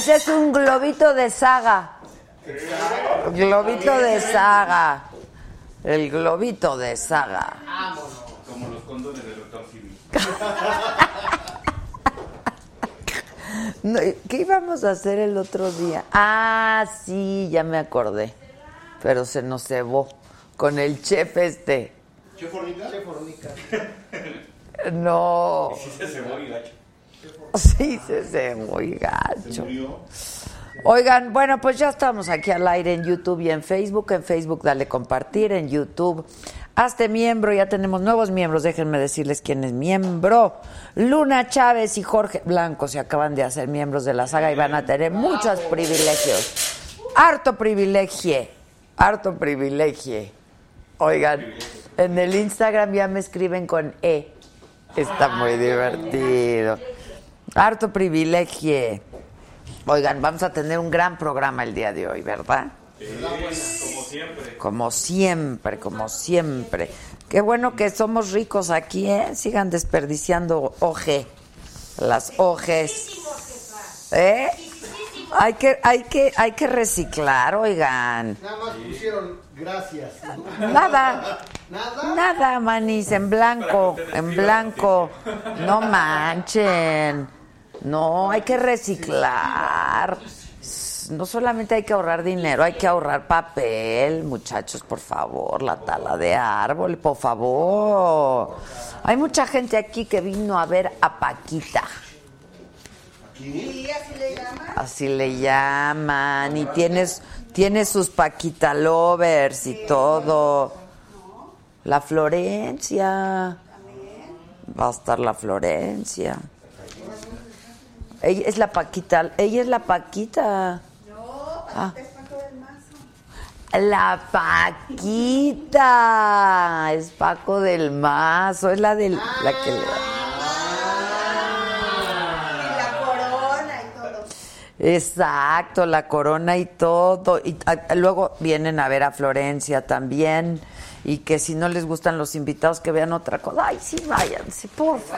Ese es un globito de saga. Globito de saga. El globito de saga. Como los condones del doctor ¿Qué íbamos a hacer el otro día? Ah, sí, ya me acordé. Pero se nos cebó con el chef este. ¿Chef Fornica? Chef Fornica. No. Sí se cebó y gacho. Sí, se cebó y gacho. Oigan, bueno, pues ya estamos aquí al aire en YouTube y en Facebook. En Facebook dale compartir, en YouTube hazte miembro. Ya tenemos nuevos miembros, déjenme decirles quién es miembro. Luna Chávez y Jorge Blanco se acaban de hacer miembros de la saga y van a tener muchos privilegios. Harto privilegio, harto privilegio. Oigan, en el Instagram ya me escriben con E. Está muy divertido. Harto privilegio. Oigan, vamos a tener un gran programa el día de hoy, ¿verdad? Como siempre. Como siempre, como siempre. Qué bueno que somos ricos aquí, ¿eh? Sigan desperdiciando oje, las ojes. ¿Eh? Hay que, hay que, hay que reciclar, oigan. Nada más pusieron gracias. Nada. Nada. Nada, manis, en blanco, en blanco. No manchen. No, hay que reciclar. No solamente hay que ahorrar dinero, hay que ahorrar papel, muchachos, por favor, la tala de árbol, por favor. Hay mucha gente aquí que vino a ver a Paquita. ¿Y así le llaman? Así le llaman. Y tienes, tiene sus Paquita lovers y todo. La Florencia. Va a estar la Florencia. Ella es la Paquita. Ella es la Paquita. Ah. La Paquita. Es Paco del Mazo. Es la del. La que le- Y la corona y todo. Exacto, la corona y todo. Y ah, luego vienen a ver a Florencia también. Y que si no les gustan los invitados, que vean otra cosa. Ay, sí, váyanse, porfa.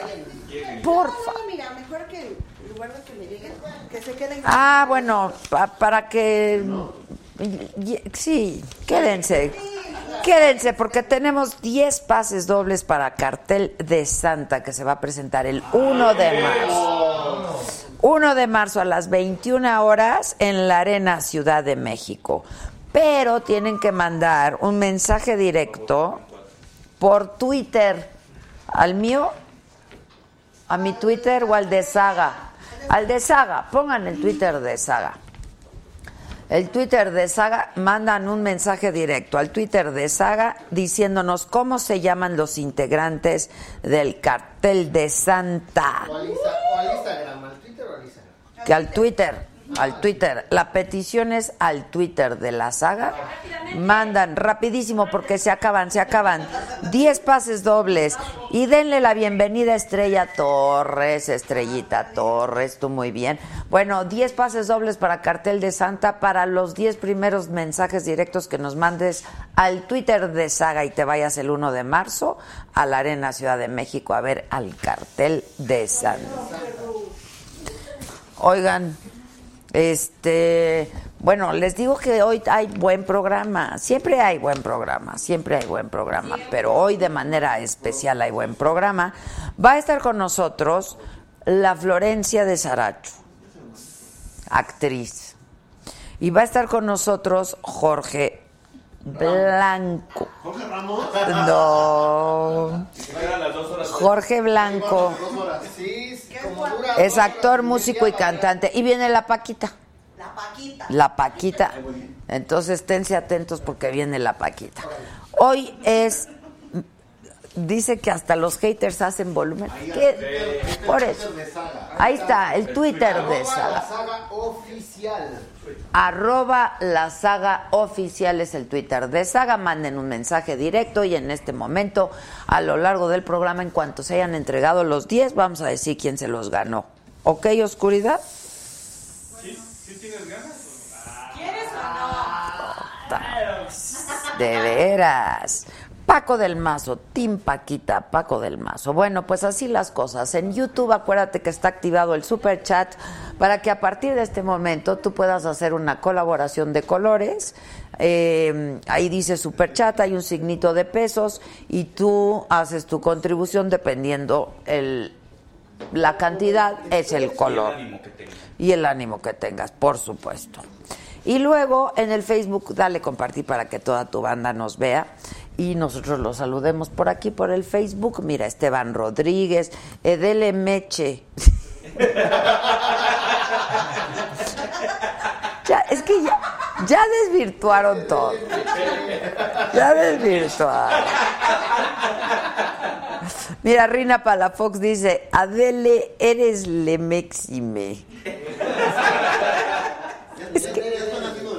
Porfa. No, mira, mejor que en lugar de que me lleguen, que se queden. Ah, bueno, pa- para que... Sí, quédense. Quédense porque tenemos 10 pases dobles para Cartel de Santa que se va a presentar el 1 de marzo. 1 de marzo a las 21 horas en la Arena Ciudad de México. Pero tienen que mandar un mensaje directo por Twitter al mío, a mi Twitter o al de Saga. Al de Saga, pongan el Twitter de Saga. El Twitter de Saga, mandan un mensaje directo al Twitter de Saga diciéndonos cómo se llaman los integrantes del cartel de Santa. O al, Insta- o al Instagram, al Twitter o al Instagram. Que al Twitter, al Twitter. La petición es al Twitter de la saga. Mandan rapidísimo porque se acaban, se acaban. 10 pases dobles. Y denle la bienvenida a Estrella Torres, Estrellita Torres, tú muy bien. Bueno, 10 pases dobles para Cartel de Santa para los 10 primeros mensajes directos que nos mandes al Twitter de Saga y te vayas el 1 de marzo a la Arena Ciudad de México a ver al Cartel de Santa. Oigan, este, bueno, les digo que hoy hay buen programa. Siempre hay buen programa, siempre hay buen programa, pero hoy de manera especial hay buen programa. Va a estar con nosotros la Florencia de Saracho, actriz. Y va a estar con nosotros Jorge Blanco. Jorge Ramos. No. Jorge Blanco es actor, músico y cantante. Y viene la Paquita. La Paquita. La Paquita. Entonces, esténse atentos porque viene la Paquita. Hoy es. Dice que hasta los haters hacen volumen. ¿Qué? Por eso. Ahí está, el Twitter de Saga. saga oficial. Arroba la saga oficial es el Twitter de Saga. Manden un mensaje directo y en este momento, a lo largo del programa, en cuanto se hayan entregado los 10, vamos a decir quién se los ganó. ¿Ok, oscuridad? De veras. Paco del Mazo, Tim Paquita, Paco del Mazo. Bueno, pues así las cosas. En YouTube acuérdate que está activado el super chat para que a partir de este momento tú puedas hacer una colaboración de colores. Eh, ahí dice super chat, hay un signito de pesos y tú haces tu contribución dependiendo el, la cantidad, es el color. Y el ánimo que tengas, por supuesto. Y luego en el Facebook dale compartir para que toda tu banda nos vea y nosotros los saludemos por aquí por el Facebook. Mira, Esteban Rodríguez, Edele Meche. ya, es que ya, ya desvirtuaron todo. Ya desvirtuaron. Mira, Rina Palafox dice, Adele, eres Lemexime. Es que... Haciendo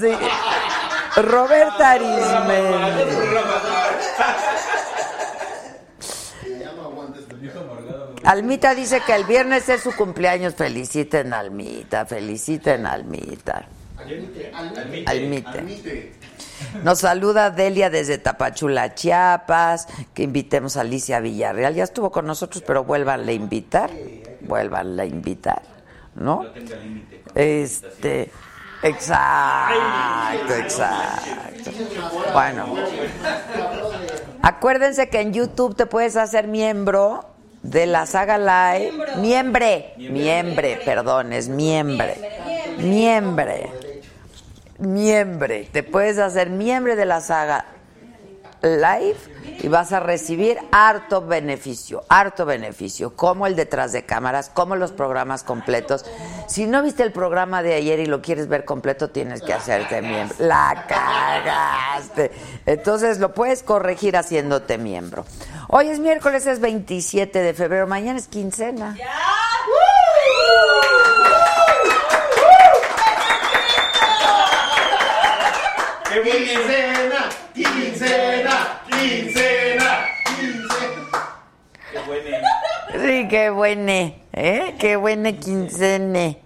de Roberta Arismendi. Almita dice que el viernes es su cumpleaños. Feliciten a Almita, feliciten a Almita. Almite. Nos saluda Delia desde Tapachula, Chiapas. Que invitemos a Alicia Villarreal. Ya estuvo con nosotros, pero vuélvanle a invitar. Vuélvanle a invitar, ¿no? Este. Exacto, exacto. Bueno. Acuérdense que en YouTube te puedes hacer miembro de la saga live. Miembre. Miembre, perdón, es miembre. Miembre. Miembre. Te puedes hacer miembre de la saga live y vas a recibir harto beneficio, harto beneficio, como el detrás de cámaras, como los programas completos. Si no viste el programa de ayer y lo quieres ver completo, tienes que hacerte miembro. La cagaste. Entonces lo puedes corregir haciéndote miembro. Hoy es miércoles, es 27 de febrero, mañana es quincena. ¡Qué buen Quincena, quincena, quincena, quincena. ¡Qué buen Sí, qué buene, ¿eh? Qué buena quincene.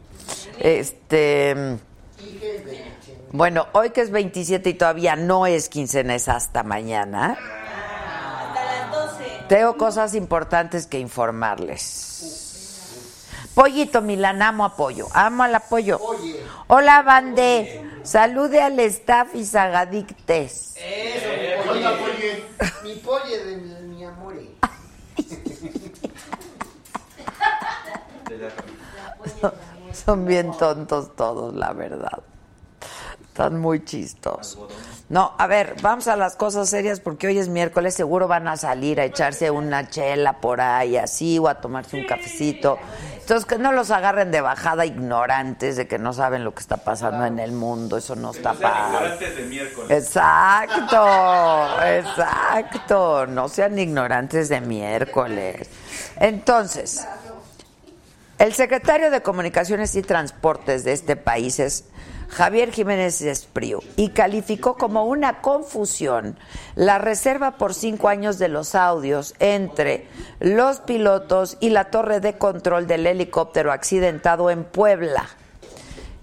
Este. Bueno, hoy que es 27 y todavía no es quincena, es hasta mañana. Hasta las 12. Tengo cosas importantes que informarles. Pollito Milán, amo apoyo, amo al apoyo. Hola, Bande. Salude al staff y sagadictes. Oiga, polle, mi polle de mi, mi amore. Son bien tontos todos, la verdad. Están muy chistosos. No, a ver, vamos a las cosas serias porque hoy es miércoles, seguro van a salir a echarse una chela por ahí así o a tomarse un cafecito. Entonces que no los agarren de bajada ignorantes de que no saben lo que está pasando en el mundo, eso no está padre. ignorantes de miércoles. Exacto, exacto. No sean ignorantes de miércoles. Entonces, el secretario de Comunicaciones y Transportes de este país es Javier Jiménez Espriu y calificó como una confusión la reserva por cinco años de los audios entre los pilotos y la torre de control del helicóptero accidentado en Puebla.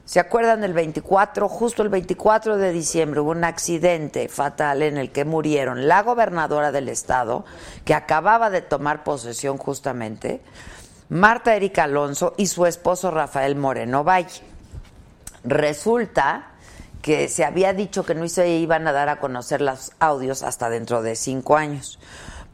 ¿Se acuerdan el 24? Justo el 24 de diciembre hubo un accidente fatal en el que murieron la gobernadora del estado, que acababa de tomar posesión justamente, Marta Erika Alonso y su esposo Rafael Moreno Valle. Resulta que se había dicho que no se iban a dar a conocer los audios hasta dentro de cinco años.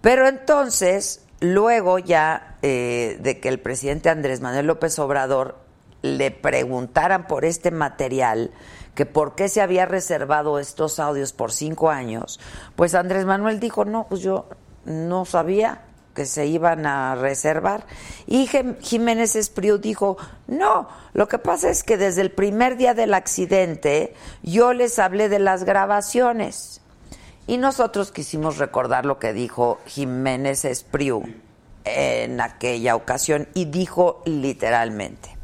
Pero entonces, luego ya eh, de que el presidente Andrés Manuel López Obrador le preguntaran por este material, que por qué se había reservado estos audios por cinco años, pues Andrés Manuel dijo, no, pues yo no sabía que se iban a reservar. Y Jiménez Espriu dijo, no, lo que pasa es que desde el primer día del accidente yo les hablé de las grabaciones. Y nosotros quisimos recordar lo que dijo Jiménez Espriu en aquella ocasión y dijo literalmente,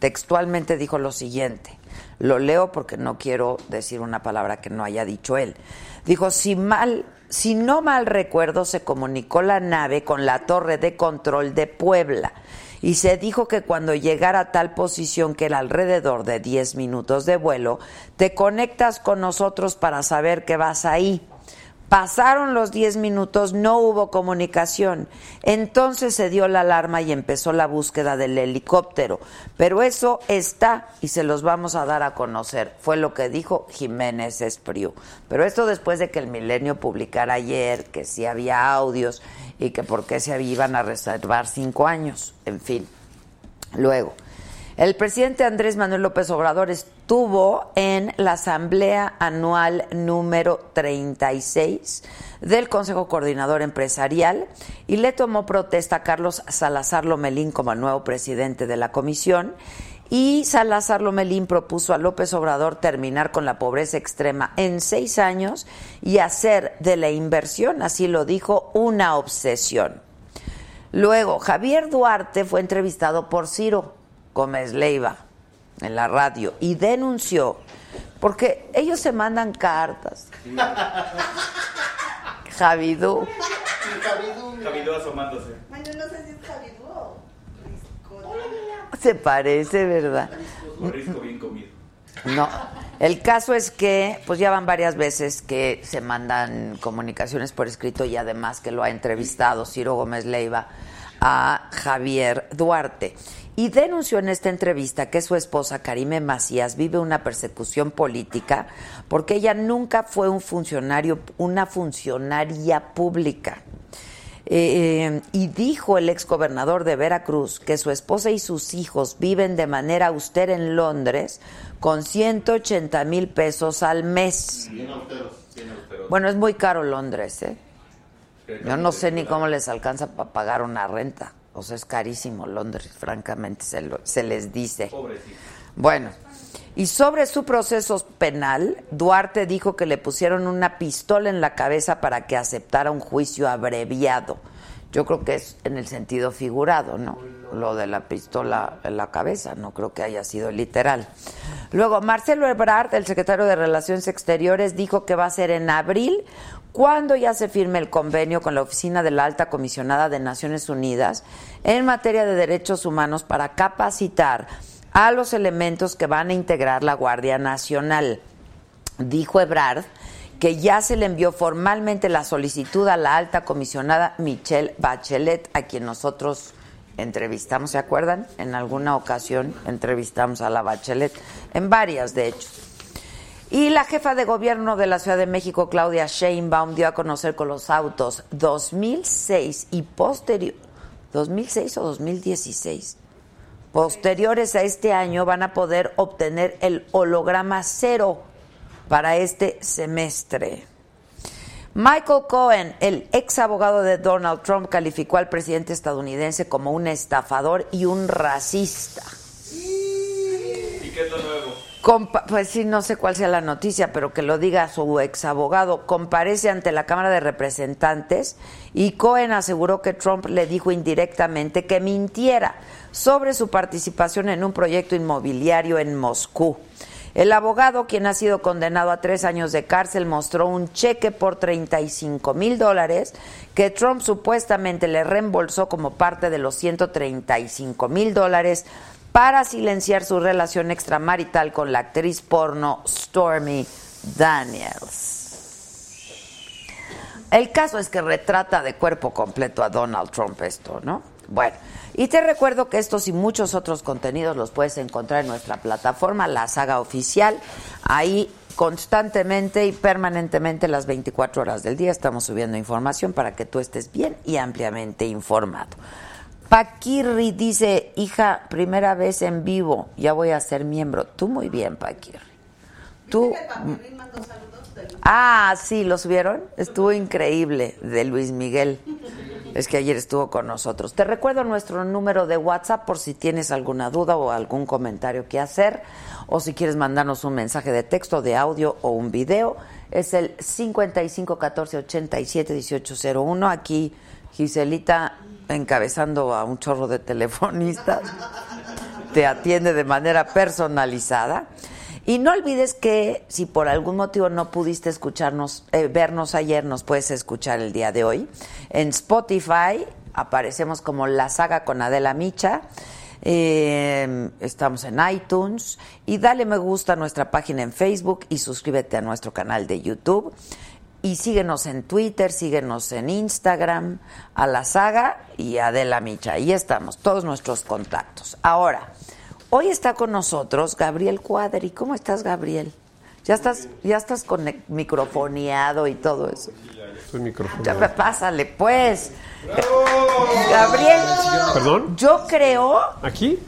textualmente dijo lo siguiente, lo leo porque no quiero decir una palabra que no haya dicho él. Dijo, si mal, si no mal recuerdo, se comunicó la nave con la torre de control de Puebla y se dijo que cuando llegara a tal posición que era alrededor de 10 minutos de vuelo, te conectas con nosotros para saber que vas ahí. Pasaron los 10 minutos, no hubo comunicación. Entonces se dio la alarma y empezó la búsqueda del helicóptero. Pero eso está y se los vamos a dar a conocer. Fue lo que dijo Jiménez Espriu. Pero esto después de que el Milenio publicara ayer que sí había audios y que por qué se iban a reservar cinco años. En fin. Luego. El presidente Andrés Manuel López Obrador estuvo en la Asamblea Anual número 36 del Consejo Coordinador Empresarial y le tomó protesta a Carlos Salazar Lomelín como nuevo presidente de la comisión. Y Salazar Lomelín propuso a López Obrador terminar con la pobreza extrema en seis años y hacer de la inversión, así lo dijo, una obsesión. Luego, Javier Duarte fue entrevistado por Ciro Gómez Leiva en la radio y denunció, porque ellos se mandan cartas. Javidú. Javidú asomándose. Bueno, no sé si es Javidú o Se parece, ¿verdad? Risco bien comido. No. El caso es que, pues ya van varias veces que se mandan comunicaciones por escrito y además que lo ha entrevistado Ciro Gómez Leiva a Javier Duarte y denunció en esta entrevista que su esposa Karime Macías vive una persecución política porque ella nunca fue un funcionario, una funcionaria pública. Eh, y dijo el exgobernador de Veracruz que su esposa y sus hijos viven de manera austera en Londres con 180 mil pesos al mes. Bueno, es muy caro Londres, ¿eh? Yo no sé ni cómo les alcanza para pagar una renta. O sea, es carísimo Londres, francamente, se, les dice. Bueno, y sobre su proceso penal, Duarte dijo que le pusieron una pistola en la cabeza para que aceptara un juicio abreviado. Yo creo que es en el sentido figurado, ¿no? Lo de la pistola en la cabeza, no creo que haya sido literal. Luego, Marcelo Ebrard, el secretario de Relaciones Exteriores, dijo que va a ser en abril cuando ya se firme el convenio con la Oficina de la Alta Comisionada de Naciones Unidas en materia de derechos humanos para capacitar a los elementos que van a integrar la Guardia Nacional. Dijo Ebrard que ya se le envió formalmente la solicitud a la alta comisionada Michelle Bachelet, a quien nosotros entrevistamos, ¿se acuerdan? En alguna ocasión entrevistamos a la Bachelet, en varias de hecho. Y la jefa de gobierno de la Ciudad de México, Claudia Sheinbaum, dio a conocer con los autos 2006 y posterior, 2006 o 2016, posteriores a este año van a poder obtener el holograma cero para este semestre. Michael Cohen, el ex abogado de Donald Trump, calificó al presidente estadounidense como un estafador y un racista. ¿Y qué nuevo? pues sí, no sé cuál sea la noticia, pero que lo diga su ex abogado. Comparece ante la Cámara de Representantes y Cohen aseguró que Trump le dijo indirectamente que mintiera sobre su participación en un proyecto inmobiliario en Moscú. El abogado, quien ha sido condenado a tres años de cárcel, mostró un cheque por 35 mil dólares que Trump supuestamente le reembolsó como parte de los 135 mil dólares para silenciar su relación extramarital con la actriz porno Stormy Daniels. El caso es que retrata de cuerpo completo a Donald Trump esto, ¿no? Bueno, y te recuerdo que estos y muchos otros contenidos los puedes encontrar en nuestra plataforma, La Saga Oficial. Ahí constantemente y permanentemente las 24 horas del día estamos subiendo información para que tú estés bien y ampliamente informado. Paquirri dice, hija, primera vez en vivo, ya voy a ser miembro. Tú muy bien, Paquirri. Tú... Ah, sí, ¿lo subieron? Estuvo increíble, de Luis Miguel. Es que ayer estuvo con nosotros. Te recuerdo nuestro número de WhatsApp por si tienes alguna duda o algún comentario que hacer, o si quieres mandarnos un mensaje de texto, de audio o un video. Es el 55 14 87 1801. Aquí Giselita encabezando a un chorro de telefonistas. Te atiende de manera personalizada. Y no olvides que si por algún motivo no pudiste escucharnos, eh, vernos ayer, nos puedes escuchar el día de hoy. En Spotify aparecemos como La Saga con Adela Micha. Eh, estamos en iTunes y dale me gusta a nuestra página en Facebook y suscríbete a nuestro canal de YouTube. Y síguenos en Twitter, síguenos en Instagram, a La Saga y a Adela Micha. Ahí estamos, todos nuestros contactos. Ahora, Hoy está con nosotros Gabriel Cuadri. ¿Cómo estás, Gabriel? ¿Ya estás, ya estás con el microfoneado y todo eso? Soy micrófono. Ya, pásale, pues. Gabriel. ¿Perdón? Yo creo, ¿Aquí?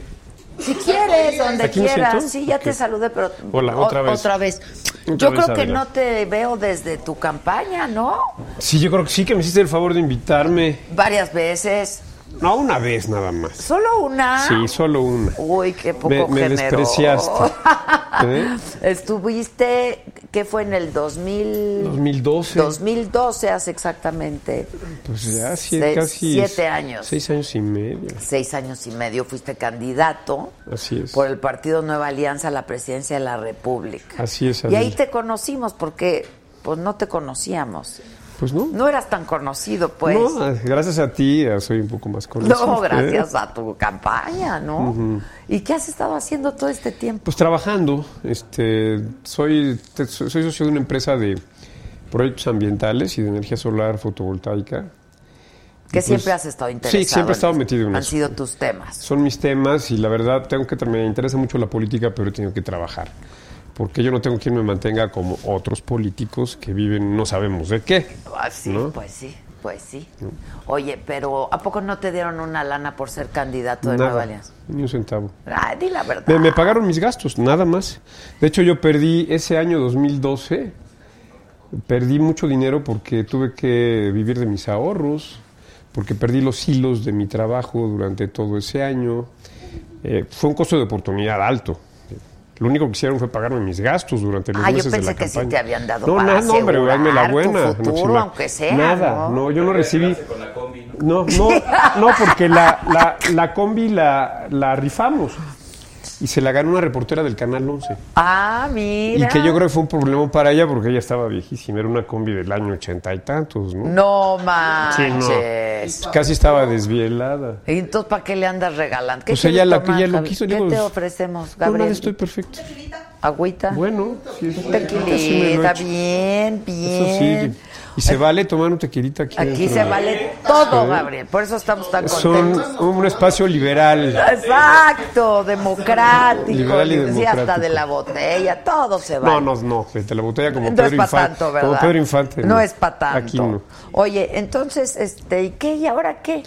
Si quieres, donde ¿Aquí me quieras. Sí, ya te saludé, pero Hola, otra vez. Otra vez. Yo creo que no te veo desde tu campaña, ¿no? Sí, yo creo que sí que me hiciste el favor de invitarme. Varias veces. No, una vez nada más. ¿Solo una? Sí, solo una. Uy, qué poco Me, me despreciaste. ¿Eh? Estuviste, ¿qué fue en el 2000? 2012. 2012 hace exactamente Pues ya, Se- casi. siete años. Seis años y medio. seis años y medio fuiste candidato Así es. por el partido Nueva Alianza a la presidencia de la República. Así es, Y ahí te conocimos porque pues no te conocíamos. Pues no. No eras tan conocido, pues. No, gracias a ti ya soy un poco más conocido. No, gracias ¿eh? a tu campaña, ¿no? ¿Y qué has estado haciendo todo este tiempo? Pues trabajando, este, soy, soy socio de una empresa de proyectos ambientales y de energía solar fotovoltaica. Que pues, siempre has estado interesado. sí, siempre he estado metido en Han eso. sido tus temas. Son mis temas y la verdad tengo que me interesa mucho la política, pero he tenido que trabajar. Porque yo no tengo quien me mantenga como otros políticos que viven no sabemos de qué. Ah, sí, ¿no? pues sí, pues sí. Oye, pero ¿a poco no te dieron una lana por ser candidato de Nueva Alianza? ni un centavo. Ay, di la verdad. Me, me pagaron mis gastos, nada más. De hecho, yo perdí ese año 2012, perdí mucho dinero porque tuve que vivir de mis ahorros, porque perdí los hilos de mi trabajo durante todo ese año. Eh, fue un costo de oportunidad alto. Lo único que hicieron fue pagarme mis gastos durante los Ah, yo meses de pensé la que sí campaña. te habían dado no, para nada, no, hombre, hazme la buena. no, futuro, si la- aunque sea, Nada, ¿no? no, yo no recibí. Con la combi, ¿no? No, no, no, porque la, la, la combi la, la rifamos y se la ganó una reportera del Canal 11. Ah, mira. Y que yo creo que fue un problema para ella porque ella estaba viejísima, era una combi del año ochenta y tantos, ¿no? No Sí, manches. no. Casi estaba desvielada. ¿Y entonces para qué le andas regalando? ¿Qué Pues ella la- tomar, ella lo quiso, ¿Qué digo, te ofrecemos, No, Gabriel? nada, estoy perfecto. ¿Agüita? Bueno, sí, tequilita, bien, bien. Eso sí. Y se vale tomar un tequilita aquí. Aquí dentro. se vale todo. Gabriel. Por eso estamos tan Son contentos. un espacio liberal. Exacto, democrático. Liberal y sí, hasta democrático. de la botella, todo se vale. No, no, no. De la botella como No Pedro es para Infante. tanto, ¿verdad? Como Pedro Infante. No, es para tanto. Aquí no. Oye, entonces, este, ¿y qué? ¿Y ahora qué?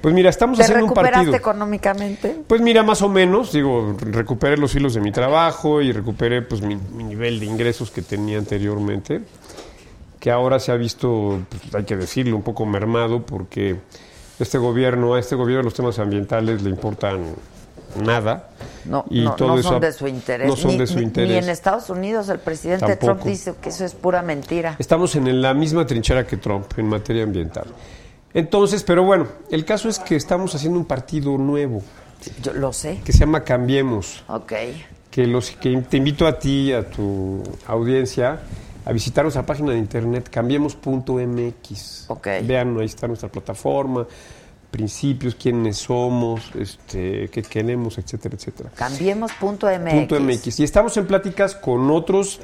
Pues mira, estamos ¿Te haciendo un recuperaste partido. económicamente? Pues mira, más o menos, digo, recuperé los hilos de mi trabajo y recuperé pues mi, mi nivel de ingresos que tenía anteriormente, que ahora se ha visto, pues, hay que decirlo, un poco mermado porque este gobierno, a este gobierno los temas ambientales le importan nada. No, y no, todo no son de su interés. No son ni, de su interés. Ni en Estados Unidos el presidente Tampoco. Trump dice que eso es pura mentira. Estamos en la misma trinchera que Trump en materia ambiental. Entonces, pero bueno, el caso es que estamos haciendo un partido nuevo Yo lo sé. que se llama Cambiemos. Ok. que los que te invito a ti a tu audiencia a visitar nuestra página de internet cambiemos.mx. Ok. Vean, ahí está nuestra plataforma, principios, quiénes somos, este, qué queremos, etcétera, etcétera. Cambiemos punto MX. Y estamos en pláticas con otros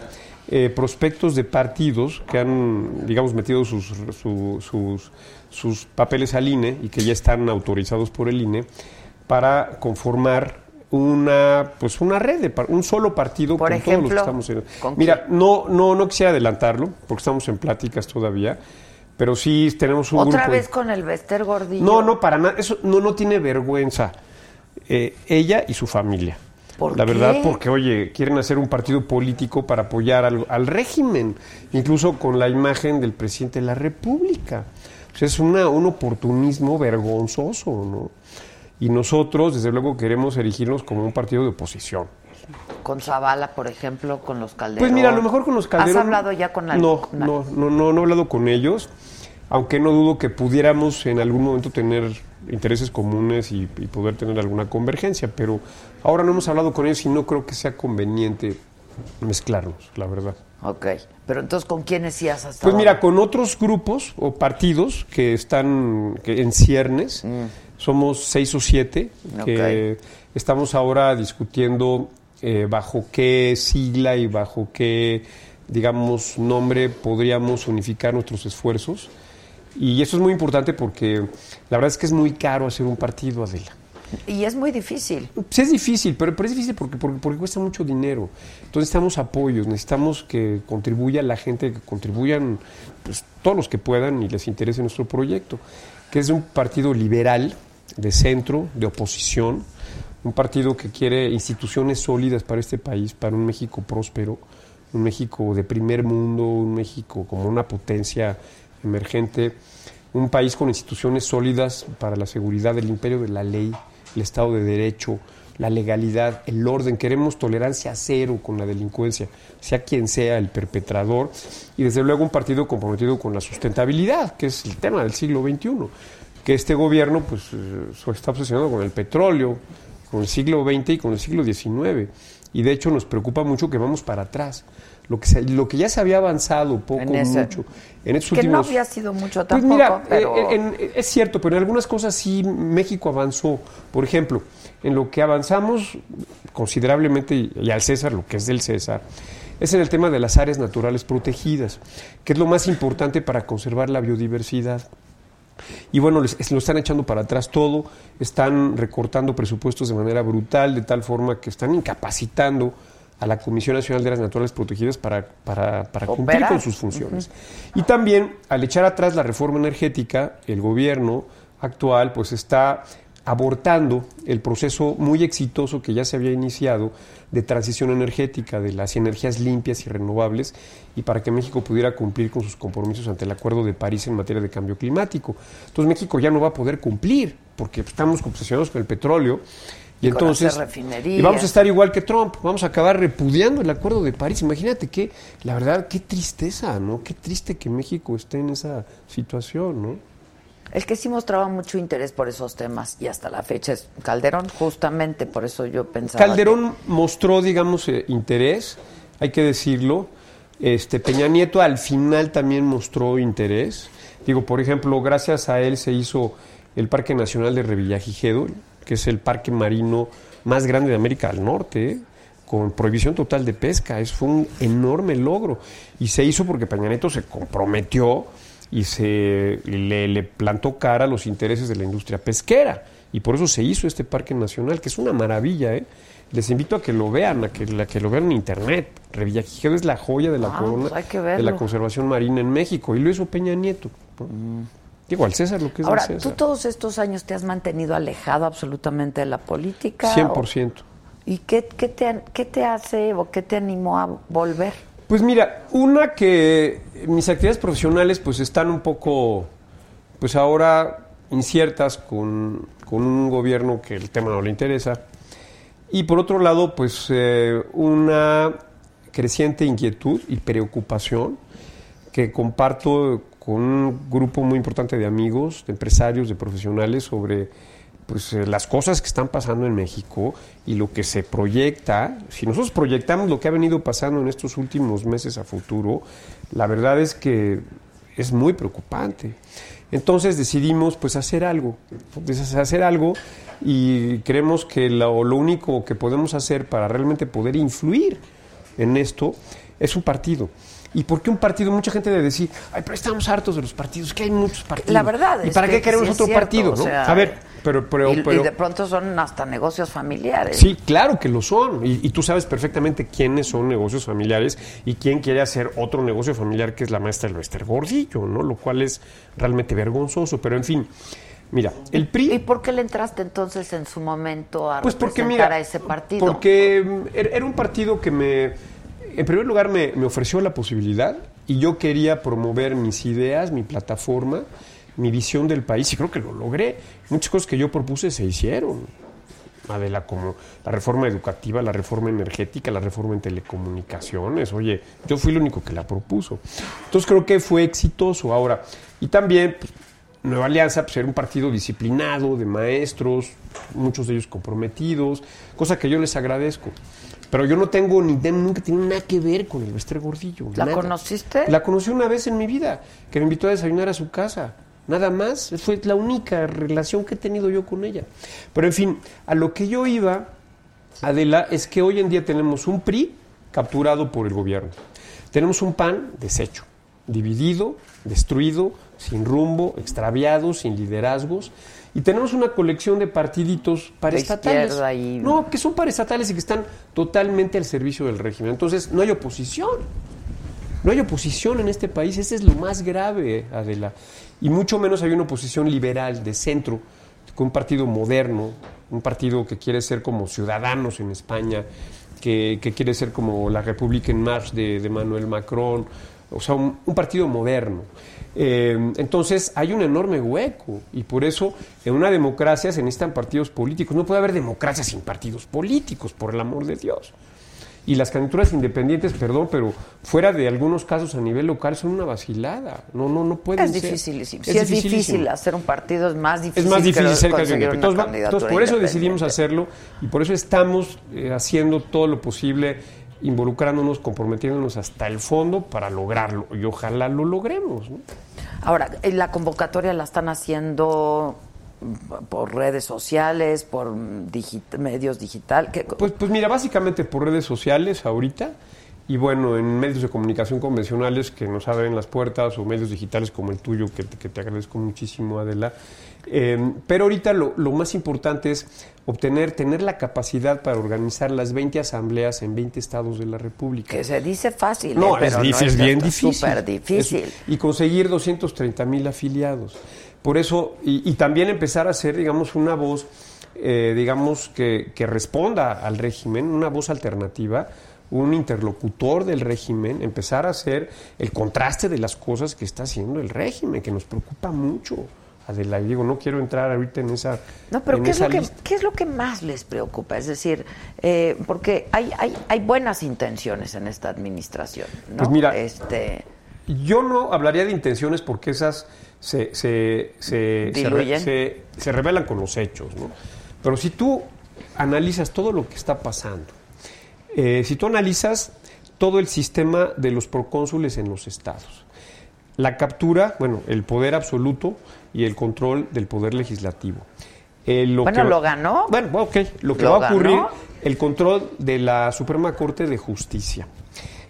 eh, prospectos de partidos que han, digamos, metido sus, su- sus, sus papeles al INE y que ya están autorizados por el INE para conformar una pues una red de un solo partido Por con todos los que ejemplo, estamos en ¿con mira no no no quisiera adelantarlo porque estamos en pláticas todavía pero sí tenemos un Otra grupo vez con el Bester Gordillo. no no para nada eso no no tiene vergüenza. Eh, ella y su familia. ¿Por la qué? verdad porque oye quieren hacer un partido político para apoyar al, al régimen incluso con la imagen del presidente de la república. O sea, es una, un oportunismo vergonzoso no y nosotros desde luego queremos erigirnos como un partido de oposición Con Zavala, por ejemplo, con los Calderón. pues mira, a lo mejor con los Calderón. ¿Has hablado ya con la No, no, no, no, no he hablado con ellos, aunque no dudo que pudiéramos en algún momento tener intereses comunes y, y poder tener alguna convergencia, pero ahora no hemos hablado con ellos y no creo que sea conveniente mezclarnos, la verdad. Ok. Pero entonces, ¿con quiénes sí has estado? Pues mira, con otros grupos o partidos que están que en ciernes, somos seis o siete, que estamos ahora discutiendo eh, bajo qué sigla y bajo qué, digamos, nombre podríamos unificar nuestros esfuerzos. Y eso es muy importante porque la verdad es que es muy caro hacer un partido, Adela. Y es muy difícil. Sí es difícil, pero, pero es difícil porque, porque, porque cuesta mucho dinero. Entonces necesitamos apoyos, necesitamos que contribuya la gente, que contribuyan pues, todos los que puedan y les interese nuestro proyecto, que es un partido liberal, de centro, de oposición, un partido que quiere instituciones sólidas para este país, para un México próspero, un México de primer mundo, un México como una potencia emergente, un país con instituciones sólidas para la seguridad del imperio de la ley, el Estado de Derecho, la legalidad, el orden. Queremos tolerancia cero con la delincuencia, sea quien sea el perpetrador. Y desde luego un partido comprometido con la sustentabilidad, que es el tema del siglo XXI. Que este gobierno pues, eh, está obsesionado con el petróleo, con el siglo XX y con el siglo XIX. Y de hecho nos preocupa mucho que vamos para atrás. Lo que, se- lo que ya se había avanzado poco, En ese- mucho, en estos que no últimos... había sido mucho Pues tampoco, mira, pero... eh, en- en- es cierto, pero en algunas cosas sí México avanzó. Por ejemplo, en lo que avanzamos considerablemente, y al César, lo que es del César, es en el tema de las áreas naturales protegidas, que es lo más importante para conservar la biodiversidad. Y bueno, les- lo están echando para atrás todo, están recortando presupuestos de manera brutal, de tal forma que están incapacitando a la Comisión Nacional de las Naturales Protegidas para, para, para cumplir con sus funciones. Y también, al echar atrás la reforma energética, el gobierno actual pues está abortando el proceso muy exitoso que ya se había iniciado de transición energética de las energías limpias y renovables y para que México pudiera cumplir con sus compromisos ante el Acuerdo de París en materia de cambio climático. Entonces México ya no va a poder cumplir porque estamos obsesionados con el petróleo y, entonces y vamos a estar igual que Trump, vamos a acabar repudiando el Acuerdo de París. Imagínate que la verdad qué tristeza, ¿no? Qué triste que México esté en esa situación, ¿no? El que sí mostraba mucho interés por esos temas y hasta la fecha es Calderón, justamente por eso yo pensaba. Calderón mostró, digamos, eh, interés, hay que decirlo. Este Peña Nieto al final también mostró interés. Digo, por ejemplo, gracias a él se hizo el Parque Nacional de Revillagigedo, que es el parque marino más grande de América del Norte, ¿eh? con prohibición total de pesca. Eso fue un enorme logro. Y se hizo porque Peña Nieto se comprometió y se le, le plantó cara a los intereses de la industria pesquera. Y por eso se hizo este parque nacional, que es una maravilla, ¿eh? Les invito a que lo vean, a que, a que lo vean en internet. Revillagigedo es la joya de la Ah, corona pues de la conservación marina en México. Y lo hizo Peña Nieto. ¿no? Digo, al César lo que es Ahora, del tú César. todos estos años te has mantenido alejado absolutamente de la política. 100%. o- ¿Y qué, qué, te, qué te hace o qué te animó a volver? Pues mira, una que mis actividades profesionales pues están un poco, pues ahora inciertas con, con un gobierno que el tema no le interesa. Y por otro lado, pues eh, una creciente inquietud y preocupación que comparto con un grupo muy importante de amigos, de empresarios, de profesionales sobre pues eh, las cosas que están pasando en México y lo que se proyecta, si nosotros proyectamos lo que ha venido pasando en estos últimos meses a futuro, la verdad es que es muy preocupante. Entonces decidimos pues hacer algo, pues, hacer algo y creemos que lo, lo único que podemos hacer para realmente poder influir en esto es un partido. ¿Y por qué un partido? Mucha gente debe decir, ay, pero estamos hartos de los partidos, que hay muchos partidos. La verdad ¿Y es para que qué queremos sí otro cierto, partido? o ¿no? sea, a ver, pero, pero, y, y pero- de pronto son hasta negocios familiares. Sí, claro que lo son. Y, y tú sabes perfectamente quiénes son negocios familiares y quién quiere hacer otro negocio familiar que es la maestra del Wester Gordillo, ¿no? Lo cual es realmente vergonzoso. Pero en fin, mira, el PRI. ¿Y por qué le entraste entonces en su momento a Pues porque, mira, a ese partido? Porque mm, era era un partido que me, en primer lugar, me, me ofreció la posibilidad y yo quería promover mis ideas, mi plataforma, mi visión del país y creo que lo logré. Muchas cosas que yo propuse se hicieron. Adela, como la reforma educativa, la reforma energética, la reforma en telecomunicaciones. Oye, yo fui el único que la propuso. Entonces creo que fue exitoso ahora. Y también pues, Nueva Alianza pues, era un partido disciplinado, de maestros, muchos de ellos comprometidos, cosa que yo les agradezco. Pero yo no tengo ni nunca tenido nada que ver con el Vestre Gordillo. ¿La nada. conociste? La conocí una vez en mi vida, que me invitó a desayunar a su casa. Nada más, fue la única relación que he tenido yo con ella. Pero en fin, a lo que yo iba, Adela, es que hoy en día tenemos un PRI capturado por el gobierno. Tenemos un PAN deshecho, dividido, destruido, sin rumbo, extraviado, sin liderazgos. Y tenemos una colección de partiditos paraestatales. y- No, que son paraestatales y que están totalmente al servicio del régimen. Entonces, no hay oposición. No hay oposición en este país, ese es lo más grave, Adela. Y mucho menos hay una oposición liberal, de centro, con un partido moderno, un partido que quiere ser como ciudadanos en España, que, que quiere ser como la República en Marche de, de Manuel Macron, o sea, un, un partido moderno. Eh, entonces hay un enorme hueco y por eso en una democracia se necesitan partidos políticos. No puede haber democracia sin partidos políticos, por el amor de Dios. Y las candidaturas independientes, perdón, pero fuera de algunos casos a nivel local son una vacilada. No, no, no pueden Es ser. dificilísimo. Si es dificilísimo. difícil hacer un partido, es más difícil. Es más difícil ser candidato. Entonces, por eso decidimos hacerlo y por eso estamos eh, haciendo todo lo posible, involucrándonos, comprometiéndonos hasta el fondo para lograrlo. Y ojalá lo logremos. ¿no? Ahora, eh, la convocatoria la están haciendo mm, por redes sociales, por mm, medios digital. ¿Qué- Pues, pues mira, básicamente por redes sociales ahorita y bueno, en medios de comunicación convencionales que nos abren las puertas o medios digitales como el tuyo, que, te- que te agradezco muchísimo, Adela. Eh, pero ahorita lo, lo más importante es obtener, tener la capacidad para organizar las 20 asambleas en 20 estados de la República. que se dice fácil, No, eh, pero es, difícil, es no bien difícil. Súper difícil. Es- y conseguir 230 mil afiliados. Por eso, y, y también empezar a hacer, digamos, una voz, eh, digamos, que, que responda al régimen, una voz alternativa, un interlocutor del régimen, empezar a hacer el contraste de las cosas que está haciendo el régimen, que nos preocupa mucho. Adela, y digo, no quiero entrar ahorita en esa. No, pero ¿qué es, lo que, lista. ¿qué es lo que más les preocupa? Es decir, eh, porque hay, hay, hay buenas intenciones en esta administración, ¿no? Pues mira, este, Yo no hablaría de intenciones porque esas se, se, se- se revelan con los hechos. ¿no? Pero si tú analizas todo lo que está pasando, eh, si tú analizas todo el sistema de los procónsules en los estados, la captura, bueno, el poder absoluto y el control del poder legislativo. Eh, lo Bueno, que- lo ganó. Bueno, ok, lo que Lo va a ocurrir, ganó. el control de la Suprema Corte de Justicia,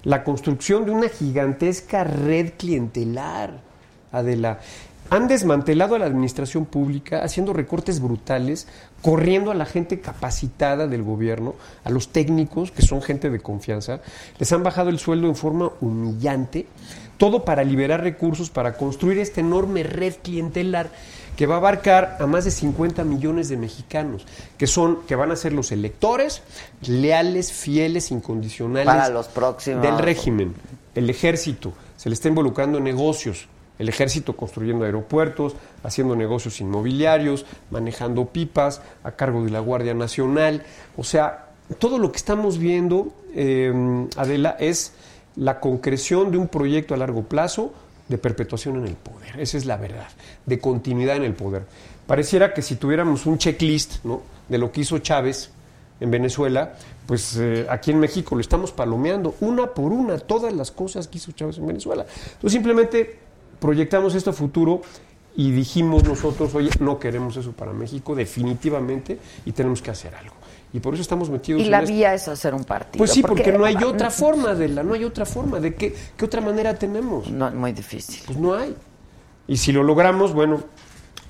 la construcción de una gigantesca red clientelar, Adela. Han desmantelado a la administración pública, haciendo recortes brutales, corriendo a la gente capacitada del gobierno, a los técnicos, que son gente de confianza, les han bajado el sueldo en forma humillante, todo para liberar recursos, para construir esta enorme red clientelar que va a abarcar a más de 50 millones de mexicanos, que son, que van a ser los electores leales, fieles, incondicionales Para los próximos. del régimen. El ejército se le está involucrando en negocios. El ejército construyendo aeropuertos, haciendo negocios inmobiliarios, manejando pipas a cargo de la Guardia Nacional. O sea, todo lo que estamos viendo, eh, Adela, es la concreción de un proyecto a largo plazo de perpetuación en el poder. Esa es la verdad, de continuidad en el poder. Pareciera que si tuviéramos un checklist ¿no? de lo que hizo Chávez en Venezuela, pues eh, aquí en México lo estamos palomeando una por una, todas las cosas que hizo Chávez en Venezuela. Entonces simplemente proyectamos esto futuro y dijimos nosotros, oye, no queremos eso para México definitivamente y tenemos que hacer algo. Y por eso estamos metidos Y en la esto. vía es hacer un partido. Pues sí, porque, no hay otra forma de la, no hay otra forma. ¿De qué, qué otra manera tenemos? No, muy difícil. Pues no hay. Y si lo logramos, bueno,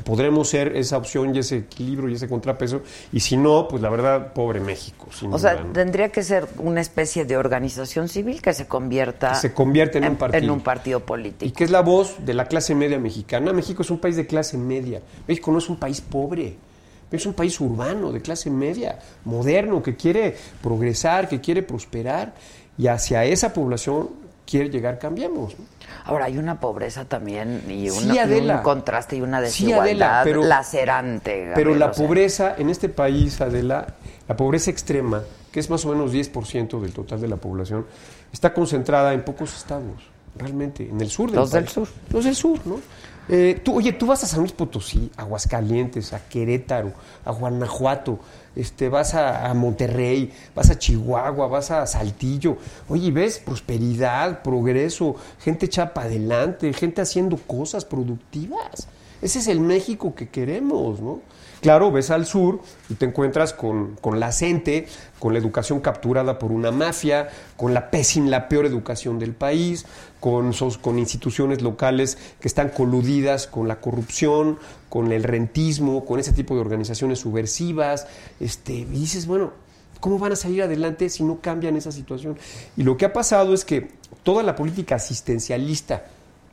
podremos ser esa opción y ese equilibrio y ese contrapeso. Y si no, pues la verdad, pobre México. sin O sea, tendría que ser una especie de organización civil que se convierta Que se en un partido. en un partido y político. que es la voz de la clase media mexicana. México es un país de clase media. México no es un país pobre. Es un país urbano, de clase media, moderno, que quiere progresar, que quiere prosperar. Y hacia esa población quiere llegar Cambiemos. ¿no? Ahora hay una pobreza también y, Sí, un contraste y una Sí, desigualdad Adela, pero- lacerante. Pero la o sea. pobreza en este país, Adela, la pobreza extrema, que es más o menos 10% del total de la población, está concentrada en pocos estados, realmente, en el sur del Los del país. sur. Los del sur, ¿no? Eh, tú, oye, tú vas a San Luis Potosí, a Aguascalientes, a Querétaro, a Guanajuato, este, vas a, a Monterrey, vas a Chihuahua, vas a Saltillo. Oye, ves prosperidad, progreso, gente echada para adelante, gente haciendo cosas productivas. Ese es el México que queremos, ¿no? Claro, ves al sur y te encuentras con, con la gente, con la educación capturada por una mafia, con la pésima, la peor educación del país, con, instituciones locales que están coludidas con la corrupción, con el rentismo, con ese tipo de organizaciones subversivas. Este, y dices, bueno, ¿cómo van a salir adelante si no cambian esa situación? Y lo que ha pasado es que toda la política asistencialista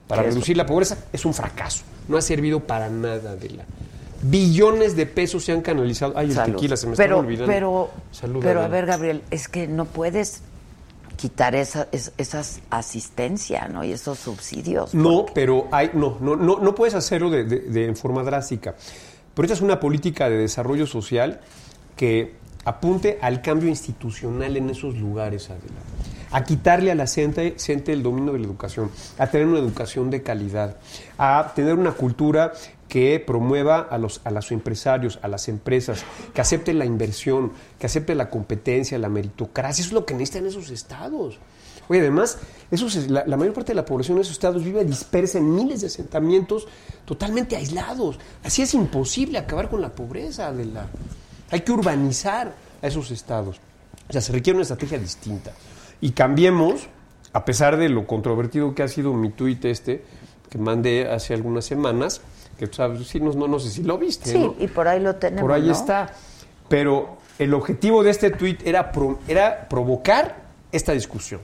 para reducir la pobreza es un fracaso. No ha servido para nada de la. Billones de pesos se han canalizado. Ay, el Salud. tequila se me está olvidando. Pero, Salud, pero a ver, Gabriel, es que no puedes quitar esa, es- esas asistencia, ¿no? Y esos subsidios. No, pero hay, no, no, no, no puedes hacerlo de, de- forma drástica. Pero esta es una política de desarrollo social que apunte al cambio institucional en esos lugares, Adela. A quitarle a la gente, el dominio de la educación, a tener una educación de calidad, a tener una cultura que promueva a los, a los empresarios, a las empresas, que acepten la inversión, que acepten la competencia, la meritocracia. Eso es lo que necesitan esos estados. Oye, además, la, la mayor parte de la población de esos estados vive dispersa en miles de asentamientos totalmente aislados. Así es imposible acabar con la pobreza. De la... Hay que urbanizar a esos estados. O sea, se requiere una estrategia distinta. Y cambiemos, a pesar de lo controvertido que ha sido mi tuit este, que mandé hace algunas semanas, que tú sabes, sí, no, no, no sé si lo viste. Sí, ¿no? y por ahí lo tenemos. Por ahí ¿no? está. Pero el objetivo de este tuit era, pro- era provocar esta discusión.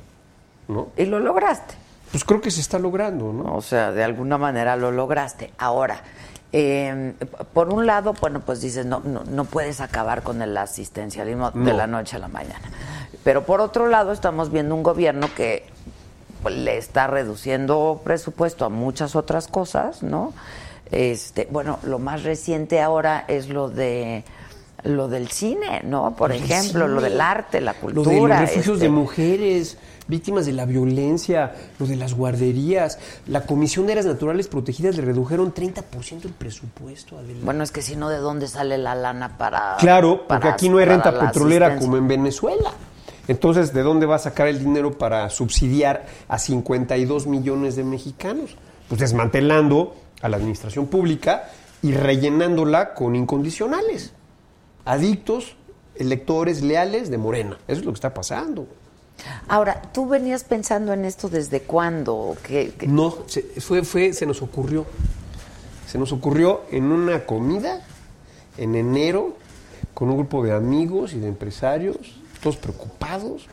¿no? Y lo lograste. Pues creo que se está logrando, ¿no? O sea, de alguna manera lo lograste. Ahora, eh, por un lado, bueno, pues dices, no, no, no puedes acabar con el asistencialismo de la noche a la mañana. Pero por otro lado, estamos viendo un gobierno que pues, le está reduciendo presupuesto a muchas otras cosas, ¿no? Este, bueno, lo más reciente ahora es lo de lo del cine, ¿no? Por Lo del สู่ lo del arte, la Lo cultura. de los refugios este, de mujeres, víctimas de la violencia, lo de las guarderías. La Comisión de Áreas Naturales Protegidas le redujeron 30% el presupuesto. Adela. Bueno, es que si no, ¿de dónde sale la lana para...? Claro, porque para- aquí no hay renta petrolera como en Venezuela. Entonces, ¿de dónde va a sacar el dinero para subsidiar a 52 millones de mexicanos? Pues desmantelando a la administración pública y rellenándola con incondicionales. Adictos, electores leales de Morena. Eso es lo que está pasando. Ahora, ¿tú venías pensando en esto desde cuándo? ¿Qué, qué- No, se, fue, fue, se nos ocurrió. Se nos ocurrió en una comida en enero con un grupo de amigos y de empresarios, todos preocupados.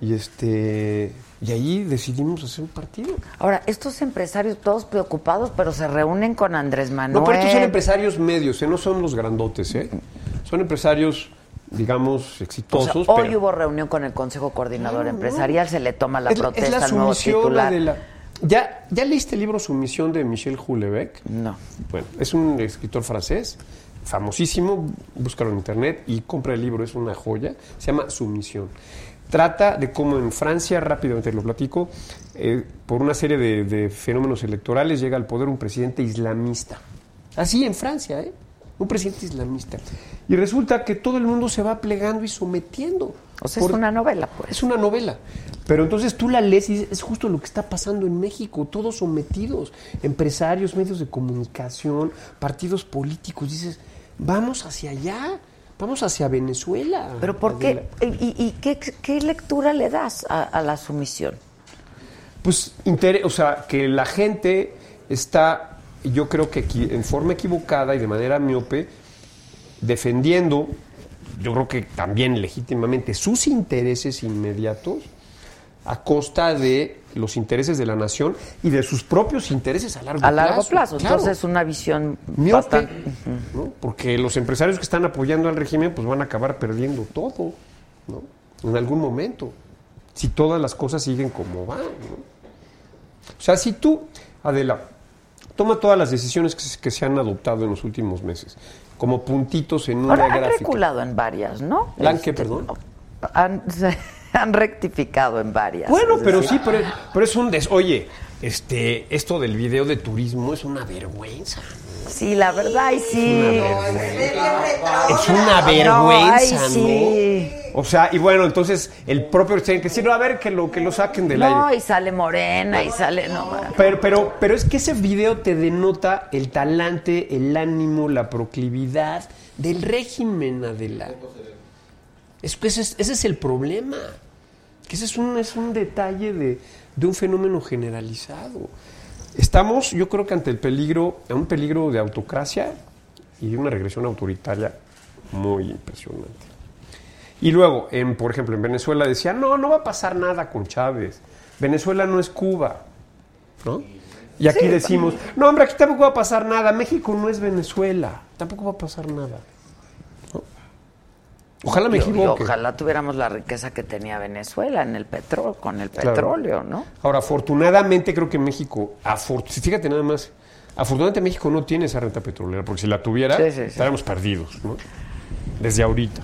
Y este y ahí decidimos hacer un partido. Ahora, estos empresarios todos preocupados, pero se reúnen con Andrés Manuel. No, pero estos son empresarios medios, ¿eh? no son los grandotes, ¿eh? Son empresarios, digamos, O sea, exitosos. hoy pero- hubo reunión con el Consejo Coordinador Empresarial, se le toma la es, protesta es la al nuevo sumisión titular. de la... ¿Ya, ¿Ya leíste el libro Sumisión de Michel Houellebecq? No. Bueno, es un escritor francés, famosísimo, búscalo en internet y compra el libro, es una joya, se llama Sumisión. Trata de cómo en Francia, rápidamente lo platico, eh, por una serie de, de fenómenos electorales llega al poder un presidente islamista. Así en Francia, ¿eh? Un presidente islamista. Y resulta que todo el mundo se va plegando y sometiendo. O sea, Por- es una novela, pues. es una novela. Pero entonces tú la lees y dices, es justo lo que está pasando en México, todos sometidos, empresarios, medios de comunicación, partidos políticos. Dices, vamos hacia allá. vamos hacia Venezuela. ¿Pero por qué? ¿Y, y qué, qué lectura le das a, a la sumisión? Pues, o sea, que la gente está, yo creo que en forma equivocada y de manera miope, defendiendo, yo creo que también legítimamente, sus intereses inmediatos a costa de los intereses de la nación y de sus propios intereses a largo A plazo. largo plazo. Claro. Entonces, una visión Miope, bastante... ¿no? Porque los empresarios que están apoyando al régimen pues van a acabar perdiendo todo, ¿no? En algún momento, si todas las cosas siguen como van, ¿no? O sea, si tú, Adela, toma todas las decisiones que se, que se han adoptado en los últimos meses, como puntitos en una Ahora han gráfica. reculado en varias, ¿no? Este, ¿La han qué, perdón? Han, han rectificado en varias. Bueno, pero decir, sí, pero, pero es un des... Oye, este, esto del video de turismo es una vergüenza. Sí, la verdad, y sí. Es una No, vergüenza, ay, sí. ¿no? O sea, y bueno, entonces el propio tiene que decir, no, a ver, que lo, que lo saquen del No, aire. y sale morena, y sale... No, Pero, pero, pero es que ese video te denota el talante, el ánimo, la proclividad del régimen, Adela. Es que ese es, ese es el problema. Que ese es un, es un detalle de, de un fenómeno generalizado. Estamos, yo creo que ante el peligro, un peligro de autocracia y de una regresión autoritaria muy impresionante. Y luego, en, por ejemplo, en Venezuela decía, no, no va a pasar nada con Chávez. Venezuela no es Cuba. ¿no? Y aquí decimos, no, hombre, aquí tampoco va a pasar nada. México no es Venezuela. Tampoco va a pasar nada. Ojalá me ojalá tuviéramos la riqueza que tenía Venezuela en el petróleo, con el Claro. petróleo, ¿no? Ahora, afortunadamente creo que México, fíjate nada más, afortunadamente México no tiene esa renta petrolera, porque si la tuviera, Sí, sí, sí. estaríamos perdidos, ¿no? Desde ahorita.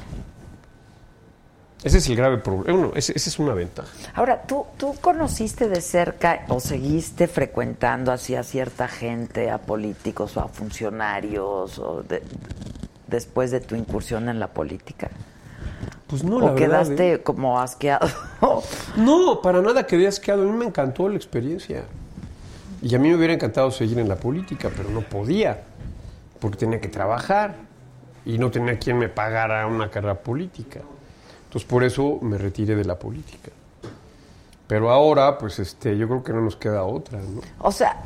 Ese es el grave problema. Bueno, ese- esa es una ventaja. Ahora, ¿tú, ¿tú conociste de cerca o seguiste frecuentando así a cierta gente, a políticos o a funcionarios, o de- después de tu incursión en la política? Pues no, ¿O la verdad, quedaste ¿eh? como asqueado? No, para nada quedé asqueado. A mí me encantó la experiencia. Y a mí me hubiera encantado seguir en la política, pero no podía, porque tenía que trabajar y no tenía quien me pagara una carrera política. Entonces por eso me retiré de la política. Pero ahora, pues este, yo creo que no nos queda otra, ¿no? O sea,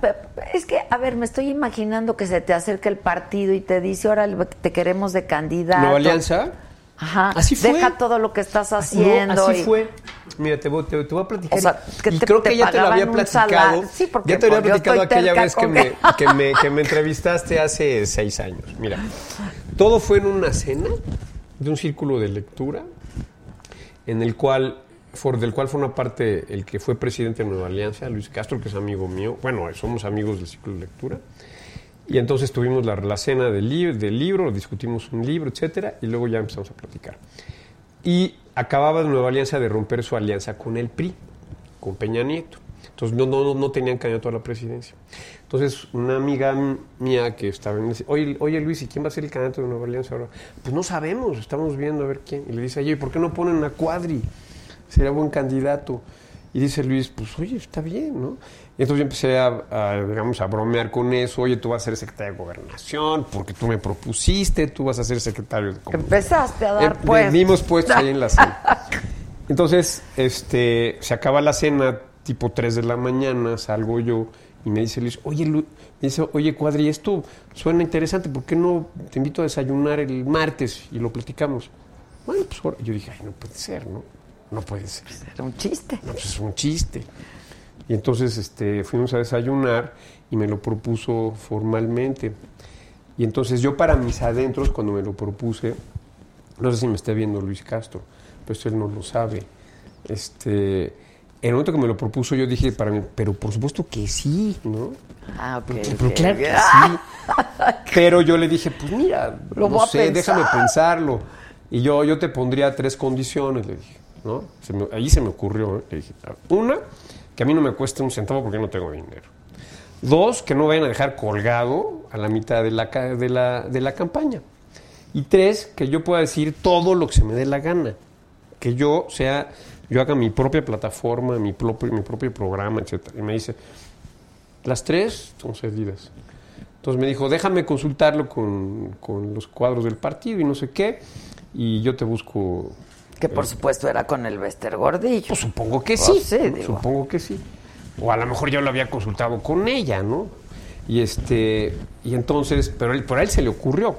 es que, a ver, me estoy imaginando que se te acerca el partido y te dice, ahora te queremos de candidato. Nueva Alianza. Ajá. Así fue. Deja todo lo que estás haciendo. No, así y- fue. Mira, te voy, te, te voy a platicar. O sea, que y te- creo que ya te lo había platicado. Sí, porque, ya te había pues, platicado aquella vez que me, que- me, que me entrevistaste hace seis años. Mira, todo fue en una cena de un círculo de lectura en el cual, for, del cual forma parte el que fue presidente de Nueva Alianza, Luis Castro, que es amigo mío. Bueno, somos amigos del círculo de lectura. Y entonces tuvimos la, la cena del, li- del libro, discutimos un libro, etcétera, y luego ya empezamos a platicar. Y acababa Nueva Alianza de romper su alianza con el PRI, con Peña Nieto. Entonces no, no, no tenían candidato a la presidencia. Entonces una amiga mía que estaba en el... Oye, oye Luis, ¿y quién va a ser el candidato de Nueva Alianza ahora? Pues no sabemos, estamos viendo a ver quién. Y le dice, oye, ¿por qué no ponen a Cuadri? Sería buen candidato. Y dice Luis, pues oye, está bien, ¿no? Y entonces yo empecé a, a, digamos, a bromear con eso. Oye, tú vas a ser secretario de Gobernación porque tú me propusiste, tú vas a ser secretario de. Empezaste a dar Eh, pues. Dimos puestos ahí en la cena. Entonces, este, se acaba la cena, tipo 3 de la mañana, salgo yo y me dice Luis, oye, Lu- me dice, oye, Cuadri, esto suena interesante, ¿por qué no te invito a desayunar el martes y lo platicamos? Bueno, pues ahora- yo dije, ay, no puede ser, ¿no? No puede ser. Era un chiste. No, pues es un chiste. Y entonces este, fuimos a desayunar y me lo propuso formalmente. Y entonces yo para mis adentros, cuando me lo propuse, no sé si me está viendo Luis Castro, pero esto él no lo sabe. Este, en el momento que me lo propuso yo dije para mí, pero por supuesto que sí, ¿no? Ah, ok. Pero claro que sí. Pero yo le dije, pues mira, Lo no voy a sé, pensar. déjame pensarlo. Y yo, yo te pondría tres condiciones, le dije, ¿no? Se me- ahí se me ocurrió, ¿eh? Dije, una, que a mí no me cueste un centavo porque no tengo dinero. Dos, que no vayan a dejar colgado a la mitad de la, de la, de la campaña. Y tres, que yo pueda decir todo lo que se me dé la gana. Que yo sea, yo haga mi propia plataforma, mi propio, mi propio programa, etc. Y me dice, las tres son cedidas. Entonces me dijo, déjame consultarlo con, con los cuadros del partido y no sé qué. y yo te busco. Que por supuesto era con el Bester Gordillo. Pues supongo que Pues sí. sí, digo. Supongo que sí. O a lo mejor yo lo había consultado con ella, ¿no? Y este, y entonces, pero él, por él se le ocurrió.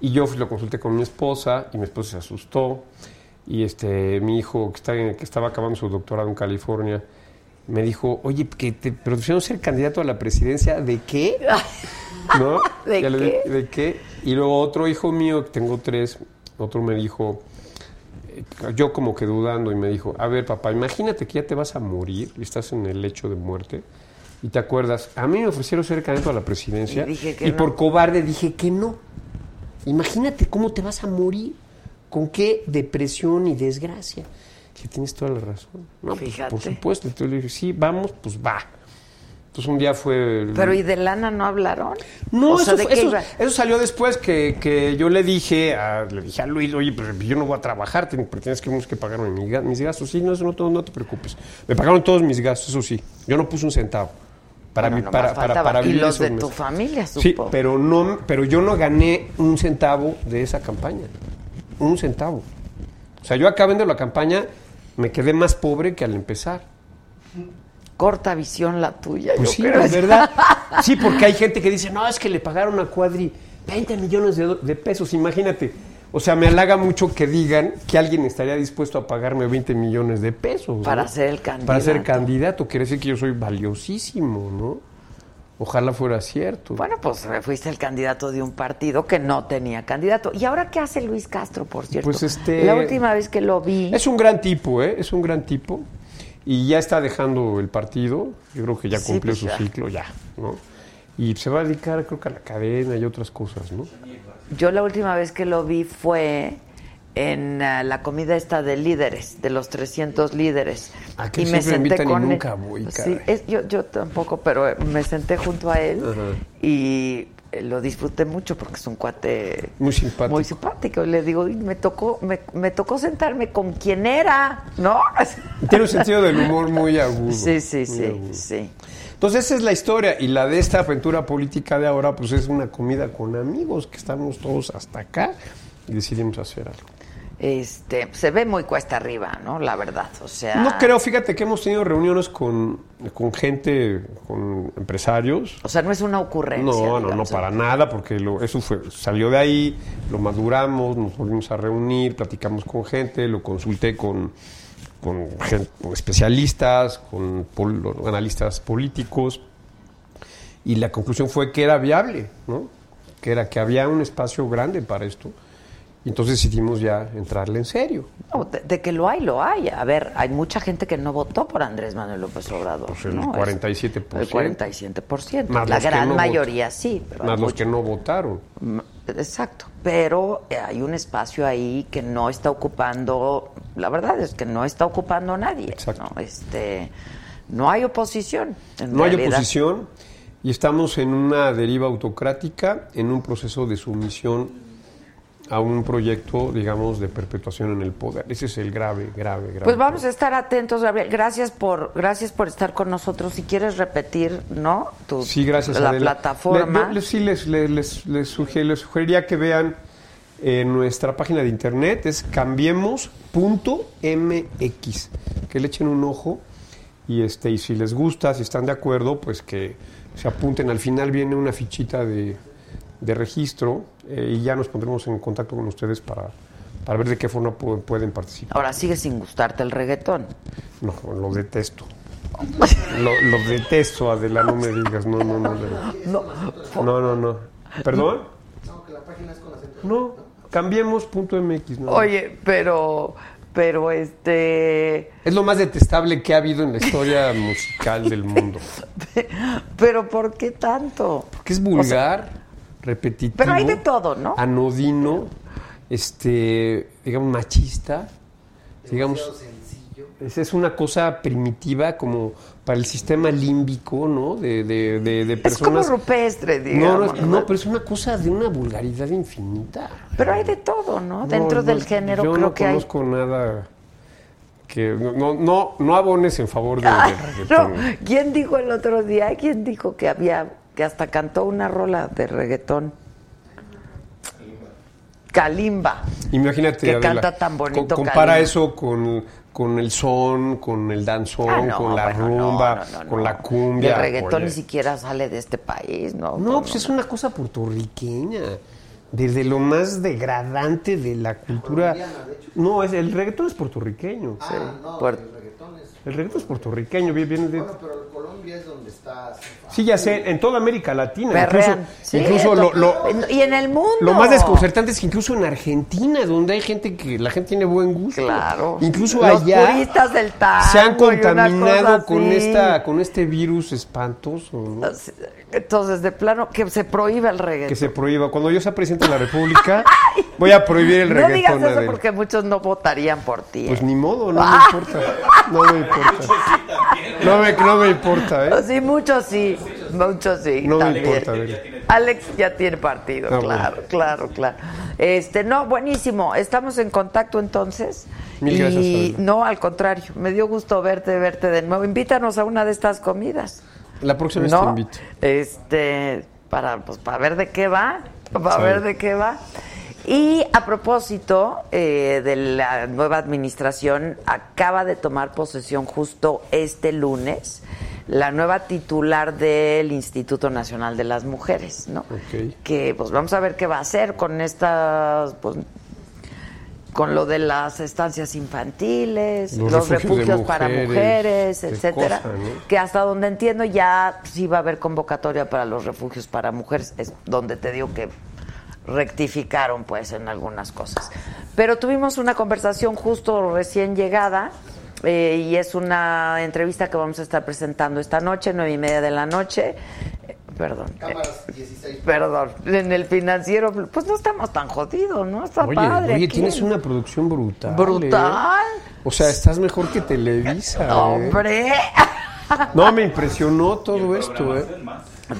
Y yo lo consulté con mi esposa y mi esposa se asustó. Y este, mi hijo que, está que estaba acabando su doctorado en California me dijo, oye, que te propusieron ser candidato a la presidencia, ¿de qué? ¿No? ¿De le qué? ¿De qué? Y luego otro hijo mío, que tengo tres, otro me dijo, eh, yo como que dudando, y me dijo, a ver, papá, imagínate que ya te vas a morir y estás en el lecho de muerte. Y te acuerdas, a mí me ofrecieron ser candidato a la presidencia Y no. por cobarde dije que no. Imagínate cómo te vas a morir, con qué depresión y desgracia. Que tienes toda la razón. No, pues, Fíjate. por supuesto. Entonces le dije, sí, vamos, pues va. Entonces un día fue... el- Pero ¿y de lana no hablaron? no, O sea, eso, ¿de fue- qué eso- salió después que, que yo le dije a, le dije a Luis, oye, pues yo no voy a trabajar, pero tienes que, que pagarme mis, ga- mis gastos. Sí, no, eso no, te- no te preocupes. Me pagaron todos mis gastos, eso sí. Yo no puse un centavo. Para, Bueno, mí, para, para, para y los de tu familia, Sí, supongo. pero, no, pero yo no gané un centavo de esa campaña. Un centavo. O sea, yo acabando la campaña me quedé más pobre que al empezar. Corta visión la tuya, Pues yo sí, creo. es verdad. Sí, porque hay gente que dice, no, es que le pagaron a Cuadri 20 millones de, pesos, imagínate. O sea, me halaga mucho que digan que alguien estaría dispuesto a pagarme 20 millones de pesos. ¿no? Para ser el candidato. Para ser candidato, quiere decir que yo soy valiosísimo, ¿no? Ojalá fuera cierto. Bueno, pues eh, fuiste el candidato de un partido que no tenía candidato. ¿Y ahora qué hace Luis Castro, por cierto? Pues, este- La última vez que lo vi... Es un gran tipo, ¿eh? Es un gran tipo. Y ya está dejando el partido. Yo creo que ya Sí, cumplió pues su ya. ciclo, ya, ¿no? Y se va a dedicar, creo que a la cadena y otras cosas, ¿no? Yo la última vez que lo vi fue en eh, la comida esta de líderes, de los 300 líderes. ¿A qué siempre me invitan y nunca voy, Sí, caray? es- yo, yo tampoco, pero me senté junto a él y eh, lo disfruté mucho porque es un cuate Muy simpático. muy simpático. Le digo, "Y me tocó, me, me tocó sentarme con quien era, ¿no? Tiene un sentido del humor muy agudo. Sí, sí, sí, agudo. sí. Entonces esa es la historia y la de esta aventura política de ahora pues es una comida con amigos que estamos todos hasta acá y decidimos hacer algo. Este, se ve muy cuesta arriba, ¿no? La verdad, o sea... No creo, fíjate que hemos tenido reuniones con, con gente, con empresarios. O sea, no es una ocurrencia. No, no, no, para nada, porque lo- eso fue, salió de ahí, lo maduramos, nos volvimos a reunir, platicamos con gente, lo consulté con, con, especialistas, con pol- analistas políticos, y la conclusión fue que era viable, ¿no? Que era que había un espacio grande para esto. Y entonces decidimos ya entrarle en serio. No, de, de que lo hay, lo hay. A ver, hay mucha gente que no votó por Andrés Manuel López Obrador. Pues el ¿no? 47%. El 47%. Más La gran no mayoría sí. Pero Más los mucho- que no votaron. Mm, Exacto. Pero eh, hay un espacio ahí que no está ocupando, la verdad es que no está ocupando nadie. Exacto. ¿no? Este, no hay oposición. en No hay oposición y estamos en una deriva autocrática, en un proceso de sumisión a un proyecto, digamos, de perpetuación en el poder. Ese es el grave, grave, grave. Pues vamos a estar atentos, Gabriel. Gracias por, gracias por estar con nosotros. Si quieres repetir, ¿no? Tu, Sí, gracias La Adela. plataforma. Le- le- sí, les, les, les, les les sugeriría que vean en nuestra página de internet, es cambiemos.mx, que le echen un ojo y, este, y si les gusta, si están de acuerdo, pues que se apunten. Al final viene una fichita de, de registro eh, y ya nos pondremos en contacto con ustedes para, para ver de qué forma pu- pueden participar. Ahora sigue sin gustarte el reggaetón. No, lo detesto. Lo, lo detesto, Adela, no me digas. No, no, no. No, No, no, no. ¿Perdón? No, cambiemos.mx. No. Oye, pero, pero este, Es lo más detestable que ha habido en la historia musical del mundo. pero ¿por qué tanto? Porque es vulgar, repetitivo. Pero hay de todo, ¿no? Anodino, este, digamos, machista. Digamos, es, es una cosa primitiva como para el sistema límbico, ¿no? De, de, de, de Es como personas. rupestre, no, digamos. no, no, pero es una cosa de una vulgaridad infinita. Pero hay de todo, ¿no? No, Dentro no, del género yo creo no que hay. conozco nada que no, no, no, no abones en favor de, Ay, del no. ¿quién dijo el otro día? ¿Quién dijo que había que hasta cantó una rola de reggaetón? Kalimba. Imagínate, Que Adela, canta tan bonito co- compara Kalimba. eso con, con el son, con el danzón, Ah, no, con la bueno, rumba, no, no, con no. la cumbia. El reggaetón oye. ni siquiera sale de este país, ¿no? No, pues es una cosa puertorriqueña. Desde lo más degradante de la cultura. No, es, el reggaetón es puertorriqueño. Ah, no, Puer- el reggaetón es... Puertorriqueño, viene viene de. Bueno, pero Colombia es donde está... Sí, ya sé, en toda América Latina. Perrean. Incluso, Sí, incluso lo, y en el mundo. lo más desconcertante es que incluso en Argentina, donde hay gente que la gente tiene buen gusto. Claro. Incluso Los allá. puristas del tango se han contaminado con esta con este virus espantoso ¿no? Entonces, de plano, que se prohíbe el reggaetón. que se prohíba cuando yo sea presidente de la república voy a prohibir el no reggaetón digas eso Adela. porque muchos no votarían por ti. pues ¿eh? ni modo no me importa no me importa no me, no me importa ¿eh? Sí, muchos sí, muchos sí. no me también. importa Adela. Alex ya tiene partido, Ah, claro, bueno. claro, claro. Este, no, buenísimo. Estamos en contacto entonces. Mil y gracias, no, al contrario, me dio gusto verte, verte de nuevo. Invítanos a una de estas comidas. la próxima vez te ¿No? invito Este, para, pues, para ver de qué va, para ver de qué va. Y a propósito eh, de la nueva administración, acaba de tomar posesión justo este lunes la nueva titular del Instituto Nacional de las Mujeres, ¿no? Ok. Que pues vamos a ver qué va a hacer con estas, pues, con lo de las estancias infantiles, los, Los refugios, para mujeres, etcétera, cosa, ¿no? que hasta donde entiendo ya sí va a haber convocatoria para los refugios para mujeres, es donde te digo que rectificaron pues en algunas cosas. Pero tuvimos una conversación justo recién llegada eh, y es una entrevista que vamos a estar presentando esta noche, nueve y media de la noche. Eh, perdón. eh, Cámaras 16. Perdón, en el financiero, pues no estamos tan jodidos, ¿no? Está oye, padre. oye aquí. tienes una producción brutal Brutal. ¿eh? o sea estás mejor que Televisa ¿eh? Hombre. no me impresionó todo esto ¿eh?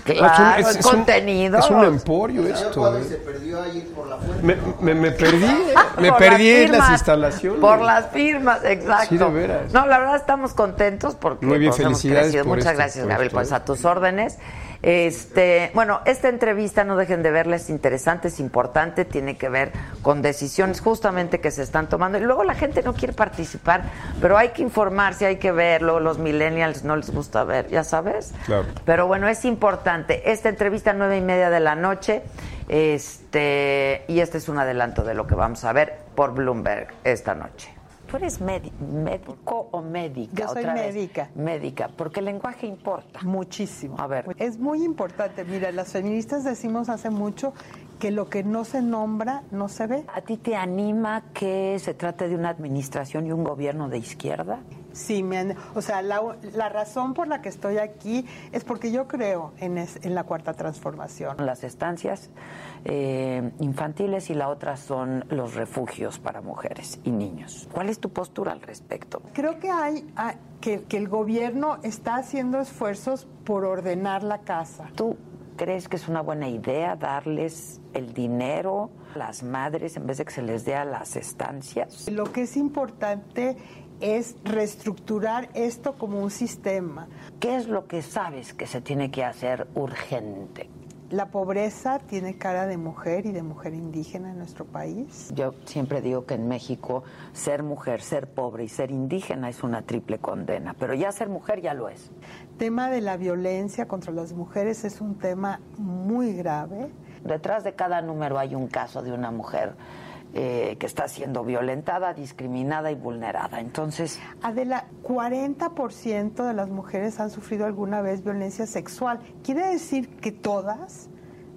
Claro, Es un- el es un- contenido. es un emporio esto ¿eh? se perdió ahí por la. Me, me, me perdí, ¿eh? me Por perdí en las firmas, instalaciones. Por las firmas, exacto. Sí, de veras. No, la verdad estamos contentos porque Muy bien, pues, hemos felicidades crecido. por Muchas esto, gracias, por Gabriel, esto, pues ¿eh? a tus órdenes. Este, bueno, esta entrevista no dejen de verla, es interesante, es importante, tiene que ver con decisiones justamente que se están tomando. Y luego la gente no quiere participar, pero hay que informarse, hay que verlo. Los millennials no les gusta ver, ya sabes. Claro. Pero bueno, es importante. Esta entrevista nueve y media de la noche, este, y este es un adelanto de lo que vamos a ver por Bloomberg esta noche. ¿Tú eres médico o médica? Yo soy Otra vez. médica. Médica, porque el lenguaje importa. Muchísimo. A ver. Es muy importante. Mira, las feministas decimos hace mucho que lo que no se nombra no se ve. ¿A ti te anima que se trate de una administración y un gobierno de izquierda? Sí, me han- o sea, la, la razón por la que estoy aquí es porque yo creo en, es- en la cuarta transformación. Las estancias eh, infantiles y la otra son los refugios para mujeres y niños. ¿Cuál es tu postura al respecto? Creo que hay ah, que, que el gobierno está haciendo esfuerzos por ordenar la casa. ¿Tú crees que es una buena idea darles el dinero a las madres en vez de que se les dé a las estancias? Lo que es importante es reestructurar esto como un sistema. ¿Qué es lo que sabes que se tiene que hacer urgente? La pobreza tiene cara de mujer y de mujer indígena en nuestro país. Yo siempre digo que en México ser mujer, ser pobre y ser indígena es una triple condena, pero ya ser mujer ya lo es. tema de la violencia contra las mujeres es un tema muy grave. Detrás de cada número hay un caso de una mujer eh, que está siendo violentada, discriminada y vulnerada. Entonces, Adela, 40% de las mujeres han sufrido alguna vez violencia sexual. Quiere decir que todas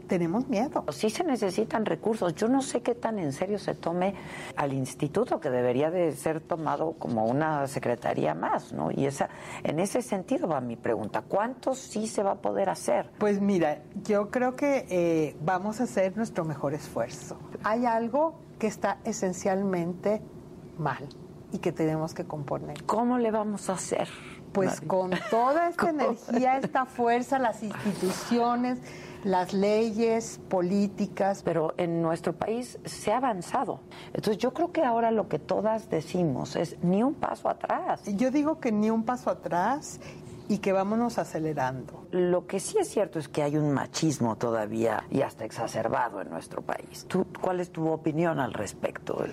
tenemos miedo. sí se necesitan recursos. Yo no sé qué tan en serio se tome al instituto, que debería de ser tomado como una secretaría más, ¿no? Y esa, en ese sentido va mi pregunta. ¿Cuánto sí se va a poder hacer? Pues mira, yo creo que eh, vamos a hacer nuestro mejor esfuerzo. Hay algo que está esencialmente mal y que tenemos que componer. ¿Cómo le vamos a hacer? Pues con toda esta ¿Cómo? energía, esta fuerza, las instituciones, las leyes, políticas. pero en nuestro país se ha avanzado. Entonces yo creo que ahora lo que todas decimos es ni un paso atrás. Yo digo que ni un paso atrás y que vámonos acelerando. Lo que sí es cierto es que hay un machismo todavía y hasta exacerbado en nuestro país. ¿Tú, ¿Cuál es tu opinión al respecto?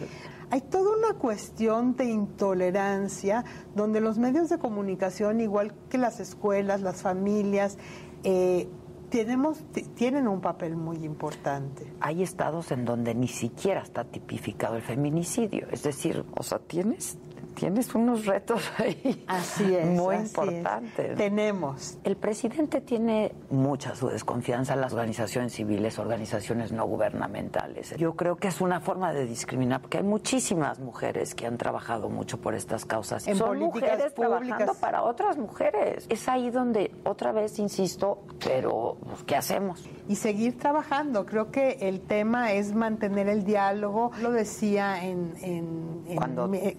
Hay toda una cuestión de intolerancia donde los medios de comunicación, igual que las escuelas, las familias, eh, tenemos, tienen un papel muy importante. Hay estados en donde ni siquiera está tipificado el feminicidio. Es decir, o sea, tienes, tienes unos retos ahí Así es. muy así es. importantes. Tenemos. El presidente tiene mucha su desconfianza en las organizaciones civiles, organizaciones no gubernamentales. Yo creo que es una forma de discriminar, porque hay muchísimas mujeres que han trabajado mucho por estas causas. En Son políticas mujeres trabajando públicas. para otras mujeres. Es ahí donde, otra vez, insisto, pero pues, ¿qué hacemos? y seguir trabajando. Creo que el tema es mantener el diálogo. Lo decía en... en, en Cuando eh,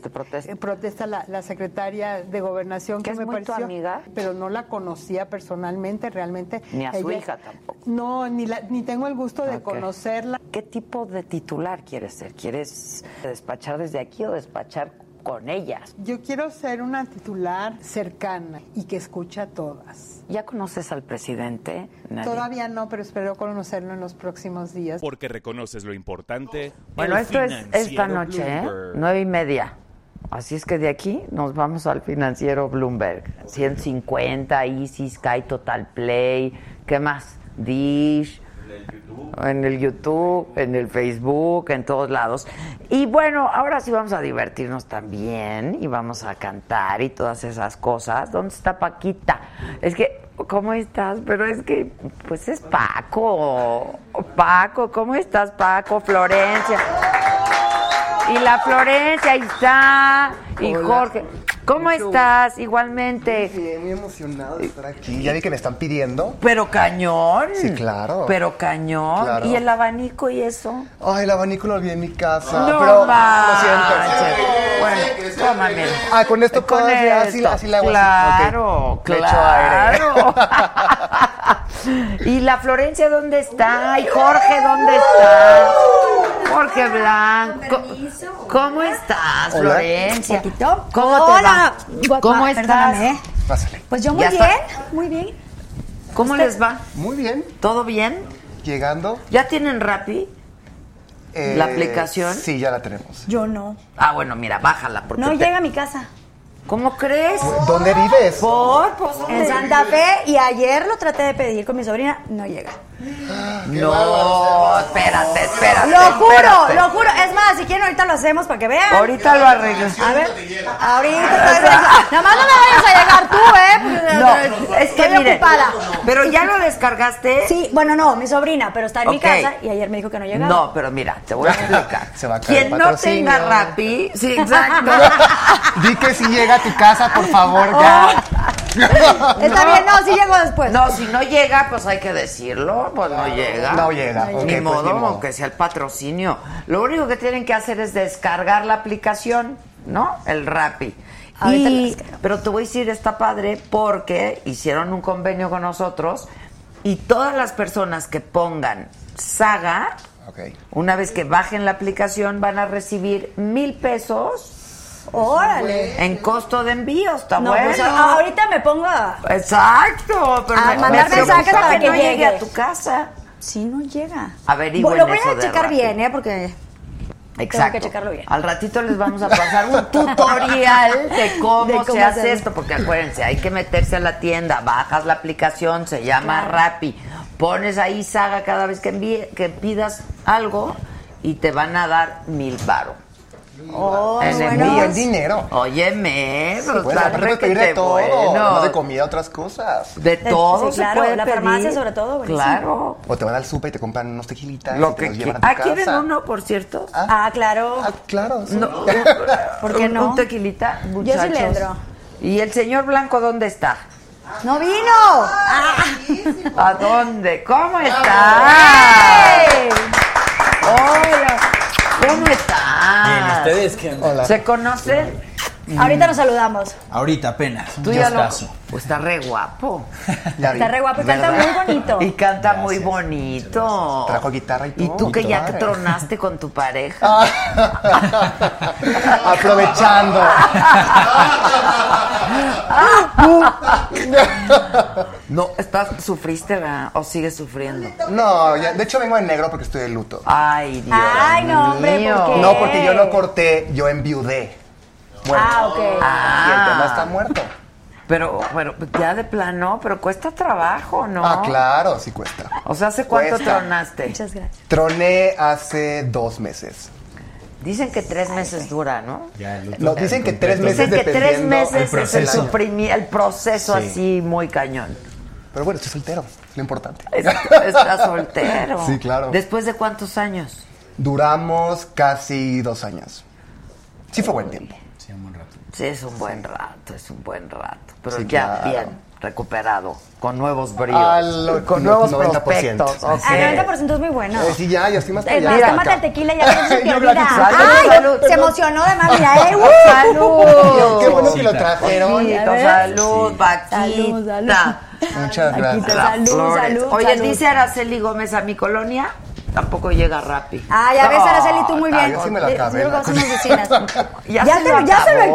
rendiste protesta. eh, protesta la, la secretaria de Gobernación, Que que, es me muy tu amiga. Pero no la conocía personalmente, realmente. Ni a su ella- hija tampoco. No, ni, la- ni tengo el gusto de conocerla. ¿Qué tipo de titular quieres ser? ¿Quieres despachar desde aquí o despachar con ellas? Yo quiero ser una titular cercana y que escucha a todas. ¿Ya conoces al presidente? Nadie. Todavía no, pero espero conocerlo en los próximos días. Porque reconoces lo importante. Bueno, esto es esta noche, ¿eh? Nueve y media. Así es que de aquí nos vamos al financiero Bloomberg. 150, Easy, Sky, Total Play. ¿Qué más? Dish. En el YouTube, en el Facebook, en todos lados. Y bueno, ahora sí vamos a divertirnos también y vamos a cantar y todas esas cosas. ¿Dónde está Paquita? Es que, ¿cómo estás? Pero es que, pues es Paco. Paco, ¿cómo estás, Paco? Florencia. Y la Florencia, ahí está. Y Hola. Jorge. ¿Cómo estás? Igualmente. Bien, muy emocionado de estar aquí. Ya vi que me están pidiendo. Pero cañón. Sí, claro. Pero cañón. Claro. ¿Y el abanico y eso? Ay, el abanico lo olvidé en mi casa. No pero manches. lo siento. Bueno, toma, mira. Ah, con esto Con puedo así, así así. Claro, Ok. Le echo aire. claro. ¿Y la Florencia dónde está? ¿Y Jorge dónde está? Jorge Blanco. ¿Cómo estás. Florencia? ¿Cómo te Hola. va? ¿Cómo estás? ¿eh? Pásale. Pues yo muy bien, muy bien. ¿Cómo les va? Muy bien. ¿Todo bien? Llegando. ¿Ya tienen Rappi? eh, ¿La aplicación? Sí, ya la tenemos. Yo no. Ah, bueno, mira, bájala. Porque No te- llega a mi casa. ¿Cómo crees? ¿Dónde vives? ¿Por? Pues, ¿dónde En Santa Fe y ayer lo traté de pedir con mi sobrina, no llega. No, espérate, espérate. Lo juro, espérate. lo juro. Es más, si quieren ahorita lo hacemos para que vean. Ahorita lo arreglas. A ver, ahorita te Nada más no me vayas a llegar tú, ¿eh? No, es que estoy miren, ocupada. pero ya lo descargaste. Sí, bueno, no, mi sobrina, pero está en mi casa y ayer me dijo que no llegaba. No, pero mira, te voy a explicar. Se va a caer Quien no tenga Rappi, sí, exacto. Di que si llega a tu casa, por favor, ya. Está bien, no, sí llego después. No, si no llega, pues hay que decirlo, pues no llega. No llega, ni, pues modo, ni modo. aunque sea el patrocinio. Lo único que tienen que hacer es descargar la aplicación, ¿no? El Rappi. Y- pero te voy a decir, está padre porque hicieron un convenio con nosotros y todas las personas que pongan Saga, una vez que bajen la aplicación, van a recibir mil pesos Órale. en costo de envío. Está No, bueno. pues a- ahorita me pongo a... Exacto, pero A me, mandar mensajes para que no llegue llegue. a tu casa. Sí, no llega. Averigüen Lo voy eso a checar bien, ¿eh? Porque... Exacto. que checarlo bien. Al ratito les vamos a pasar un tutorial de cómo, De cómo se hace esto, porque acuérdense, hay que meterse a la tienda, bajas la aplicación, se llama Rappi, pones ahí Saga cada vez que envíe, que pidas algo y te van a dar mil baros. Oh, En bueno. envíos. En dinero. Óyeme, eso Pues, puedes pedir de todo. bueno. No de comida, otras cosas. De todo sí, se claro, puede la pedir. farmacia sobre todo, buenísimo. Claro. O te van al súper y te compran unos tequilitas Lo y te los llevan a tu Ah, ¿quieren casa. uno, por cierto? Ah, claro. Ah, claro. sí. No, ¿Por qué un- no? Un tequilita, Yo sí muchachos. le entro. ¿Y el señor Blanco dónde está? ¡No vino! Ah. ¿A dónde? ¿Cómo está? Hola. ¿Cómo está? Bien, ¿ustedes qué? Hola. ¿Se conocen? Ahorita nos saludamos. Ahorita apenas. Tú ya lo... Pues está re guapo. Está re guapo y canta ¿Verdad? muy bonito. Y canta muy bonito. Trajo guitarra y Y todo. tú que ya Padre. tronaste con tu pareja. Ah. Aprovechando. No, ¿estás, ¿sufriste verdad? o sigues sufriendo? No, ya- de hecho vengo en negro porque estoy de luto. Ay, Dios Ay, no, hombre. ¿por qué? No, porque yo no corté, yo enviudé. Ah, ok. Y el Ah. tema está muerto. Pero, pero ya de plano, pero cuesta trabajo, ¿no? Ah, claro, sí cuesta. O sea, ¿hace cuánto Cuesta. tronaste? Muchas gracias. Troné hace dos meses. Dicen que tres meses dura, ¿no? Ya, el No, dicen que tres meses Dicen que tres dependiendo meses el es el, proceso. suprimi- el proceso Sí. así muy cañón. Pero bueno, estoy soltero, es lo importante. Estás soltero. Sí, claro. ¿Después de cuántos años? Duramos casi dos años. Sí fue buen tiempo. Sí. Sí, es un buen rato, es un buen rato. Pero Sí, ya claro. bien, recuperado, con nuevos bríos, Al con no- nuevos 90%. prospectos. el 90% es muy bueno. Eh, sí, ya, ya estoy más para Es allá. más, tómate el tequila y ya no se que salud, Ay, salud, se emocionó de más, mira, ¿eh? ¡Uh! ¡Salud! Qué bueno que lo trajeron. Ver. salud, vaquita. Salud, salud. Muchas Aquí gracias. te- Salud, salud, Oye, salud. dice Araceli Gómez a mi colonia, tampoco llega rápido. Ah, ya ves, Araceli, tú muy bien. yo sí me la acabé, luego la hacemos vecinas. Ya, ¿Ya se te- lo ya se lo acabó,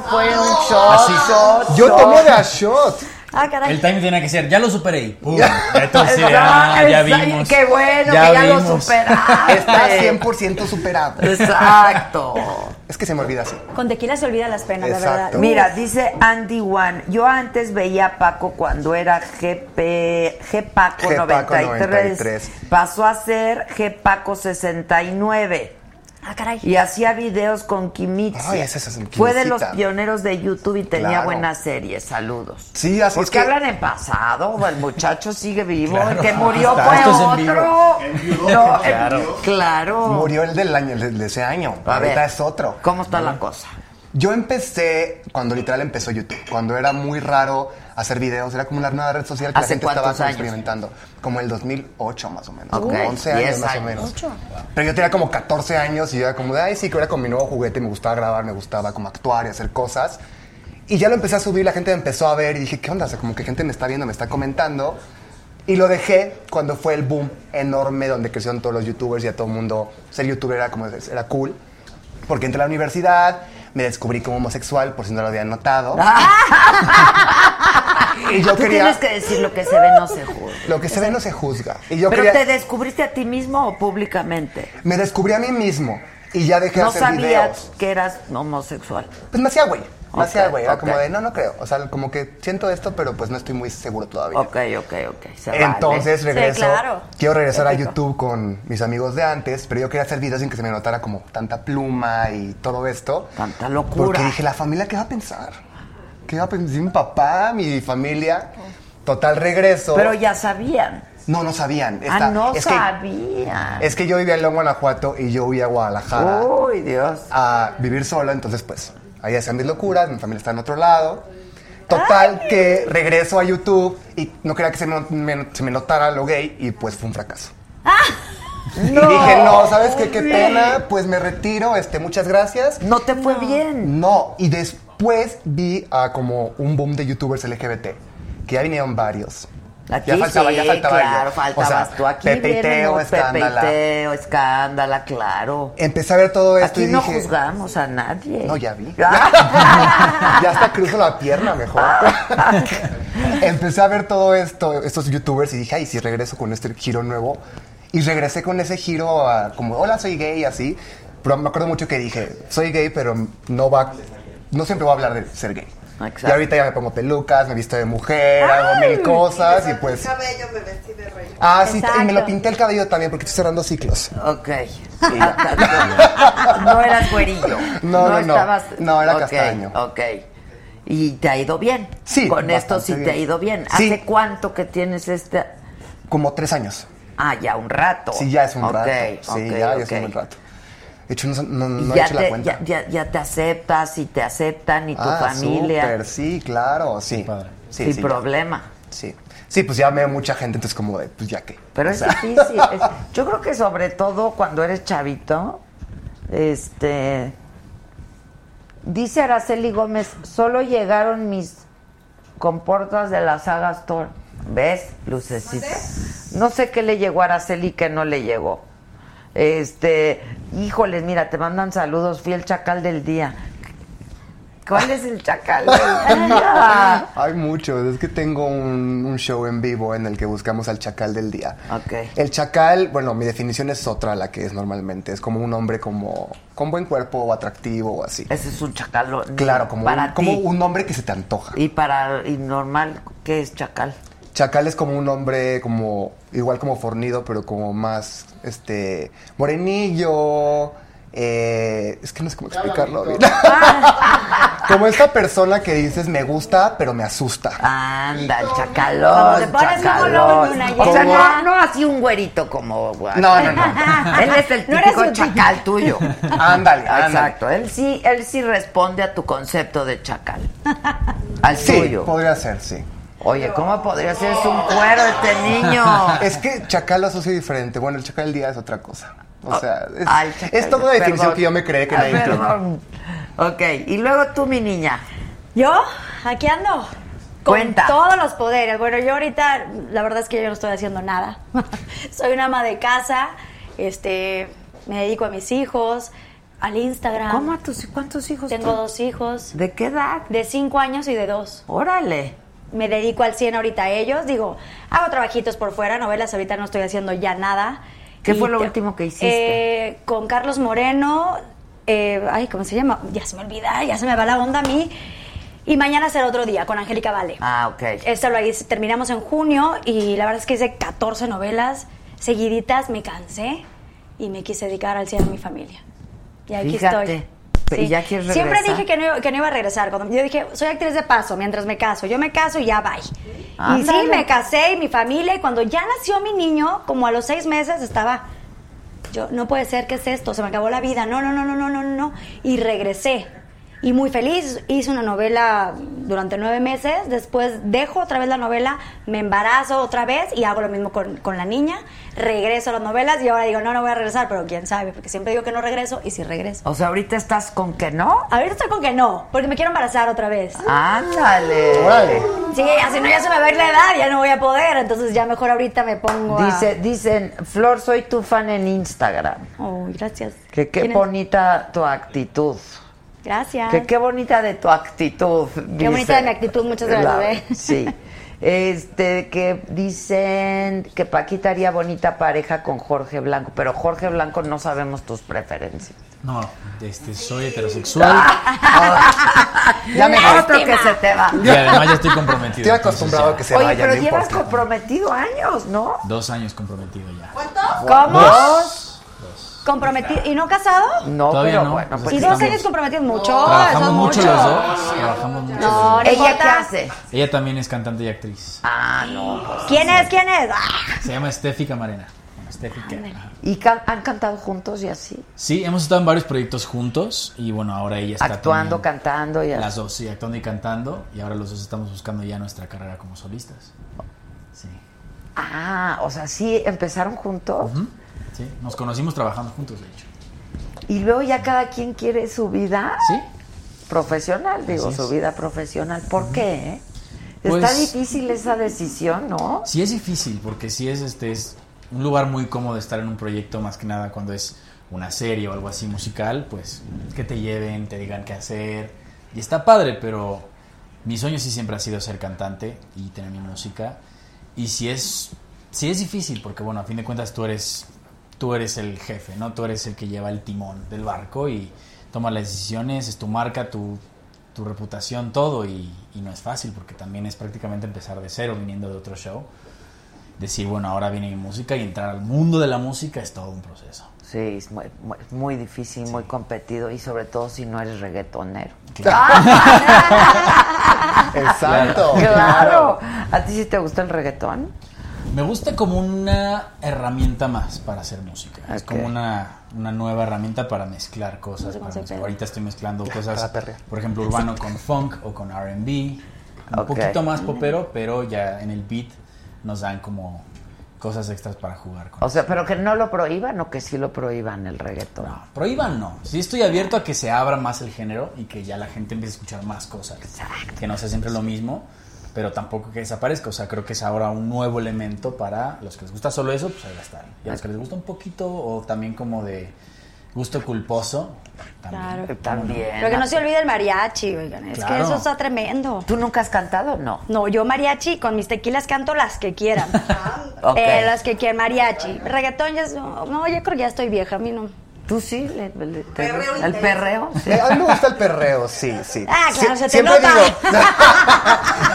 echó? Fue un shot, Así. shot, Yo shot. tomo de a shot. Ah, caray. El timing tenía que ser, ya lo superé. y ¡pum! Entonces, ah, ya vimos. Qué bueno que ya lo superaste. Está 100% superado. Exacto. Es que se me olvida así. Con tequila se olvida las penas, de verdad. Mira, dice Andy One, yo antes veía a Paco cuando era GP, G Paco G Paco 93, 93. pasó a ser G Paco 69 Ah, caray. y hacía videos con Kimitsia. Ay, ese es el Fue de los pioneros de YouTube y tenía Claro. buenas series. Saludos. Sí, así Porque es que- hablan en pasado, el muchacho sigue vivo, Claro, el que murió fue esto es en otro. vivo. No, Claro. claro. Murió el del año, el de ese año. A Ahorita ver, es otro. ¿Cómo está la cosa? Yo empecé cuando literal empezó YouTube, cuando era muy raro hacer videos, era como una nueva red social que la ¿Hace gente estaba años? experimentando, como el 2008 más o menos, Ok, como 11 años 10 más o años. menos. Pero yo tenía como 14 años y yo era como de, ay sí, que era con mi nuevo juguete, me gustaba grabar, me gustaba como actuar y hacer cosas. Y ya lo empecé a subir, la gente me empezó a ver y dije, ¿qué onda? O sea, como que gente me está viendo, me está comentando. Y lo dejé cuando fue el boom enorme donde crecieron todos los youtubers y a todo el mundo ser youtuber era como era cool. Porque entré a la universidad, me descubrí como homosexual, por si no lo habían notado. y yo Tú quería... tienes que decir lo que se ve no se juzga. Lo que se ve no se juzga. Y yo ¿Pero quería... te descubriste a ti mismo o públicamente? Me descubrí a mí mismo y ya dejé de No hacer sabías videos. que eras homosexual. Pues me hacía güey. Me Ok, hacía güey. Era como de, no, no creo. O sea, como que siento esto, pero pues no estoy muy seguro todavía. Ok, ok, ok. se vale. Entonces regreso. claro. Quiero regresar Épico. a YouTube con mis amigos de antes, pero yo quería hacer videos sin que se me notara como tanta pluma y todo esto. Tanta locura. Porque dije, ¿la familia qué va a pensar? ¿Qué va a pensar mi papá, mi familia? Total regreso. Pero ya sabían. No, no sabían. ah, no es que- sabían. es que yo vivía en León, Guanajuato y yo huía a Guadalajara Uy, Dios. a vivir solo, entonces pues ahí hacían mis locuras, mi familia está en otro lado. Total que regreso a YouTube y no quería que se me, me- se me notara lo gay y pues fue un fracaso. Y dije, no, ¿sabes qué? Qué pena, pues me retiro, este, muchas gracias. No te fue bien. No, y después vi a como un boom de youtubers LGBT, que ya vinieron varios. Aquí ya faltaba, sí, ya faltaba claro, faltabas O sea, tú. Aquí Pepe y vienen Teo, los Pepe y escándala. Teo, escándala, claro. Empecé a ver todo esto Aquí y no dije... juzgamos a nadie. No, ya vi. ya hasta cruzo la pierna mejor. Empecé a ver todo esto, estos youtubers y dije, ay, si regreso con este giro nuevo. Y regresé con ese giro a como, hola, soy gay, así. Pero me acuerdo mucho que dije, soy gay, pero no va, no siempre voy a hablar de ser gay. Exacto. Y ahorita ya me pongo pelucas, me visto de mujer, hago mil cosas y pues... cabello me vestí de rey. Ah, sí, y me lo pinté el cabello también porque estoy cerrando ciclos. Ok. no eras güerillo. No, no, no. estabas... No, era castaño. Ok. ¿Y te ha ido bien? Sí, Con esto sí te ha ido bien. Sí. ¿Hace cuánto que tienes este...? Como tres años. Ah, ya un rato. Sí, ya es un rato. Sí, ok, ya, ya es un buen rato. De hecho, no, no, no he hecho la cuenta. ya, ya, ya te aceptas y te aceptan y tu Ah, familia. súper, sí, claro, sí. padre. Sí, sin sí, problema. Sí. Sí, pues ya me ve mucha gente, entonces como de, pues ya qué. Pero O es difícil. es- yo creo que sobre todo cuando eres chavito, este, Dice Araceli Gómez, solo llegaron mis comportas de la saga Store. ¿Ves? Lucecita. No sé qué le llegó a Araceli que no le llegó. Este, híjoles, mira, te mandan saludos. Fui el chacal del día. ¿Cuál es el chacal del día? Hay muchos. Es que tengo un, un show en vivo en el que buscamos al chacal del día. Ok. El chacal, bueno, mi definición es otra a la que es normalmente. Es como un hombre como con buen cuerpo o atractivo o así. Ese es un chacal. Claro, como, para un, como ti. un hombre que se te antoja. Y para y normal, ¿qué es chacal? Chacal es como un hombre como igual como fornido, pero como más este morenillo. eh, es que no sé cómo explicarlo bien. como esta persona que dices me gusta, pero me asusta. Anda, el chacalón. Te pones una O sea, no, no así un güerito como. No, no, no. Él es el No eres típico un típico. chacal tuyo. Ándale, ándale. Exacto. Él sí, él sí responde a tu concepto de chacal. Al Sí, tuyo. podría ser, sí. Oye, ¿cómo podría ser? Es un cuero este niño. Es que chacal lo asocio diferente. Bueno, el chacal del día es otra cosa. O sea, es, Ay, chacal, es toda una definición perdón. que yo me creé que Ah, nadie entiende. perdón. Ok, y luego tú, mi niña. ¿Yo? Aquí ando. Con Cuenta. todos los poderes. Bueno, yo ahorita, la verdad es que yo no estoy haciendo nada. Soy una ama de casa. Este, me dedico a mis hijos, al Instagram. ¿Cómo a tus cuántos hijos? Tengo tú? dos hijos. ¿De qué edad? De cinco años y de dos. Órale. Me dedico al 100 ahorita a ellos. Digo, hago trabajitos por fuera, novelas. Ahorita no estoy haciendo ya nada. ¿Qué Y fue lo te- último que hiciste? Eh, con Carlos Moreno. eh, ay, ¿cómo se llama? Ya se me olvida, ya se me va la onda a mí. Y mañana será otro día con Angélica Vale. Ah, ok. Esto lo hice- terminamos en junio y la verdad es que hice 14 novelas seguiditas, me cansé y me quise dedicar al 100 a mi familia. Y aquí Fíjate. estoy. ¿Y ya quieres Siempre dije que no, iba- que no iba a regresar. Cuando yo dije, soy actriz de paso mientras me caso. Yo me caso y ya bye. Y sí, me casé y mi familia. Y cuando ya nació mi niño, como a los seis meses, estaba. Yo, no puede ser, ¿qué es esto? Se me acabó la vida. No, no, no, no, no, no, no. Y regresé. Y muy feliz. Hice una novela durante nueve meses. Después dejo otra vez la novela, me embarazo otra vez y hago lo mismo con, con la niña. Regreso a las novelas y ahora digo, no, no voy a regresar, pero quién sabe, porque siempre digo que no regreso y sí regreso. O sea, ahorita estás con que no. Ahorita estoy con que no, porque me quiero embarazar otra vez. Ándale. Órale. Sí, así no ya se me va a ir la edad, ya no voy a poder, entonces ya mejor ahorita me pongo a... Dice, dicen, Flor, soy tu fan en Instagram. Oh, gracias. Que qué bonita tu actitud. Gracias. Que qué bonita de tu actitud. Qué bonita de mi actitud, muchas gracias, La- ¿eh? Sí. Este, que dicen que Paquita haría bonita pareja con Jorge Blanco, pero Jorge Blanco no sabemos tus preferencias. No, este, soy heterosexual Ya me otro que se te va. y además ya estoy comprometido. Estoy acostumbrado a que se Oye, vaya, pero no llevas importa. comprometido años, ¿no? Dos años comprometido ya. ¿Cómo? Dos. ¿Comprometido? ¿Y no casado? No, Todavía pero no, bueno, pues ¿Y dos años comprometidos? Mucho, Trabajamos mucho mucho. los dos. Trabajamos mucho. No, los no dos. ¿Ella importa. qué hace? Ella también es cantante y actriz. Ah, no. pues. ¿Quién es? ¿Quién es? Ah. Se llama Steffi Camarena. Ajá. ¿Y can- han cantado juntos y así? Sí, hemos estado en varios proyectos juntos y bueno, ahora ella está Actuando, cantando y así. Las dos, sí, actuando y cantando y ahora los dos estamos buscando ya nuestra carrera como solistas. Sí. Ah, o sea, sí, empezaron juntos. Ujú. Sí, nos conocimos trabajando juntos, de hecho. Y luego ya cada quien quiere su vida Sí. profesional, digo, su vida profesional. ¿Por qué? eh? Pues- Está difícil esa decisión, ¿no? Sí es difícil porque sí es este es un lugar muy cómodo estar en un proyecto más que nada cuando es una serie o algo así musical, pues que te lleven, te digan qué hacer y está padre, pero mi sueño sí siempre ha sido ser cantante y tener mi música y si es sí es difícil porque bueno, a fin de cuentas tú eres tú eres el jefe, ¿no? Tú eres el que lleva el timón del barco y toma las decisiones, es tu marca, tu tu reputación, todo, y, y no es fácil porque también es prácticamente empezar de cero viniendo de otro show. Decir, bueno, ahora viene mi música y entrar al mundo de la música es todo un proceso. Sí, es muy, muy- muy difícil, muy competido y sobre todo si no eres reggaetonero. Exacto. Claro. ¿A ti sí te gusta el reggaetón? Me gusta como una herramienta más para hacer música. Es como una, una nueva herramienta para mezclar cosas. No sé para. Ahorita estoy mezclando cosas, por ejemplo, urbano con funk o con RB. Un poquito más popero, pero ya en el beat nos dan como cosas extras para jugar con. O sea, pero que no lo prohíban o que sí lo prohíban el reggaetón. Prohíban no. Sí estoy abierto a que se abra más el género y que ya la gente empiece a escuchar más cosas. Que no sea siempre lo mismo, pero tampoco que desaparezca. O sea, creo que es ahora un nuevo elemento para los que les gusta solo eso, pues ahí va a estar. Y a los que les gusta un poquito o también como de gusto culposo, también. Claro. También. Pero que no se olvide el mariachi, oigan. Es que eso está tremendo. ¿Tú nunca has cantado? No. No, yo mariachi, con mis tequilas canto las que quieran. Eh, las que quieran, mariachi. Reggaetón ya es... No, yo creo que ya estoy vieja, a mí no. ¿Tú sí? le- Perreo ¿El perreo? Sí. Eh, A mí me gusta el perreo, sí, sí. Ah, claro, Sie- se te siempre nota. digo,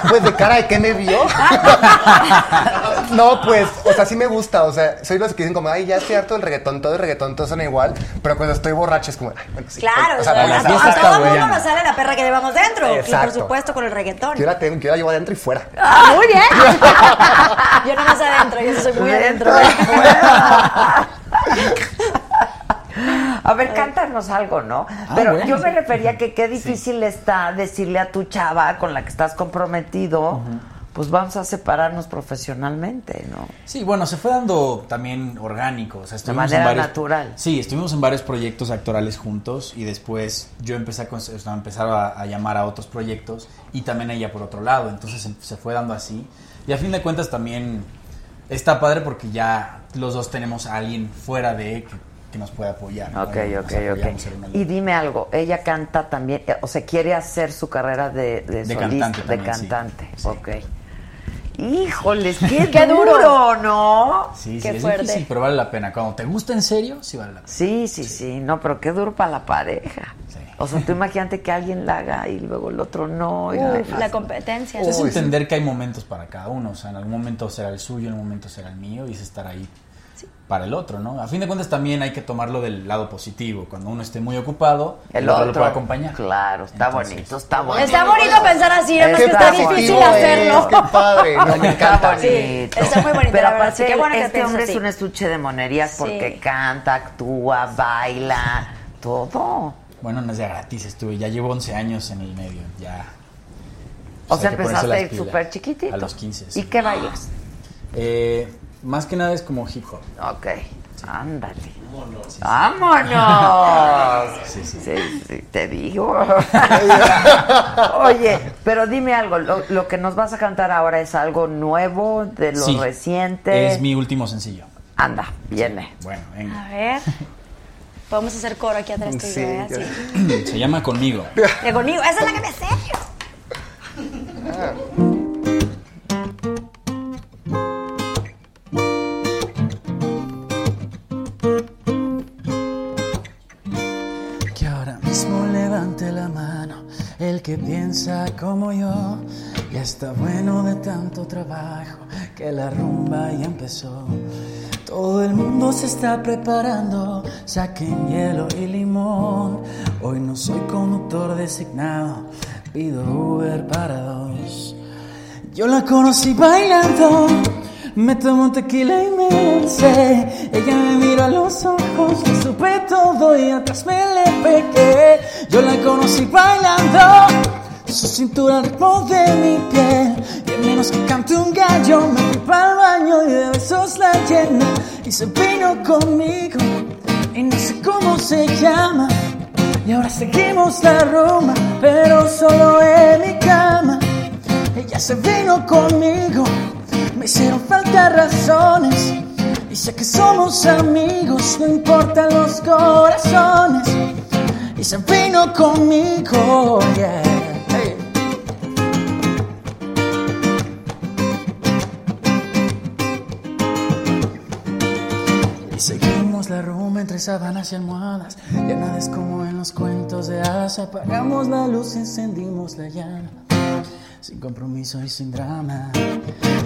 pues de cara de qué me vio. no, pues, o sea, sí me gusta, o sea, soy los que dicen como, ay, ya estoy harto del reggaetón, todo el reggaetón, todos suena igual, pero cuando estoy borracho es como, ay, bueno, sí. Claro, o sea, a, está todo el mundo nos sale la perra que llevamos dentro. Y por supuesto con el reggaetón. Que yo la tengo, yo la llevo adentro y fuera. Ah, muy bien. yo no más adentro, yo soy muy adentro. A ver, cántanos algo, ¿no? Pero bueno, yo me refería que qué difícil está decirle a tu chava con la que estás comprometido, pues vamos a separarnos profesionalmente, ¿no? Sí, bueno, se fue dando también orgánico. O sea, estuvimos manera en varios, natural. Sí, estuvimos en varios proyectos actorales juntos y después yo empecé a, con- o sea, empezar a, a llamar a otros proyectos y también ella por otro lado. Entonces se, se fue dando así. Y a fin de cuentas también está padre porque ya los dos tenemos a alguien fuera de que, que nos puede apoyar. ¿no? Ok, Y nos ok, ok. Y dime algo, ella canta también, eh, o sea, quiere hacer su carrera de, de, De solista, cantante de también, sí. cantante, Sí. ok. Híjoles, qué, Qué duro, duro. ¿no? Sí, sí, Qué es fuerte. difícil, pero vale la pena. Cuando te gusta en serio, sí vale la pena. Sí, sí, sí, no, pero qué duro para la pareja. Sí. O sea, tú imagínate que alguien la haga y luego el otro no. y la- la competencia. Es Uy, entender que hay momentos para cada uno. O sea, en algún momento será el suyo, en un momento será el mío y es estar ahí para el otro, ¿no? A fin de cuentas también hay que tomarlo del lado positivo. Cuando uno esté muy ocupado, El el, otro, otro lo puede acompañar. Claro, está Entonces, bonito, está bonito. Está bonito pensar así, nada más que Está difícil es, hacerlo. Qué padre, no, me encanta. Está bonito. Sí, está muy bonito, Pero aparte, sí, qué bueno que este hombre así. es un estuche de monerías porque canta, actúa, baila, todo. Bueno, no es de gratis, estuve, ya llevo 11 años en el medio, ya. O Pues sea, empezaste a ir súper chiquitito. A los 15, ¿Y qué bailas? Eh, más que nada es como hip hop. Ok, ándale. ¡Vámonos! Sí, sí. Sí, sí, te digo. Oye, pero dime algo, lo, lo que nos vas a cantar ahora es algo nuevo, de lo Sí, reciente. Es mi último sencillo. Anda, viene. Bueno, venga. A ver. Podemos hacer coro aquí atrás tú y yo, Sí, ¿eh? Así. Se llama Conmigo. De conmigo. Esa es la que me sé. El que piensa como yo. Ya está bueno de tanto trabajo que la rumba ya empezó. Todo el mundo se está preparando, saquen hielo y limón. Hoy no soy conductor designado, pido Uber para dos. Yo la conocí bailando, me tomó tequila y me lancé. Ella me miró a los ojos, le supe todo y atrás me le pegué. Yo la conocí bailando, su cintura ritmo de mi piel. Y al menos que cante un gallo, me fui para el baño y de besos la llené. Y se vino conmigo, y no sé cómo se llama. Y ahora seguimos la rumba, pero solo en mi cama. Ella se vino conmigo, me hicieron falta razones. Y sé que somos amigos, no importan los corazones. Y se vino conmigo. Y seguimos la rumba entre sábanas y almohadas. Ya nada es como en los cuentos de hadas. Apagamos la luz, encendimos la llama. Sin compromiso y sin drama.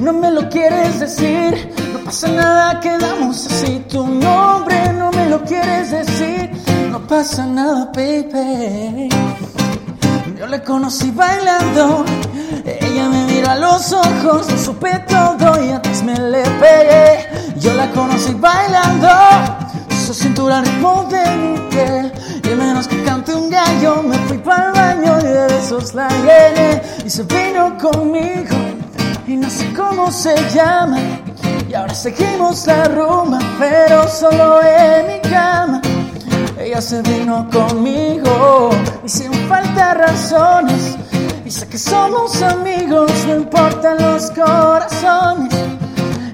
No me lo quieres decir, no pasa nada, quedamos así. Tu nombre no me lo quieres decir, no pasa nada, baby. Yo la conocí bailando, ella me mira a los ojos, supe todo y antes me le pegué. Yo la conocí bailando, su cintura ritmo de mi piel. Y menos que cante un gallo, me fui para el baño y de besos la llené. Y se vino conmigo, y no sé cómo se llama. Y ahora seguimos la rumba, pero solo en mi cama. Ella se vino conmigo y sin falta razones. Y sé que somos amigos, no importan los corazones.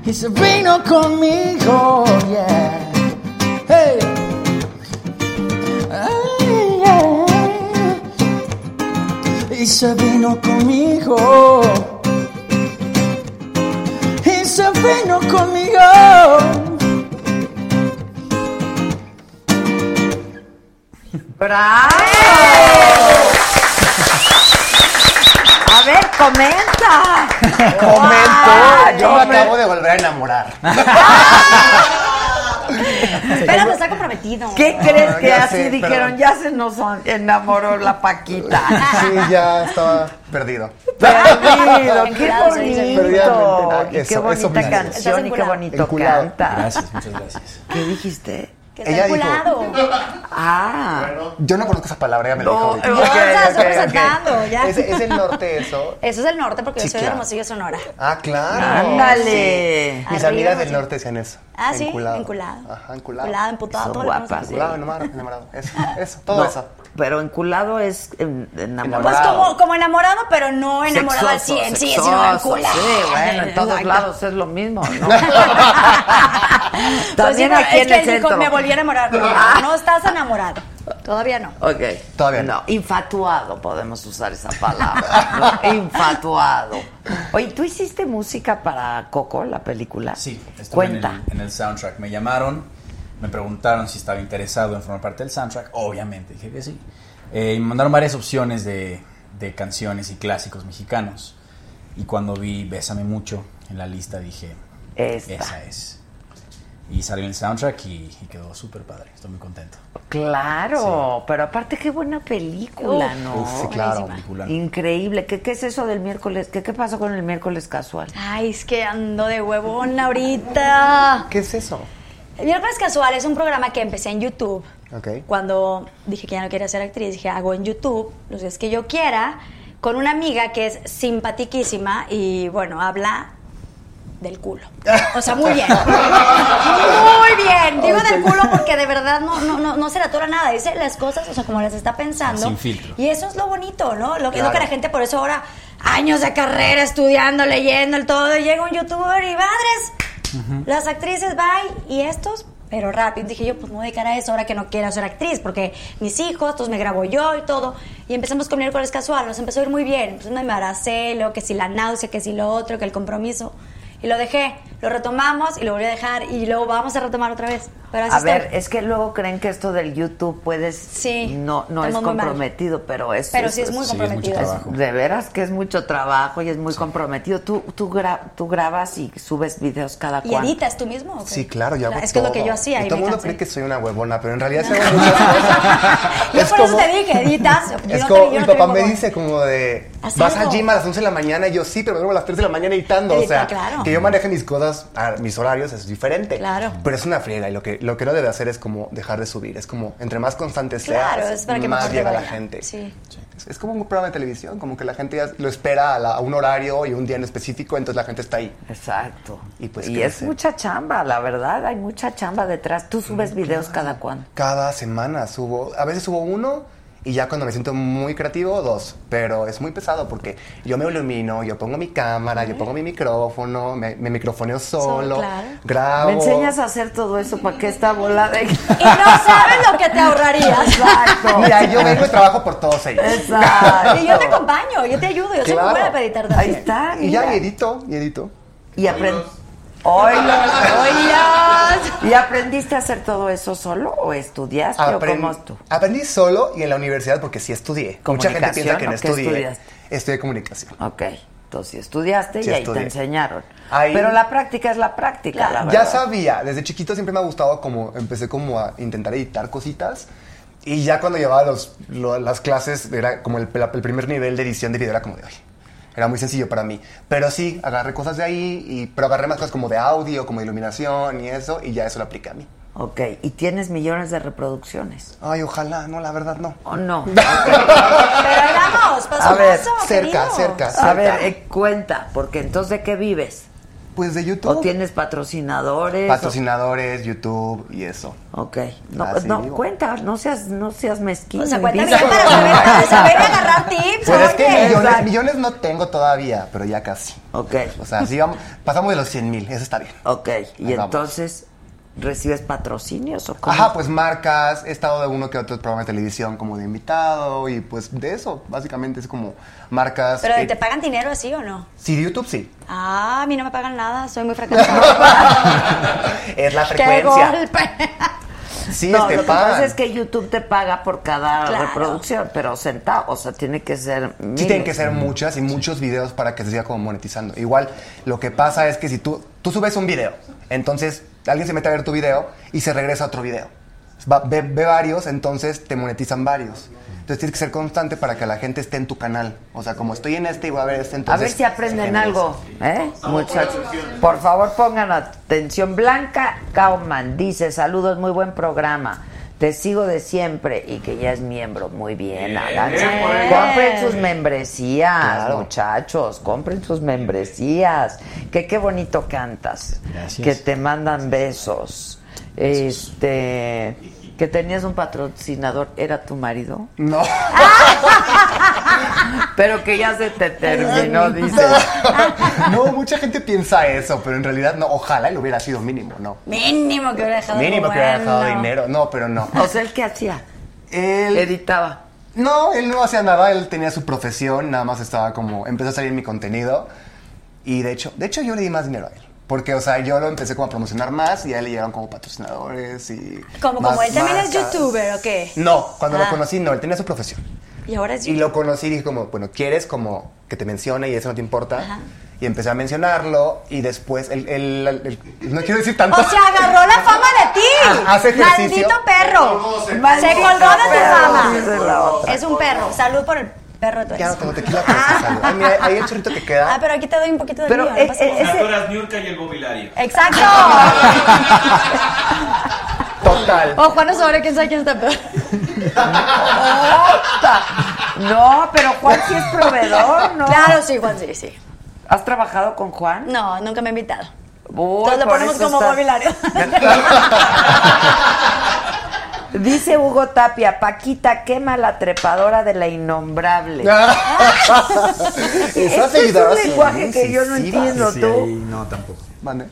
Y se vino conmigo, yeah. Hey. Se vino conmigo. Y se vino conmigo. ¡Bravo! A ver, comenta. Comento, yo me acabo de volver a enamorar. Pero está comprometido. ¿Qué crees que ya así sé, dijeron? Ya se nos enamoró la Paquita. Sí, ya estaba perdido. Perdido, qué bonito. Qué bonita eso canción y qué bonito Enculado. canta. Gracias, muchas gracias. ¿Qué dijiste? Que está Ella dijo- enculado. Ah. Yo no conozco esa palabra, ya me lo No, dijo. eh, Ya, Ok, o sea, estoy ok, ok. presentando, ya. ¿Es, es el norte eso? Eso es el norte porque Sí, yo soy claro. de Hermosillo, Sonora. Ah, claro. Ándale. Mis Arriba, amigas del sí. norte decían eso. Ah, sí, enculado. Ajá, enculado. Enculado, emputado, todo Enculado, enamorado, enamorado. Eso, eso, todo No, eso. Pero enculado es en- enamorado. Pues como, como enamorado, pero no enamorado al Sexoso, 100, sí, sino enculado. Sí, bueno, en todos Exacto. lados es lo mismo, ¿no? Pues sí, También pero aquí es en que el dijo, centro. me volví a enamorar. No, no estás enamorado. Todavía no. Ok. Todavía no. Infatuado, podemos usar esa palabra. ¿no? Infatuado. Oye, ¿tú hiciste música para Coco, la película? Sí, estuve en Cuenta. el, en el soundtrack. Me llamaron, me preguntaron si estaba interesado en formar parte del soundtrack. Obviamente, dije que sí. Eh, y me mandaron varias opciones de, de canciones y clásicos mexicanos. Y cuando vi Bésame Mucho en la lista dije, Esta. esa es. Y salió el soundtrack y, y quedó súper padre. Estoy muy contento. Claro, pero aparte qué buena película, Uf, ¿no? uf, sí, claro. Película. Increíble. ¿Qué, ¿Qué es eso del miércoles? ¿Qué, ¿Qué pasó con el miércoles casual? Ay, es que ando de huevón ahorita. ¿Qué es eso? Miércoles Casual es un programa que empecé en YouTube. Ok. Cuando dije que ya no quería ser actriz, dije, hago en YouTube los días que yo quiera, con una amiga que es simpatiquísima y, bueno, habla del culo. O sea, muy bien. Muy bien. Digo del culo porque de verdad no, no, no, no se le atora nada. Dice las cosas, o sea, como las está pensando. Sin filtro. Y eso es lo bonito, ¿no? Lo que es lo que la gente por eso ahora, años de carrera, estudiando, leyendo, el todo, y llega un youtuber y madres, las actrices, bye, y estos, pero rápido. Dije yo, pues me voy a dedicar a eso ahora que no quiero ser actriz, porque mis hijos, entonces me grabo yo y todo. Y empezamos con miércoles casual, nos empezó a ir muy bien. Entonces me embaracé, luego que si la náusea, que si lo otro, que el compromiso. Y lo dejé, lo retomamos y lo volví a dejar y luego vamos a retomar otra vez. Pero así A estoy. ver, es que luego creen que esto del YouTube puedes Sí, no no es comprometido, pero es Pero sí es muy Sí, es mucho comprometido. trabajo. de veras que es mucho trabajo y es muy comprometido. Tú tú, gra- tú grabas y subes videos cada ¿Y cuánto. editas tú mismo? o qué? Sí, claro, yo hago Es que es lo que todo. yo hacía Y y todo el mundo cree que soy una huevona, pero en realidad sí muchas cosas. Yo Es por eso como- te dije, editas. Yo Es no como te- yo mi no papá me dice como de vas al gym a las 11 de la mañana y yo sí, pero me duermo a las 3 de la mañana editando, o sea, claro. que yo maneje mis cosas, a mis horarios es diferente. Claro. Pero es una friega y lo que lo que no debe hacer es como dejar de subir, es como entre más constante Claro, seas, es para que más llega la gente. Sí. Es, es como un programa de televisión, como que la gente ya lo espera a, la- a un horario y un día en específico, entonces la gente está ahí. Exacto. Y pues, y ¿qué es hacer? mucha chamba, la verdad, hay mucha chamba detrás. Tú subes videos cada cuándo. Cada semana subo, a veces subo uno y ya cuando me siento muy creativo, dos. Pero es muy pesado porque yo me ilumino, yo pongo mi cámara, yo pongo mi micrófono, me, me microfoneo solo, claro. grabo. Me enseñas a hacer todo eso para que esta bola de Y no sabes lo que te ahorrarías. Exacto. Mira, yo vengo y trabajo por todos ellos. Exacto. Y yo te acompaño, yo te ayudo, yo soy muy buena para editar Ahí también. está. Y ya mira. edito, y edito. Y aprendí. ¿Y aprendiste a hacer todo eso solo o estudiaste o Aprend- cómo es tú? Aprendí solo y en la universidad porque sí estudié. Mucha gente piensa que no ¿Comunicación o estudié. estudiaste? Estudié comunicación. Ok, entonces estudiaste Sí, y ahí estudié. te enseñaron. Ahí- Pero la práctica es la práctica, la Ya verdad. sabía, desde chiquito siempre me ha gustado como, empecé como a intentar editar cositas. Y ya cuando llevaba los, lo- las clases, era como el, la- el primer nivel de edición de video, era como de, ay, era muy sencillo para mí. Pero sí, agarré cosas de ahí, y, pero agarré más cosas como de audio, como de iluminación y eso, y ya eso lo apliqué a mí. Ok, y tienes millones de reproducciones. Ay, ojalá, no, la verdad no. ¿O no? Pero vamos, paso A ver, paso, cerca, querido. cerca. A ver, eh, cuenta, porque entonces ¿de qué vives? Pues de YouTube. ¿O tienes patrocinadores? Patrocinadores, YouTube y eso. Ok. No, Así no cuenta, no seas, no seas mezquino. O sea, cuenta bien para saber, para saber agarrar tips. Pues es que millones, millones no tengo todavía, pero ya casi. Ok. O sea, sí, vamos- pasamos de los 100 mil, eso está bien. Ok. Y vamos. entonces, ¿recibes patrocinios o cómo? Ajá, pues marcas, he estado de uno que otro programa de televisión como de invitado y pues de eso, básicamente es como marcas. ¿Pero eh, te pagan dinero así o no? Sí, de YouTube sí. Ah, a mí no me pagan nada, soy muy fracasada. Es la ¡Qué frecuencia. golpe! Sí, no, este lo que pasa es que YouTube te paga por cada Claro. reproducción, pero centavo, o sea, tiene que ser Sí, tienen que ser muchas y muchos videos para que se siga como monetizando. Igual, lo que pasa es que si tú, tú subes un video, entonces alguien se mete a ver tu video y se regresa a otro video. Va- ve, ve varios, entonces te monetizan varios. Entonces tienes que ser constante para que la gente esté en tu canal. O sea, como estoy en este y voy a ver este, A entonces... ver si aprenden algo. ¿eh? Muchachos. Por favor, pongan atención. Blanca Kauman dice, saludos, muy buen programa. Te sigo de siempre y que ya es miembro. Muy bien, háganse. Compren sus membresías, Claro. muchachos. Compren sus membresías. Que qué bonito cantas. Gracias. Que te mandan besos. Este... Que tenías un patrocinador, ¿era tu marido? No. Pero que ya se te terminó, dice. no, mucha gente piensa eso, pero en realidad no. Ojalá lo hubiera sido mínimo, no. Mínimo que hubiera dejado Mínimo que hubiera dejado bueno. dinero. No, pero no. O sea, ¿el qué hacía? Él... Editaba. No, él no hacía nada, él tenía su profesión, nada más estaba como, empezó a salir mi contenido y de hecho, de hecho yo le di más dinero a él. Porque, o sea, yo lo empecé como a promocionar más y a él le llegaron como patrocinadores y... Como, más como él también es youtuber, ¿o qué? No, cuando Ah. lo conocí no, él tenía su profesión. Y ahora es Y lo conocí y dije como, bueno, ¿quieres como que te mencione y eso no te importa? Ajá. Y empecé a mencionarlo y después, él, él- él- no quiero decir tanto. O sea, agarró la fama de ti. Hace ejercicio. Maldito perro. Se colgó de tu fama. Es un perro. Salud por el perro tu ya no tengo tequila, pero. Ay, mira, ahí el chorrito que queda. Ah, pero aquí te doy un poquito de Pero, mío, no pasa eh, nada. Las Niurka y el mobiliario. Exacto. Total. O Juan Osorio, quién sabe quién está peor. No, pero Juan sí es proveedor, ¿no? Claro, sí, Juan, sí, sí. ¿Has trabajado con Juan? No, nunca me ha invitado. Uy, Entonces lo por ponemos eso como está- mobiliario. Dice Hugo Tapia, Paquita quema la trepadora de la innombrable. Esa Este es un lenguaje que yo no entiendo, Sí, tú. no, tampoco. Mande.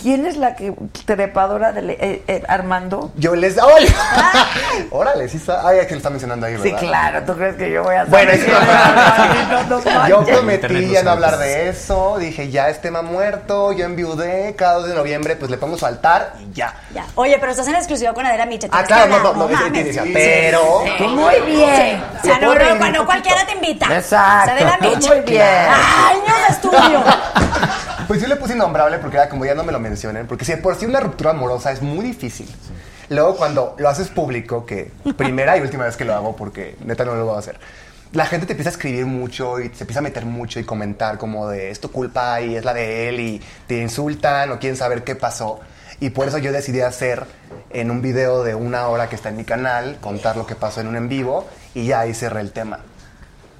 ¿Quién es la que trepadora de eh, eh, Armando? Yo les. ¡Ay! Órale, sí está. Ay, que lo está mencionando ahí, Sí, ¿verdad? claro, ¿tú crees que yo voy a Bueno, es? No Yo prometí ya no hablar de eso. Dije, ya es tema muerto. Yo enviudé. Cada 2 de noviembre, pues le pongo su altar y ya. Ya. Oye, pero estás en exclusiva con Adela Micha. Ah, claro, no, no, no, ser, pero. Muy bien. O sea, Le no, no, cualquiera te invita. Exacto, Adela tú Micha. muy bien. Años de estudio. Pues yo le puse innombrable porque era como ya no me lo mencionen. Porque si de por sí una ruptura amorosa es muy difícil. Luego cuando lo haces público, que primera y última vez que lo hago porque neta no lo voy a hacer. La gente te empieza a escribir mucho y se empieza a meter mucho y comentar como de es tu culpa y es la de él y te insultan o quieren saber qué pasó. Y por eso yo decidí hacer en un video de una hora que está en mi canal, contar lo que pasó en un en vivo y ya ahí cerré el tema.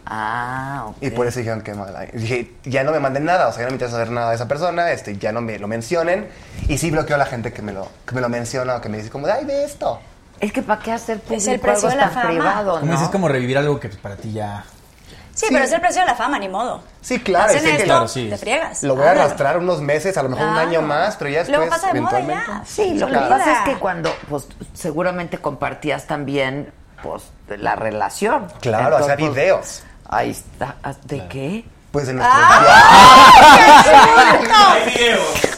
Ah, ok. Y por eso dijeron que mala. Y Dije, ya no me manden nada, o sea, ya no me interesa saber nada de esa persona, este, ya no me lo mencionen. Y sí bloqueo a la gente que me lo, que me lo menciona o que me dice como, de, ay, ve esto. Es que ¿para qué hacer público Es el precio algo de la tan fama. privado, Como no? dices, es como revivir algo que pues, para ti ya... Sí, Sí. pero es el precio de la fama, ni modo. Sí, claro, Hacen sé que esto, Claro, sí. te friegas. lo voy a arrastrar unos meses, a lo mejor un Claro. año más, pero ya después, Luego pasa de moda eventualmente. ya. Sí, lo que Olvida. pasa es que cuando, pues, seguramente compartías también, pues, la relación. Claro, hacía pues, videos. Ahí está. ¿De qué? Pues en nuestro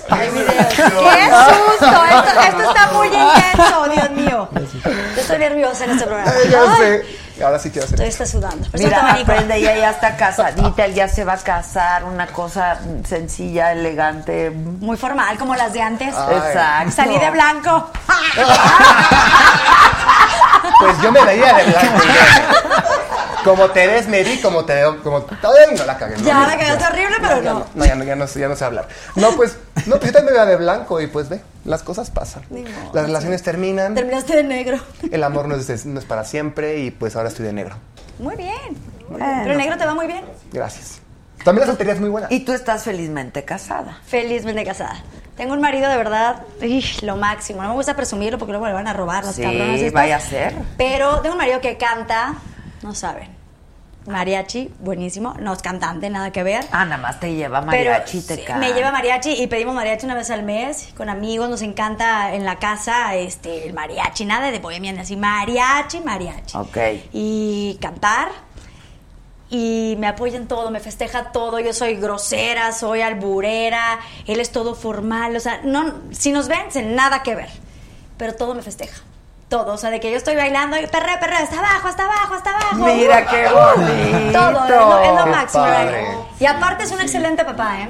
Hay videos. ¡Qué susto! Esto, esto está muy intenso, Dios mío. Yo estoy nerviosa en este programa. Ay, ya sé. Ahora sí quiero hacer. Estoy está sudando. Mira, aprende, ella ya está casadita, él ya se va a casar, una cosa sencilla, elegante. Muy formal, como las de antes. Ay. Exacto. Salí de blanco. Pues yo me veía de blanco. ya. Como te ves, me vi, como te veo, como todavía no la cagué. ¿no? Ya la quedaste horrible, pero no. no, ya no, ya no sé, ya no sé hablar. No, pues, no, pues yo también me veía de blanco y pues ve, las cosas pasan. Las relaciones terminan, Terminaste de negro. el amor no es, no es para siempre y pues ahora estoy de negro. Muy bien. Pero el negro te va muy bien. Gracias. También la soltería es muy buena. Y tú estás felizmente casada. Felizmente casada. Tengo un marido de verdad, ¡ih! lo máximo. No me gusta presumirlo porque luego le van a robar las Sí, cabronas. estas. vaya a ser. Pero tengo un marido que canta, no saben. Mariachi, buenísimo. No es cantante, nada que ver. Ah, nada más te lleva Pero mariachi, te sí, cae. me lleva mariachi y pedimos mariachi una vez al mes con amigos. Nos encanta en la casa este, el mariachi, nada de bohemia, ni así. Mariachi, mariachi. Ok. Y cantar. Y me apoya en todo, me festeja todo. Yo soy grosera, soy alburera. Él es todo formal. O sea, no, si nos ven, sin nada que ver. Pero todo me festeja. Todo. O sea, de que yo estoy bailando y perre, perre, hasta abajo, hasta abajo, hasta abajo. Mira qué bonito. Todo, es lo, es lo máximo. Y aparte es un excelente papá, ¿eh?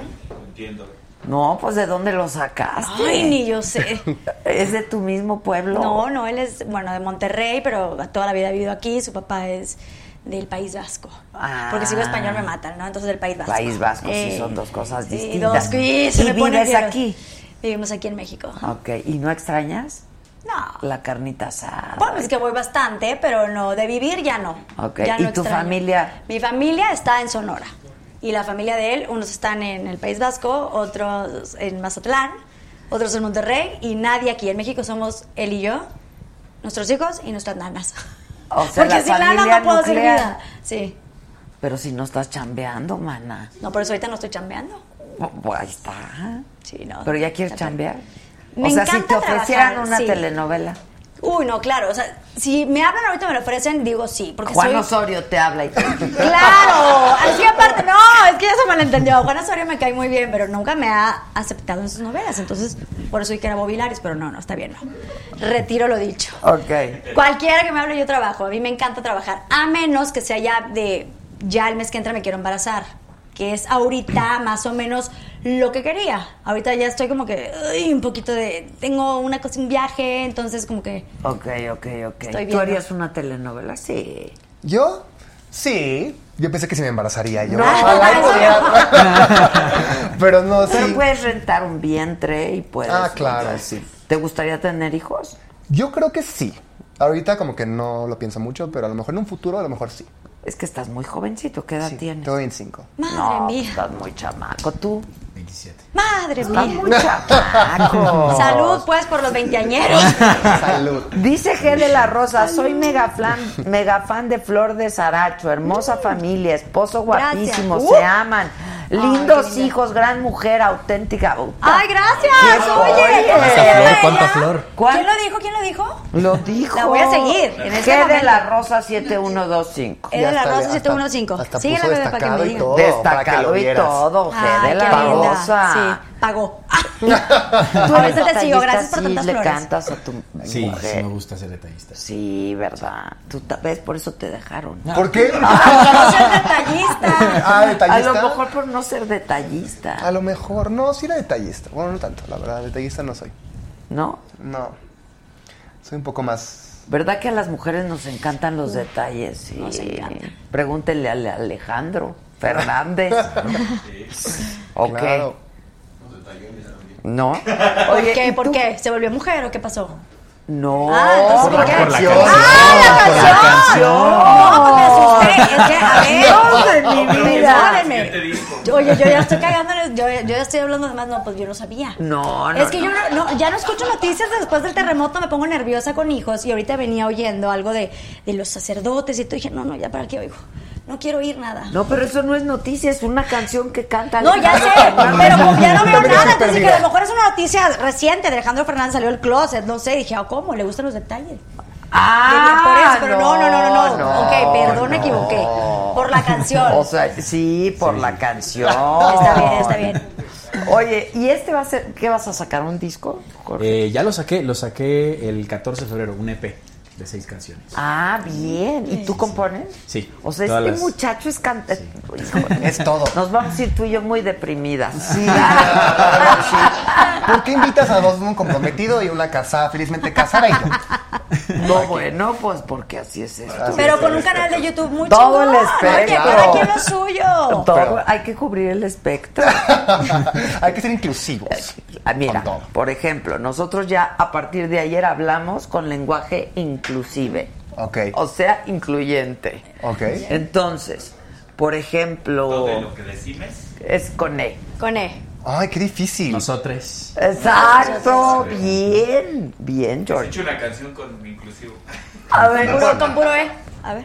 No, pues ¿de dónde lo sacaste? Ay, ni yo sé. ¿Es de tu mismo pueblo? No, no, él es, bueno, de Monterrey, pero toda la vida ha vivido aquí. Su papá es del País Vasco. Ah. Porque si digo español me matan, ¿no? Entonces del País Vasco. País Vasco, sí, Eh, son dos cosas sí, distintas. dos, sí, se ¿Y me vives aquí? Vivimos aquí en México. Ok, ¿y no extrañas? No. La carnita asada. Bueno, es que voy bastante, pero no, de vivir ya no. Ok, Ya ¿y no tu extraño. familia? Mi familia está en Sonora. Y la familia de él, unos están en el País Vasco, otros en Mazatlán, otros en Monterrey, y nadie aquí. En México somos él y yo, nuestros hijos y nuestras nanas. O sea, Porque la sin no puedo hacer vida. Sí. Pero si no estás chambeando, mana. No, por eso ahorita no estoy chambeando. Pues ahí está. Sí, no. Pero ya quieres chambear. Me o sea, si te encanta ofrecieran trabajar, una sí. telenovela. Uy, no, claro. O sea, si me hablan ahorita y me lo ofrecen, digo sí. Porque Juan soy... Osorio te habla y te Claro, así aparte, no, es que ya se malentendió. Juan Osorio me cae muy bien, pero nunca me ha aceptado en sus novelas. Entonces, por eso que era Bobilaris, pero no, no, está bien, no. Retiro lo dicho. Ok. Cualquiera que me hable, yo trabajo. A mí me encanta trabajar. A menos que sea ya de, ya el mes que entra me quiero embarazar. Que es ahorita más o menos lo que quería. Ahorita ya estoy como que, uy, un poquito de, tengo una cosa, un viaje, entonces como que... Ok, ok, ok. Estoy ¿Tú harías una telenovela? Sí. ¿Yo? Sí. Yo pensé que se me embarazaría yo. No. Pero no, Pero sí. puedes rentar un vientre y puedes. Ah, claro, sea, ¿Te gustaría tener hijos? Yo creo que sí. Ahorita como que no lo pienso mucho, pero a lo mejor en un futuro a lo mejor sí. Es que estás muy jovencito. ¿Qué edad tienes? Tengo 25. Madre no, mía. Estás muy chamaco. ¿Tú? 27. Madre Estás mía. muy chamaco. Salud, pues, por los veinteañeros. Salud. Dice G de la Rosa, soy mega fan, mega fan de Flor de Saracho, hermosa familia, esposo guapísimo, Gracias. se Uh. aman, lindos linda. hijos, gran mujer, auténtica. Puta. Ay, gracias. Oye. ¿Cuánta flor? ¿Cuál? ¿Quién lo dijo? ¿Quién lo dijo? Lo dijo. La voy a seguir en este G de la Rosa 7125. Es de la Rosa hasta- 715. hasta Síguela, puso bebé, para que me destacado y diga. todo. para que Destacado lo y todo, G Ay, de la. Rosa. Sí, pagó. Tú Ahorita te sigo, gracias por sí tantas le flores. cantas a tu Sí, sí me gusta ser detallista. Sí, verdad. Tú ves, por eso te dejaron. ¿Por qué? No ser detallista. Ah, A lo mejor por no ser detallista. A lo mejor. No, sí era detallista. Bueno, no tanto, la verdad. Detallista no soy. ¿No? No. Soy un poco más. ¿Verdad que a las mujeres nos encantan los detalles? Sí. Nos encanta. Pregúntele a Ale- Alejandro Fernández. ¿O qué? ¿No? ¿Por qué? ¿y ¿Por qué? ¿Se volvió mujer o qué pasó? No, Ah, entonces, Por la, ¿por qué? por la canción. canción. ¡Ah, por la canción! No, pues me asusté. Es que, a ver. De mi vida. Perdónenme. Oye, yo ya estoy cagando. Yo, yo ya estoy hablando de más. No, pues yo no sabía. No, no. es que no. yo no, no, ya no escucho noticias después del terremoto, me pongo nerviosa con hijos y ahorita venía oyendo algo de, de los sacerdotes y todo. dije, no, no, ya para qué oigo. No quiero oír nada. No, pero eso no es noticia, es una canción que canta No, ya sé, pero como ya no veo nada, entonces dije, perdida. a lo mejor es una noticia reciente de Alejandro Fernández, salió el closet, no sé, dije, ah, ¿cómo? ¿Le gustan los detalles? Ah, Por eso, pero no, no, no, no, no. no, ok, perdón, me no. equivoqué. Por la canción. O sea, sí, por la canción. Está bien, está bien. Oye, ¿y este va a ser, qué vas a sacar, un disco? Jorge? Eh, ya lo saqué, lo saqué el 14 de febrero, un EP de seis canciones. Ah, bien. ¿Y tú compones? Sí. O sea, todas este las- muchacho es cantante. Es todo. Nos vamos a ir tú y yo muy deprimidas. Sí. ¿Por qué invitas a dos, un comprometido y una casada, felizmente casada y yo? No, bueno, pues porque así es esto. Así Pero es, con un canal de YouTube muy Todo el espectro. Oye, cada quien lo suyo. Todo- Pero- hay que cubrir el espectro. Hay que ser inclusivos. Ah, Mira, por ejemplo, nosotros ya a partir de ayer hablamos con lenguaje inclusive. Ok. O sea, incluyente. Ok. Entonces, Por ejemplo, Todo lo que decimes. es con E. Con E. Ay, qué difícil. Nosotros. Exacto, bien, bien, He George. hecho una canción con inclusivo. A ver, Puro, con puro E. A ver.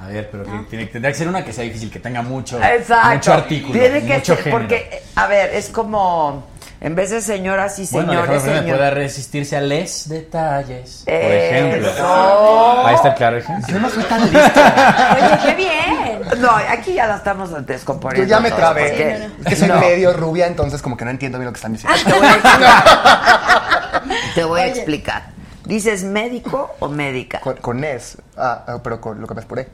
A ver, pero que tiene, tendría que ser una que sea difícil, que tenga mucho, Exacto. mucho artículo, Tiene que mucho ser, género. porque, a ver, es como, en vez de señoras y Bueno, señores, Fernández señor- puede resistirse a les detalles, por Eso. ejemplo. Ahí está el claro ejemplo. Yo no soy tan listo. Oye, qué bien. No, aquí ya la estamos Yo descomponiendo. ya me trabé. porque- Es que soy No. medio rubia, entonces como que no entiendo bien lo que están diciendo. Te voy a explicar. Te voy a explicar. ¿Dices médico o médica? Con, con es. Ah, ah, pero con lo que ves por E.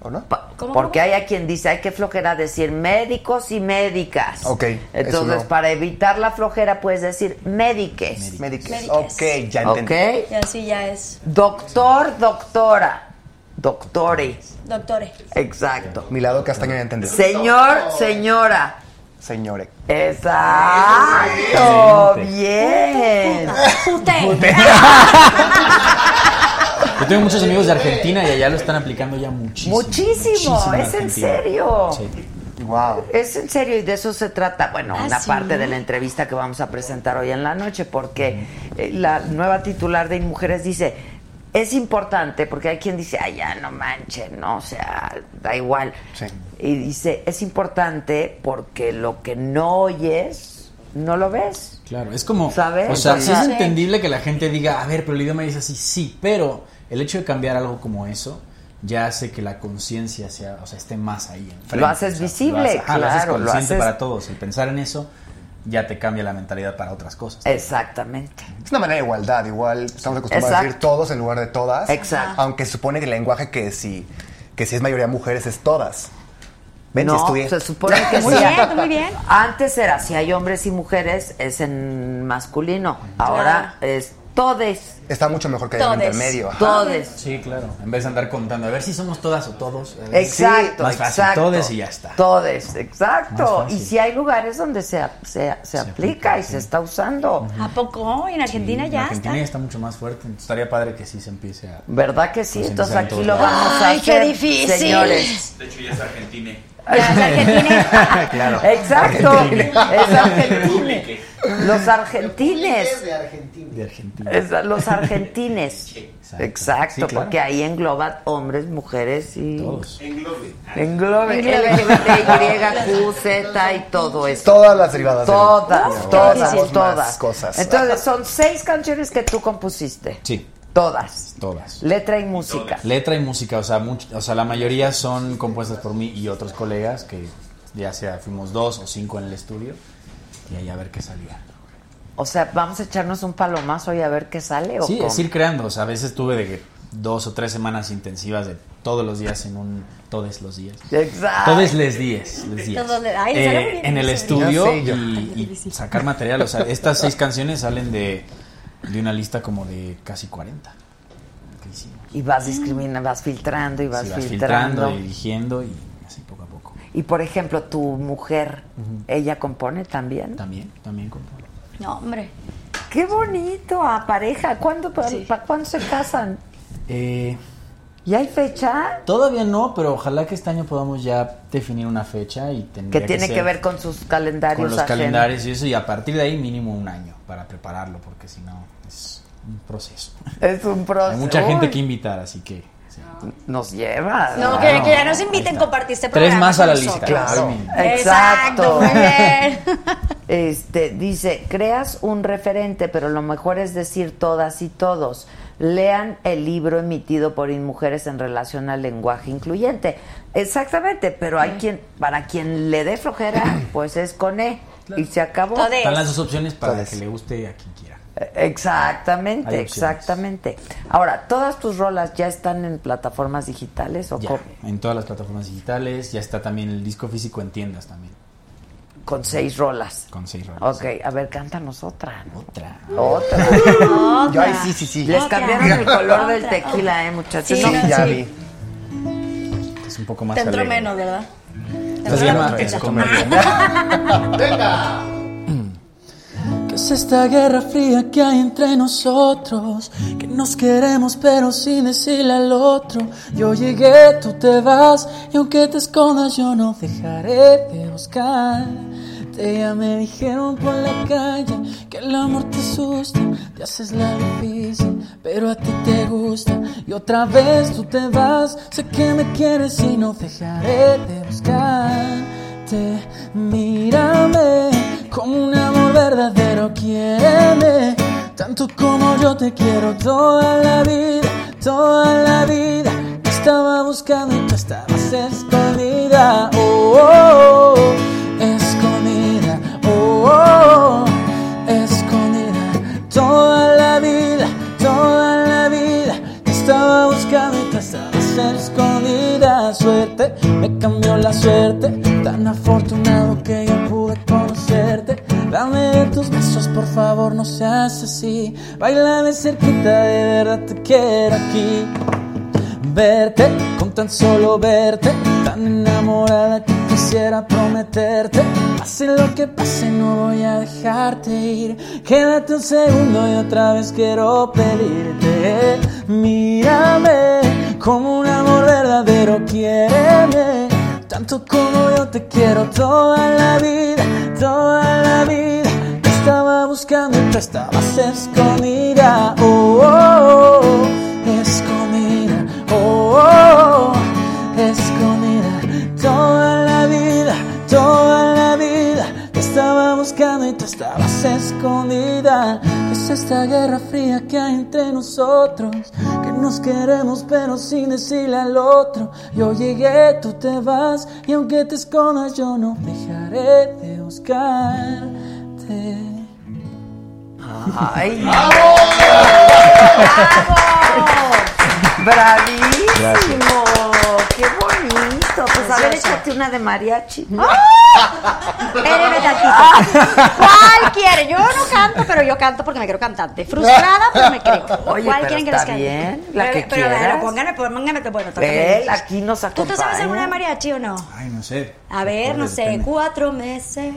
¿O no? ¿Cómo, Porque hay a quien dice, hay que flojera decir médicos y médicas. Ok, Entonces, no. para evitar la flojera, puedes decir médiques. Médicos. Ok, ya entendí. ¿Ok? Y así ya es. Doctor, doctora. Doctore. Doctore. Exacto. Mi lado castaño ya entendí. Señor, señora. Señore. Exacto. Bien. Pute. Yo tengo muchos amigos de Argentina y allá lo están aplicando ya muchísimo. Muchísimo. Es en serio. Sí. Wow. Es en serio y de eso se trata, bueno, Ah, una ¿sí? parte de la entrevista que vamos a presentar hoy en la noche, porque eh, la nueva titular de InMujeres dice, es importante, porque hay quien dice, ay, ya no manchen, no, o sea, da igual. Sí. Y dice, es importante porque lo que no oyes, no lo ves. Claro, es como, ¿Sabes? o sea, sí es entendible que la gente diga, a ver, pero el idioma dice así, sí, pero el hecho de cambiar algo como eso ya hace que la conciencia sea, o sea, esté más ahí. enfrente, Lo haces o sea, visible, lo haces- ajá, lo haces claro, lo consciente haces- para todos. El pensar en eso ya te cambia la mentalidad para otras cosas. Exactamente. Es una manera de igualdad, igual estamos acostumbrados a Exacto. decir todos en lugar de todas. Exacto. Aunque se supone que el lenguaje que si, que si es mayoría mujeres es todas. Ven, no, si estudié. se supone que Muy sí. bien, muy bien. Antes era, si hay hombres y mujeres, es en masculino. Ahora es todes. Está mucho mejor que haya un Todes. intermedio. ajá. Todes. Sí, claro. En vez de andar contando, a ver si somos todas o todos. a ver. Exacto, más fácil, exacto. todes y ya está. Todes, exacto. Más fácil. Y si hay lugares donde se, se, se, aplica y se está usando. ¿A poco? En Argentina Sí, ya en Argentina ya está. está mucho más fuerte. Entonces, estaría padre que sí se empiece a... ¿Verdad que sí? Pues Entonces en aquí todos lo vamos a Ay, qué hacer, difícil. señores. De hecho, ya es Argentina. Es Argentina. claro. Exacto, es argentine. Publique. Los argentines. de Argentina. De Argentina. Es- los argentines. Exacto. Exacto, Sí, claro. porque ahí engloba hombres, mujeres y. Todos. Englobe. Englobe Englobe. LGBT, Y, Q, Z y todo eso. Todas las derivadas. Todas, Todas todas, más todas. cosas. Entonces, son seis canciones que tú compusiste. Sí, Todas. todas. Letra y música. Letra y música, o sea, much- o sea, la mayoría son compuestas por mí y otros colegas que ya sea fuimos dos o cinco en el estudio y ahí a ver qué salía. O sea, vamos a echarnos un palomazo y a ver qué sale. ¿o Sí, cómo? es ir creando, o sea, a veces tuve de que dos o tres semanas intensivas de todos los días en un todos los días. Exacto. Todos les días, les días. Ay, Eh, en el estudio Ya sé, yo. y, y sacar material, o sea, estas seis canciones salen de, de una lista como de casi 40 que hicimos. Y vas discriminando, vas filtrando y vas, Sí, vas filtrando. filtrando y dirigiendo y así poco a poco. Y por ejemplo, tu mujer, ella compone también. También, también compone. No, hombre. Qué bonito, a pareja. ¿Cuándo, Sí. ¿cuándo se casan? Eh, ¿Y hay fecha? todavía no, pero ojalá que este año podamos ya definir una fecha y Que tendría tiene que, ser ver con sus calendarios. con los ajenos. calendarios y eso y a partir de ahí mínimo un año para prepararlo porque si no es un proceso. Es un proceso. Hay mucha gente que invitar, así que sí. Nos lleva. No, que, que ya nos inviten a compartir este Tres programa. más a la lista. Claro. Exacto. muy bien. Este, dice, creas un referente, pero lo mejor es decir todas y todos. Lean el libro emitido por InMujeres en relación al lenguaje incluyente. Exactamente, pero hay quien, para quien le dé flojera, pues es con E. Y se acabó. Todes. Están las dos opciones para Todas. que le guste a quien quiera. Exactamente, Hay opciones. exactamente. Ahora, ¿todas tus rolas ya están en plataformas digitales o Ya, en todas las plataformas digitales, ya está también el disco físico en tiendas también, con seis rolas? con seis rolas. Ok, a ver, cántanos otra. ¿no? Otra. Otra. Yo ahí sí, sí, sí. Les Otra. cambiaron el color del Otra. tequila, eh, muchachos. Sí, No, Sí, ya sí. vi. Es un poco más Te entró menos, ¿verdad? Se llama. Escomedia. Venga. Que es esta guerra fría que hay entre nosotros? Que nos queremos pero sin decirle al otro. Yo llegué, tú te vas y aunque te escondas yo no dejaré de buscar. Ya me dijeron por la calle que el amor te asusta, te haces la difícil, pero a ti te gusta. Y otra vez tú te vas, sé que me quieres y no dejaré de buscarte. Mírame como un amor verdadero, quiéreme tanto como yo te quiero toda la vida, toda la vida. Estaba buscando y tú estabas escondida. Oh, oh, oh. Oh, escondida. Toda la vida, toda la vida. Te estaba buscando y tú estabas escondida. Suerte, me cambió la suerte. Tan afortunado que yo pude conocerte. Dame tus besos, por favor, no seas así. Baila de cerquita, de verdad te quiero aquí. Verte, con tan solo verte, tan enamorada que quisiera prometerte. Pase lo que pase, no voy a dejarte ir. Quédate un segundo y otra vez quiero pedirte. Mírame como un amor verdadero, quiéreme. Tanto como yo te quiero toda la vida, toda la vida. Estaba buscando y tú estabas escondida. Oh, oh, oh, escondida. Oh, oh, oh, escondida. Estaba buscando y tú estabas escondida. ¿Qué es esta guerra fría que hay entre nosotros? Que nos queremos pero sin decirle al otro. Yo llegué, tú te vas y aunque te escondas yo no dejaré de buscarte. ¡Ay! ¡Bravísimo! ¡Qué bonito! Pues a ver, échate una de mariachi. Tantito. ¿Cuál quiere? Yo no canto, pero yo canto porque me creo cantante. Frustrada, pero me creo. Oye, ¿Cuál quieren que les cante? bien, la pero, que pero, quieras. pero pónganme, pónganme, bueno, toca Él también. aquí nos ¿Tú acompaña. te sabes alguna de mariachi o no? Ay, no sé. A ver, no sé, depende. cuatro meses.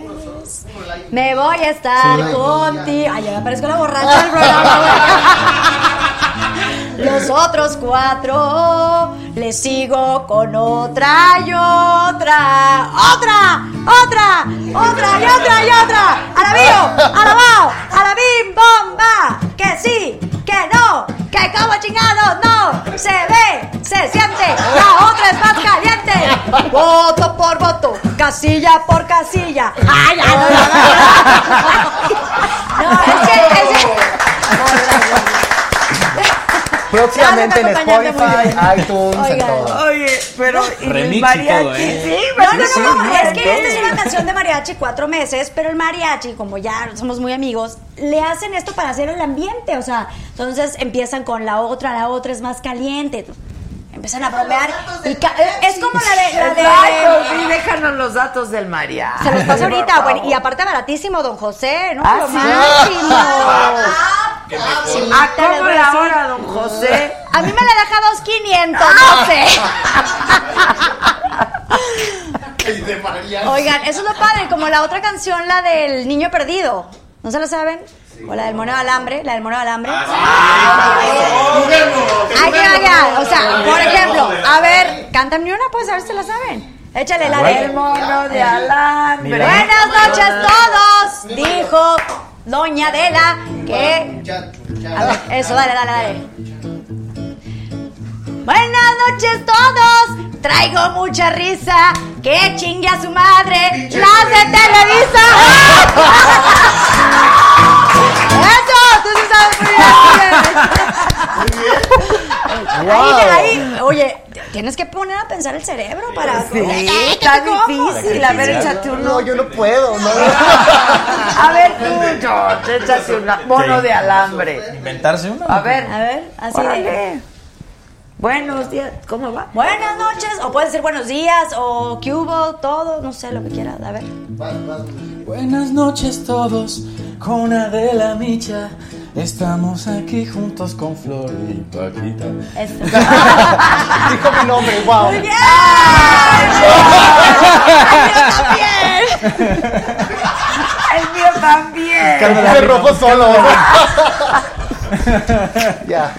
Me voy a estar Sí. contigo. Ay, ya me parezco la borracha del programa. Los otros cuatro les sigo con otra y otra. ¡Otra! ¡Otra! ¡Otra y otra y otra! ¡Alabío! ¡Alabao! ¡Alabim! ¡Bomba! ¡Que sí! ¡Que no! ¡Que como chingados no! ¡Se ve! ¡Se siente! ¡La otra es más caliente! ¡Voto por voto! ¡Casilla por casilla! ¡Ay, ay, no, no, no! No, es que... Es que Próximamente en Spotify, iTunes, en Oigan. todo. Oye, pero y Remix y mariachi, todo, ¿eh? sí, No, no, no, no, es que esta es una canción de mariachi, cuatro meses, pero el mariachi, como ya somos muy amigos, le hacen esto para hacer el ambiente, o sea, entonces empiezan con la otra, la otra es más caliente, empiezan a bromear y es como la de... La de Exacto, sí, déjanos los datos del mariachi. se los paso ahorita, bueno, y aparte baratísimo, don José, ¿no? Ah, Lo sí. máximo. Que me Sí, corten. ¿A cómo la hora, don José? A mí me la deja dos quinientos, no sé. de María. Oigan, eso es lo padre, como la otra canción, la del niño perdido. ¿No se la saben? O la del mono de alambre, la del mono de alambre. Hay que vaya, o sea, por ejemplo, a ver, cántame una, pues a ver si la saben. Échale la El de mono de alambre. Buenas noches todos, dijo Doña Adela que a ver, eso, dale, dale, dale. Buenas noches todos, traigo mucha risa, que chingue a su madre, las de Televisa. Eso, tú sí sabes muy bien. Ahí, ahí, oye, tienes que poner a pensar el cerebro para... Sí, está difícil. A ver, échate uno. No, yo no puedo. No. A ver, tú, George, échate una. Mono de alambre. ¿Inventarse uno? A ver, A ver, así de... Buenos días, ¿cómo va? Buenas noches, o puede ser buenos días, o que hubo, todo, no sé, lo que quieras, a ver. Buenas noches todos, con Adela Micha. Estamos aquí juntos con Flor y Paquita. Dijo mi nombre, wow. ¡Muy bien! ¡Yo también! El mío también. Me rojo solo. ya.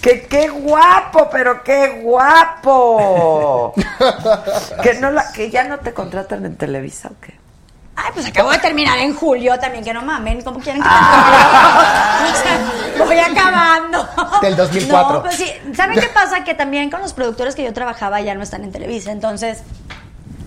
Que qué guapo, pero qué guapo. que no la, que ya no te contratan en Televisa o qué? Ay, pues acabo de terminar en julio también, que no mamen, ¿cómo quieren que Ah. O sea, voy acabando. Del 2004. No, pues sí, ¿saben qué pasa? Que también con los productores que yo trabajaba ya no están en Televisa, entonces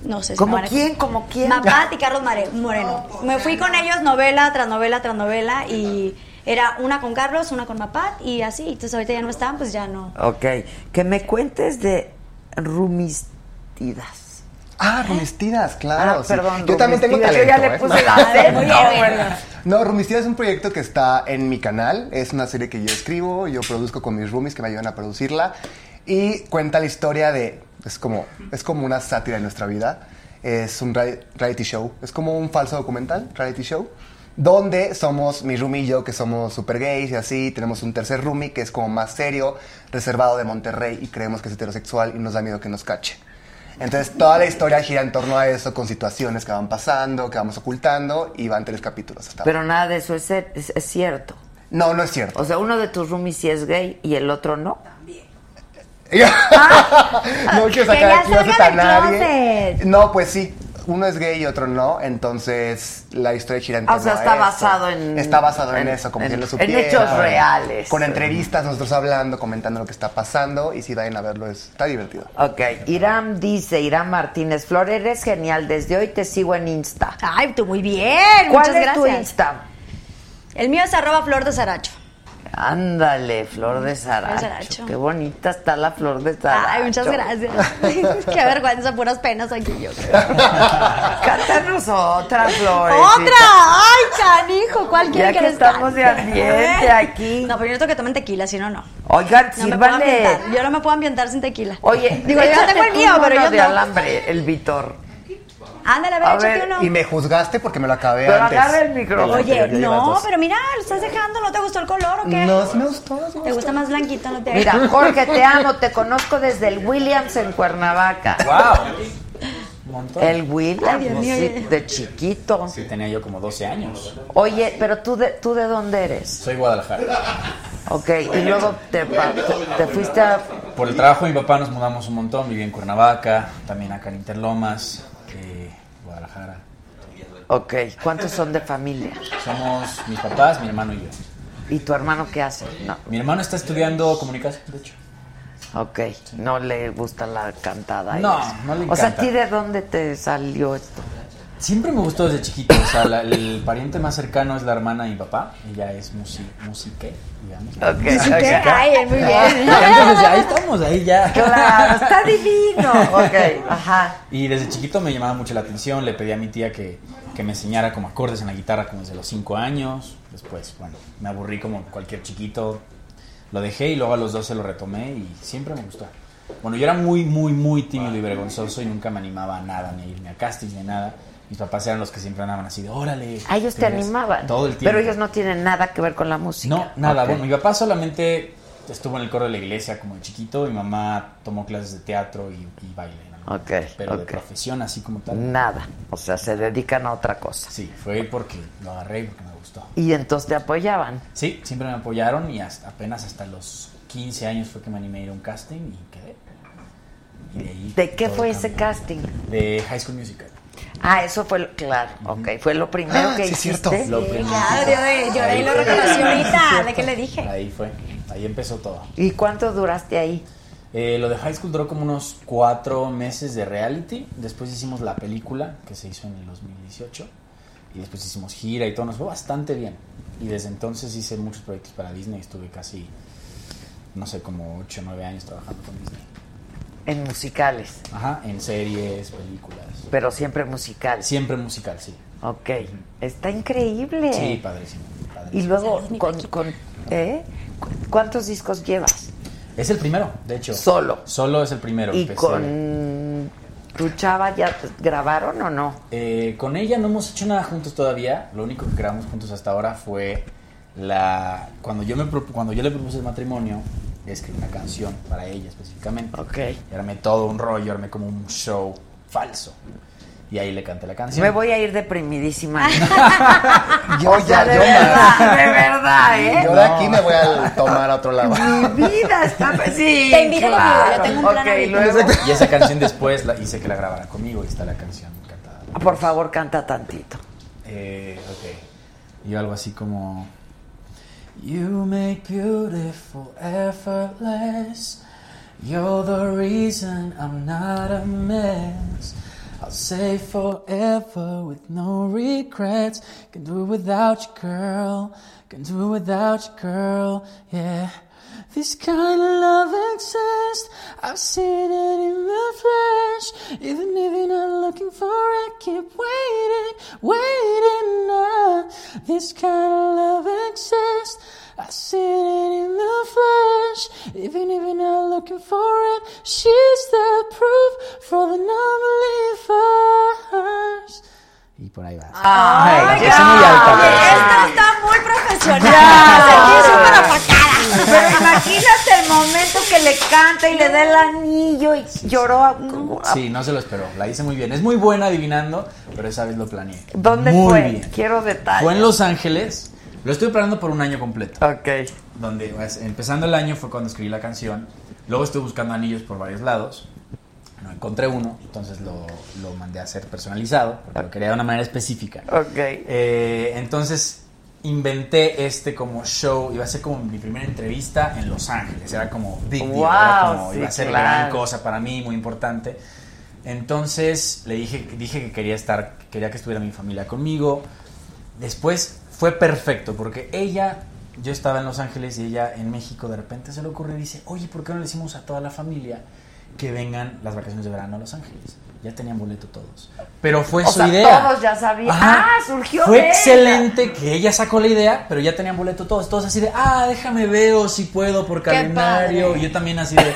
no sé si ¿Cómo me van a- quién? ¿Cómo quién? Mapat y Carlos Moreno. Me fui con ellos novela tras novela tras novela y era una con Carlos, una con Mapat y así. Entonces ahorita ya no están, pues ya no. Ok, que me cuentes de Rumistidas. Ah, Rumistidas, claro. Ah, sí. perdón, Yo también tengo talento. yo ya le ¿eh? puse Muy bien, bueno. No, Rumistidas es un proyecto que está en mi canal. Es una serie que yo escribo, yo produzco con mis roomies que me ayudan a producirla. Y cuenta la historia de. Es como, es como una sátira de nuestra vida. Es un rea- reality show. Es como un falso documental, reality show. Donde somos mi roomie y yo, que somos super gays y así. Tenemos un tercer roomie que es como más serio, reservado de Monterrey y creemos que es heterosexual y nos da miedo que nos cache. Entonces toda la historia gira en torno a eso, con situaciones que van pasando, que vamos ocultando y van tres capítulos hasta Pero nada de eso es, es- es cierto. No, no es cierto. O sea, uno de tus roomies sí es gay y el otro no. no quiero sacar aquí a nadie. closet. No, pues sí. Uno es gay y otro no, entonces la historia gira en Ah, o sea, a está eso. basado en- Está basado en, en- eso, como en- si lo en hechos reales. Con entrevistas, nosotros hablando, comentando lo que está pasando y si vayan a verlo, es- está divertido. Ok, Irán dice, Irán Martínez, Flor, eres genial, desde hoy te sigo en Insta. Ay, tú muy bien. ¿Cuál muchas es gracias. tu Insta? El mío es arroba flor de Saracho. Ándale, Flor de Saracho. Saracho. Qué bonita está la Flor de Saracho. Ay, muchas gracias. Qué vergüenza, puras penas aquí yo. Cántanos otra, Flor. ¡Otra! ¡Ay, canijo! ¿Cuál Ya quieren que que les estamos de ambiente aquí. No, pero yo necesito que tomen tequila, si no, no. Oigan, No me puedo sírvanle. ambientar. Yo no me puedo ambientar sin tequila. Oye, digo, yo ya tengo el mío, pero yo de no. alambre, el Vitor. Ándale, a ver, A échate ver, uno. Y me juzgaste porque me lo acabé Pero antes. agarra el micrófono. Oye, Yo no, pero mira, lo estás dejando, ¿no te gustó el color o qué? No, sí me gustó. sí me ¿Te gusta más blanquito? No te Mira, Jorge, te amo, te conozco desde el Williams en Cuernavaca. ¡Wow! Un montón. El Williams, Ay, Dios mío, sí, de chiquito. Sí, tenía yo como 12 años. Oye, pero tú de, tú de dónde eres? Soy Guadalajara. Ok, y luego te, pa- te fuiste a... Por el trabajo de mi papá nos mudamos un montón. Viví en Cuernavaca, también acá en Interlomas, eh, Guadalajara. Ok, ¿cuántos son de familia? Somos mis papás, mi hermano y yo. ¿Y tu hermano qué hace? No, Mi hermano está estudiando comunicación, de hecho. ok, no le gusta la cantada. No, no le O sea, ¿a encanta. ti de dónde te salió esto? Siempre me gustó desde chiquito. O sea, la- el pariente más cercano es la hermana de mi papá. Ella es musi, musique, digamos. Ay, muy bien. Entonces, ahí estamos, ahí ya. Claro, está divino. Ok, ajá. Y desde chiquito me llamaba mucho la atención, le pedí a mi tía que, que me enseñara como acordes en la guitarra como desde los 5 años. Después, bueno, me aburrí como cualquier chiquito, lo dejé y luego a los 12 lo retomé y siempre me gustó. Bueno, yo era muy, muy, muy tímido y vergonzoso y nunca me animaba a nada, ni a irme a castings ni nada. Mis papás eran los que siempre andaban así de, órale. A ellos te animaban. Todo el tiempo. Pero ellos no tienen nada que ver con la música. No, nada. Bueno, mi papá solamente estuvo en el coro de la iglesia como de chiquito. Mi mamá tomó clases de teatro y, y baile. ¿no? Ok, Pero de profesión así como tal. Nada. O sea, se dedican a otra cosa. Sí, fue porque lo agarré y porque me gustó. Y entonces te apoyaban. Sí, siempre me apoyaron y hasta, apenas hasta los 15 años fue que me animé a ir a un casting y quedé. Y de ahí ¿De qué fue ese casting? De High School Musical. Ah, eso fue, lo- claro, ok. Fue lo primero Ah, que sí, es hiciste. cierto. Lo primero. Claro, yo, ahí lo reconocí ahorita, de que le dije. Ahí fue, ahí empezó todo. ¿Y cuánto duraste ahí? Eh, lo de High School duró como unos cuatro meses de reality. Después hicimos la película que se hizo en el 2018. Y después hicimos gira y todo. Nos fue bastante bien. Y desde entonces hice muchos proyectos para Disney. Estuve casi, no sé, como 8 o 9 años trabajando con Disney. En musicales, Ajá, en series, películas. pero siempre musicales. Siempre musical, sí. Ok. Está increíble. Sí, padrísimo. Y luego, con, con- ¿eh? ¿Cu- ¿cuántos discos llevas? Es el primero, de hecho. Solo. Solo es el primero. ¿Y empecé. con tu chava ya grabaron o no? Eh, con ella no hemos hecho nada juntos todavía. Lo único que grabamos juntos hasta ahora fue la cuando yo me pro- cuando yo le propuse el matrimonio, escribí una canción para ella específicamente. Ok. Y armé todo un rollo, armé como un show falso. y ahí le canté la canción. Me voy a ir deprimidísima. Yo O sea, ya, de yo verdad, más. de verdad, ¿eh? Yo de aquí me voy a tomar a otro lado. Mi vida está... Sí, Te invito claro. conmigo, yo tengo un plan luego... Y esa canción después la hice que la grabara conmigo y está la canción cantada. Por favor, canta tantito. Eh, ok. Y algo así como... You make beautiful effortless. You're the reason I'm not a mess. I'll say forever with no regrets. Can do it without you, girl. Can do it without you, girl. Yeah. This kind of love exists. I've seen it in the flesh. Even if you're not looking for it, keep waiting, waiting. Uh, this kind of love exists. Seen it in the flesh. Even if you're not looking for it, she's the proof for the non-believers. Y por ahí vas. Ay, la puse muy alta. Esta está muy profesional. Ya. Apacada. Pero imagínate el momento que le canta y le da el anillo y lloró. a- Sí, no se lo esperó. La hice muy bien. Es muy buena adivinando, pero esa vez lo planeé. ¿Dónde muy fue? Bien. Quiero detalles. Fue en Los Ángeles. Lo estuve planeando por un año completo. Ok. Donde, pues, empezando el año fue cuando escribí la canción. Luego estuve buscando anillos por varios lados. No encontré uno, entonces lo, lo mandé a hacer personalizado, porque lo quería de una manera específica. Ok. Eh, entonces inventé este como show, iba a ser como mi primera entrevista en Los Ángeles, era como big deal, Wow, era como, sí, iba a ser claro. gran cosa para mí, muy importante. Entonces le dije, dije que quería estar, quería que estuviera mi familia conmigo. Después fue perfecto, porque ella, yo estaba en Los Ángeles y ella en México, de repente se le ocurre y dice, oye, ¿por qué no le decimos a toda la familia que vengan las vacaciones de verano a LosÁngeles? Ya tenían boleto todos. Pero fue O su sea, idea. todos ya sabían. Ajá. Ah, surgió Fue de ella. excelente que ella sacó la idea, pero ya tenían boleto todos. Todos así de, ah, déjame veo si puedo por calendario. Y yo también así de,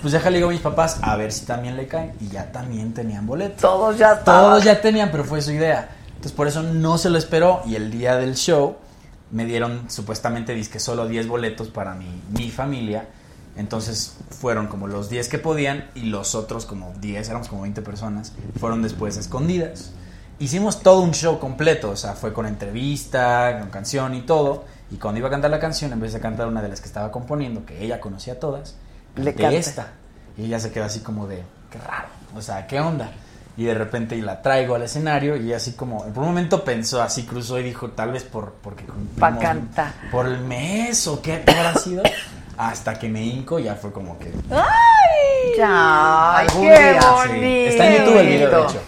pues déjale digo a mis papás a ver si también le caen. Y ya también tenían boleto. Todos ya estaban. Todos ya tenían, pero fue su idea. Entonces por eso no se lo esperó. Y el día del show me dieron supuestamente disque solo 10 boletos para mi, mi familia. Entonces fueron como los 10 que podían y los otros como 10, éramos como 20 personas, fueron después escondidas. Hicimos todo un show completo, o sea, fue con entrevista, con canción y todo. Y cuando iba a cantar la canción, en vez de cantar una de las que estaba componiendo, que ella conocía todas, Le de canta. esta. Y ella se quedó así como de, qué raro, o sea, ¿qué onda? Y de repente la traigo al escenario y así como, por un momento pensó, así cruzó y dijo, tal vez por, porque Pa' cantar. por el mes o qué, habrá sido. Hasta que me hinco ya fue como que... ¡Ay! ¡Ay, Algún qué día, sí. Está en YouTube el video, de hecho.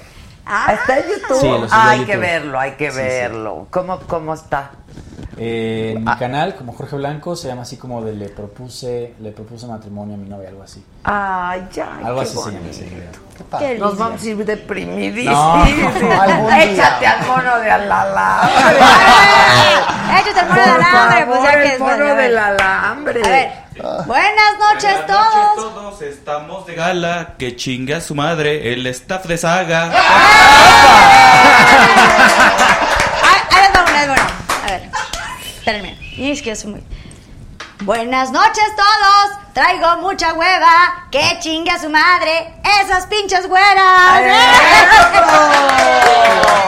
Ah, ¿Está en YouTube? Sí, lo subí a hay que verlo, hay que Sí, sí. verlo. ¿Cómo, ¿Cómo está? Eh, en mi Ah. canal, como Jorge Blanco, se llama así como de le propuse, le propuse matrimonio a mi novia, algo así. Ay, ya. Algo así se llama. Qué lindo. Nos vamos a ir deprimidísimos. No. Échate al mono de alambre. Échate el mono Por del alambre, pues ya favor, que el mono del alambre. A ver, buenas noches Buenas noches todos. todos, estamos de gala. Que chingue a su madre, el staff de saga. Ahí ahí les va una, ahí les va una. A ver, espérenme. Y es que es muy... Buenas noches todos. Traigo mucha hueva. Que chingue a su madre. Esas pinches güeras.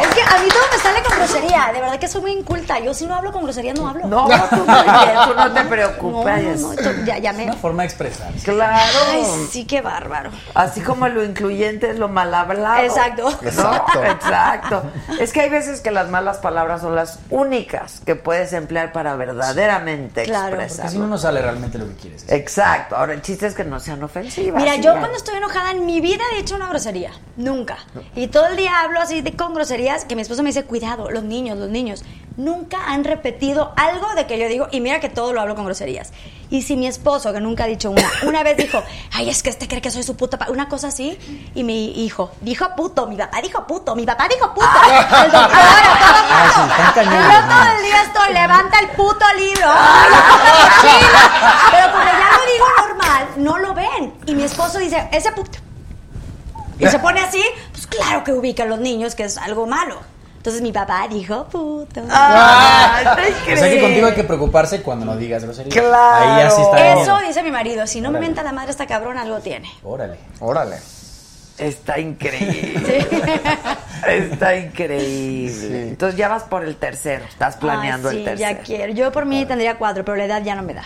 Es que a mí todo me sale con grosería. De verdad que soy muy inculta. Yo si no hablo con grosería no hablo. No, tú muy bien, tú no te preocupes. No, no, no, esto ya, ya me... Una forma de expresarse. Claro. Ay, sí, qué bárbaro. Así como lo incluyente es lo mal hablado. Exacto. ¿no? Exacto. Exacto. Es que hay veces que las malas palabras son las únicas que puedes emplear para verdaderamente Claro. Porque expresar. si no, no sale realmente lo que quieres. decir. Exacto. Ahora el chiste es que no sean ofensivas. Mira, yo ya. cuando estoy enojada en mi vida he dicho una grosería. Nunca. Y todo el día hablo así de, con groserías que mi esposo me dice, cuidado, los niños, los niños. Nunca han repetido algo de que yo digo, y mira que todo lo hablo con groserías. Y si mi esposo, que nunca ha dicho una, una vez dijo, ay, es que este cree que soy su puta, pa-", una cosa así, y mi hijo dijo puto, mi papá dijo puto, mi papá dijo puto. El doctor, ahora todo Ah, sí, yo todo el día estoy, levanta el puto libro. Ay, cochino. Pero como ya lo digo normal, no lo ven. Y mi esposo dice, ese puto. Y se pone así, pues claro que ubican los niños que es algo malo. Entonces mi papá dijo, puto. Te O sea que contigo hay que preocuparse cuando no digas groserías. Claro. Ahí así está. el Eso dice mi marido, si no me menta la madre esta cabrón, algo tiene. Órale. Órale. Está increíble. Está increíble. Entonces ya vas por el tercero. Estás planeando sí, el tercero. ya quiero. Yo por mí tendría cuatro, pero la edad ya no me da.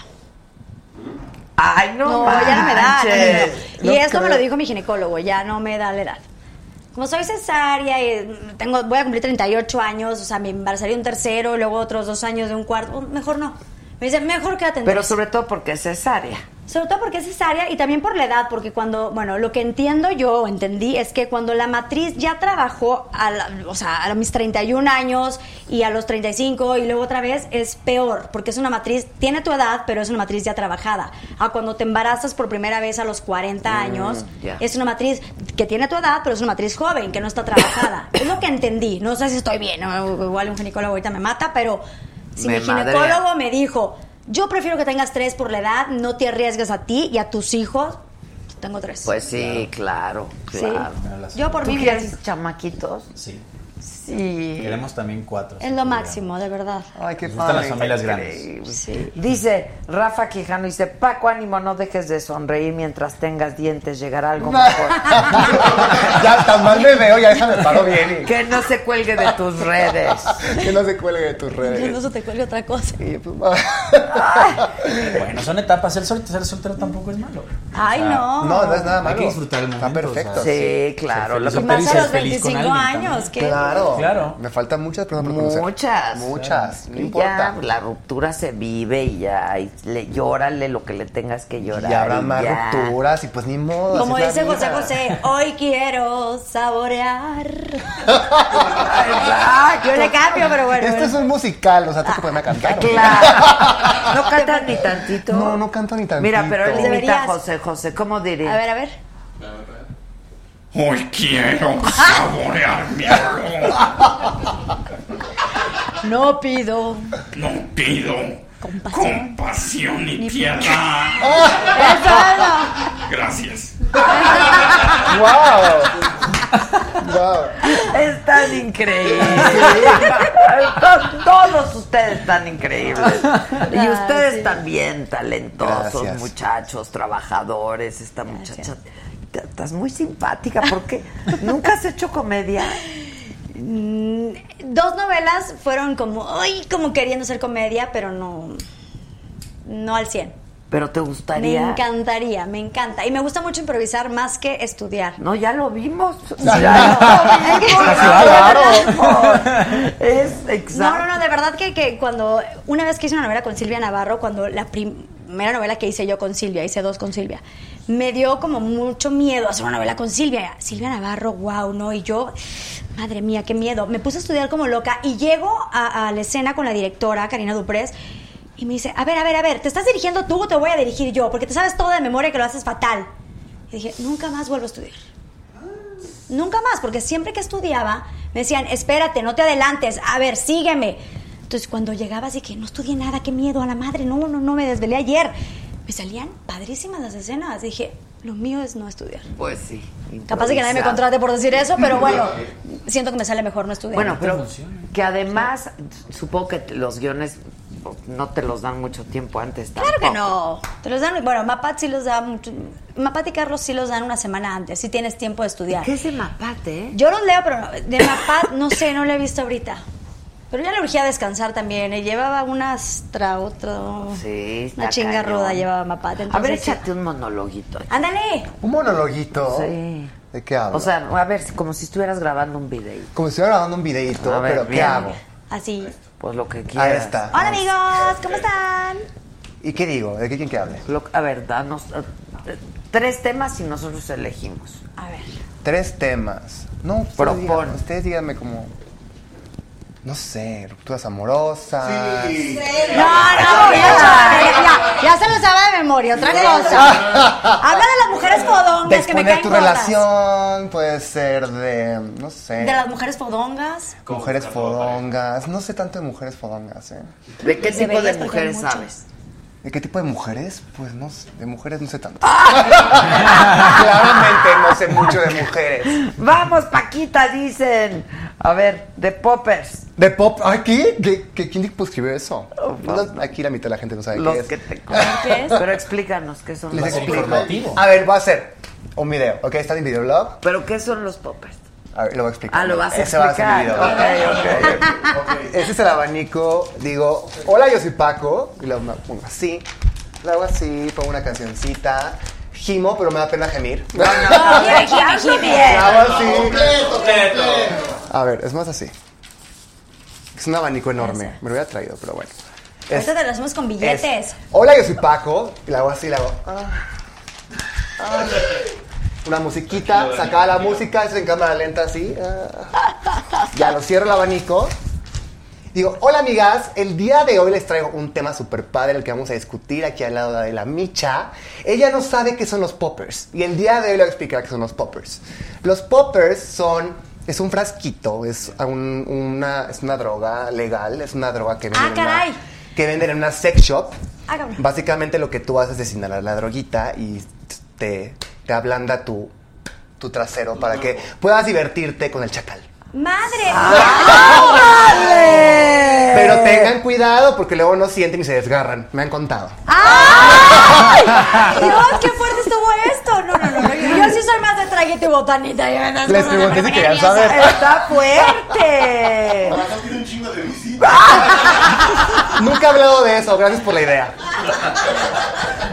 Ay, no, No, ya no me da. no, no, no. manches. Y esto me creo. lo dijo mi ginecólogo, ya no me da la edad. Como soy cesárea y tengo, voy a cumplir 38 años, o sea, me embarazaría un tercero, luego otros dos años de un cuarto, mejor no. Me dice, mejor quédate en Pero tres. sobre todo porque es cesárea. Sobre todo porque es cesárea y también por la edad, porque cuando, bueno, lo que entiendo yo, entendí, es que cuando la matriz ya trabajó, a la- o sea, a mis 31 años y a los 35 y luego otra vez, es peor, porque es una matriz, tiene tu edad, pero es una matriz ya trabajada. A cuando te embarazas por primera vez a los 40 años, ya. es una matriz que tiene tu edad, pero es una matriz joven, que no está trabajada. es lo que entendí, no sé si estoy bien, igual un ginecólogo ahorita me mata, pero si Me mi ginecólogo me dijo, yo prefiero que tengas tres por la edad, no te arriesgues a ti y a tus hijos. Tengo tres. Pues sí, claro, Sí. claro. Yo por ¿Tú mí, mira, quieres chamaquitos? Sí. Sí. Queremos también cuatro. es lo máximo, de verdad. Ay, qué Nos gustan las familias grandes. Sí. Dice Rafa Quijano, dice, Paco, ánimo, no dejes de sonreír mientras tengas dientes, llegará algo mejor. ya tan mal me veo, ya déjame paro bien. y- que no se cuelgue de tus redes. que no se cuelgue de tus Yo no redes. se te cuelgue otra cosa. Y, pues, Bueno, son etapas. Ser soltero, ser soltero tampoco es malo. Ay, O sea, no. no, no es nada Hay malo. que disfrutar el Está momento. perfecto. o sea, Sí, claro. Lo que Más a los feliz con 25 alguien años, ¿qué? Claro. Claro. Me faltan muchas personas por conocer. Muchas. Muchas. No Y importa. ya, la ruptura se vive y ya, y le, llórale lo que le tengas que llorar. Y habrá y más ya. rupturas y pues ni modo. Como dice José. José, hoy quiero saborear. Exacto. Yo le cambio, pero bueno. Esto es un musical, o sea, que ponerme a cantar. Claro. ¿No cantas ni tantito? No, no canto ni tantito. Mira, pero él imita a. José José. ¿Cómo diría? A ver, a ver. Hoy quiero saborear mi aroma. No pido. No pido Compasión. compasión ni Ni piedad. Eso, eso. Gracias. ¡Wow! ¡Wow! Están increíbles. Todos ustedes están increíbles. Y ustedes también, talentosos, Gracias. muchachos, trabajadores. Esta muchacha, estás muy simpática. porque ¿Nunca has hecho comedia? Mm, Dos novelas fueron como, ay, como queriendo ser comedia, pero no, no al 100. Pero te Me gustaría. encantaría, me encanta. Y me gusta mucho improvisar más que estudiar. No, ya lo vimos. Ya. Ya lo vimos. Claro. Es No, exacto. no, no, de verdad que, que cuando, una vez que hice una novela con Silvia Navarro, cuando la primera novela que hice yo con Silvia, hice dos con Silvia, me dio como mucho miedo hacer una novela con Silvia. Silvia Navarro, wow, ¿no? Y yo, madre mía, qué miedo. Me puse a estudiar como loca y llego a, a la escena con la directora, Karina Duprés, y me dice, a ver, a ver, a ver, ¿te estás dirigiendo tú o te voy a dirigir yo? Porque te sabes todo de memoria que lo haces fatal. Y dije, nunca más vuelvo a estudiar. Nunca más, porque siempre que estudiaba me decían, espérate, no te adelantes, a ver, sígueme. Entonces cuando llegaba así que no estudié nada, qué miedo a la madre, no, no, no, me desvelé ayer. Me salían padrísimas las escenas. Dije, lo mío es no estudiar. Pues sí. Capaz de que nadie me contrate por decir eso, pero bueno, siento que me sale mejor no estudiar. Bueno, pero que además, supongo que los guiones no te los dan mucho tiempo antes. Claro que no. Te los dan, bueno, Mapat sí los da mucho. Mapat y Carlos sí los dan una semana antes, si tienes tiempo de estudiar. ¿Qué es de Mapate? eh? Yo los leo, pero no- de Mapat no sé, no lo he visto ahorita. Pero ya le urgía descansar también. Y llevaba unas tra otro. Sí, está Una chinga cañón. ruda llevaba Mapat. A ver, échate un monologuito. ¡Ándale! Un monologuito. Sí. ¿De qué hablo? O sea, a ver, como si estuvieras grabando un videíto. como si estuviera grabando un videito, A ver, pero ¿qué bien. hago? Así. Pues lo que quieras. Ahí está. Hola amigos, ¿cómo están? ¿Y qué digo? ¿De qué quieren que hable? Lo- a ver, danos eh, tres temas y nosotros elegimos. A ver. Tres temas. No, ustedes Propon. díganme, ustedes díganme como... No sé, rupturas amorosas. No, no, ya, ya, ya se lo sabe de memoria, otra cosa. Habla de las mujeres De fodongas que me caen tu gordas. relación, puede ser de, no sé, De las mujeres fodongas. mujeres fodongas. No sé tanto de mujeres fodongas, ¿eh? ¿De qué tipo de mujeres sabes? ¿De qué tipo de mujeres? Pues no sé, de mujeres no sé tanto. Claramente no sé mucho de mujeres. Vamos, Paquita, dicen. A ver, de poppers. ¿De pop? ¿Aquí? ¿Qué, qué, quién dijo escribió eso? No, aquí la mitad de la gente no sabe Los qué es. que te ¿Qué es? Pero explícanos qué son Les los explico. informativo. A ver, va a ser. Un video, ok, está en mi videoblog. ¿Pero qué son los poppers? A ver, lo voy a explicar. Ah, lo vas a Ese va a ser mi explicar. video. Ok, ok. Ese es el abanico. Digo, hola, yo soy Paco. Y lo pongo así. Lo hago así, pongo una cancioncita. Gimo, pero me da pena gemir. No, no, Gime, gime, gime. Lo hago así. Completo, A ver, es más así. Es un abanico enorme. Me lo había traído, pero bueno. Es- Ahorita te lo hacemos con billetes. es, hola, yo soy Paco. Y la hago así, la hago. ah, ah. Una musiquita, sacaba la música, eso en cámara lenta así. ah. Ya lo cierro el abanico. Digo, hola amigas, el día de hoy les traigo un tema súper padre, el que vamos a discutir aquí al lado de la Micha. Ella no sabe qué son los poppers y el día de hoy le voy a explicar qué son los poppers. Los poppers son, es un frasquito, es, un- una, es una droga legal, es una droga que venden, Ah, en una- caray. que venden en una sex shop. Ah. Básicamente lo que tú haces es inhalar la droguita y te, te ablanda tu, tu trasero para que puedas divertirte con el chacal. ¡Madre! Pero tengan cuidado porque luego no sienten y se desgarran. Me han contado. ¡Ay! Dios, qué fuerte estuvo esto. No, no, no. Yo, yo sí soy más de traguete y botanita. Les pregunté me si querían saber. Está fuerte. tiene un chingo de. Nunca he hablado de eso. Gracias por la idea.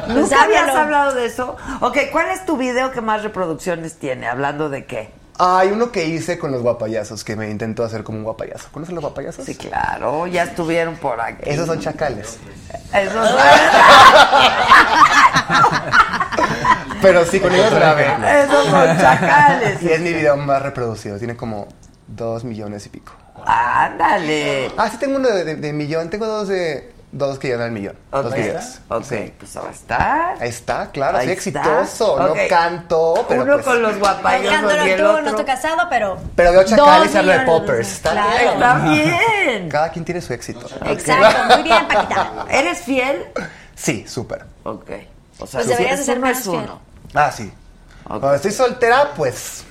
¿Nunca habías hablado de eso? Ok, ¿cuál es tu video que más reproducciones tiene? ¿Hablando de qué? Hay uno que hice con los guapayazos que me intentó hacer como un guapayazo. ¿Conocen los guapayazos? Sí, claro, ya estuvieron por aquí. Esos son chacales. Esos Pero sí, con ellos grabé. Esos son chacales. Y es mi video más reproducido. Tiene como dos millones y pico. Ándale. Ah, sí tengo uno de, de- de millón. Tengo dos de... Dos que llegan al millón. Dos Ok, videos. ok, pues ahí está. Ahí está, claro. Ahí soy exitoso. Ok. No canto, pero Uno pues- con los guapayosos Cántalo y el tú, no otro. estoy casado, pero. Pero veo chacales Dos y hablo de millones. poppers. Está Claro. bien. Está bien. Cada quien tiene su éxito. Exacto, muy bien, Paquita. ¿Eres fiel? Sí, súper. Ok. O sea, Pues deberías ser más uno. Ah, sí. Ok. Cuando estoy soltera, pues no.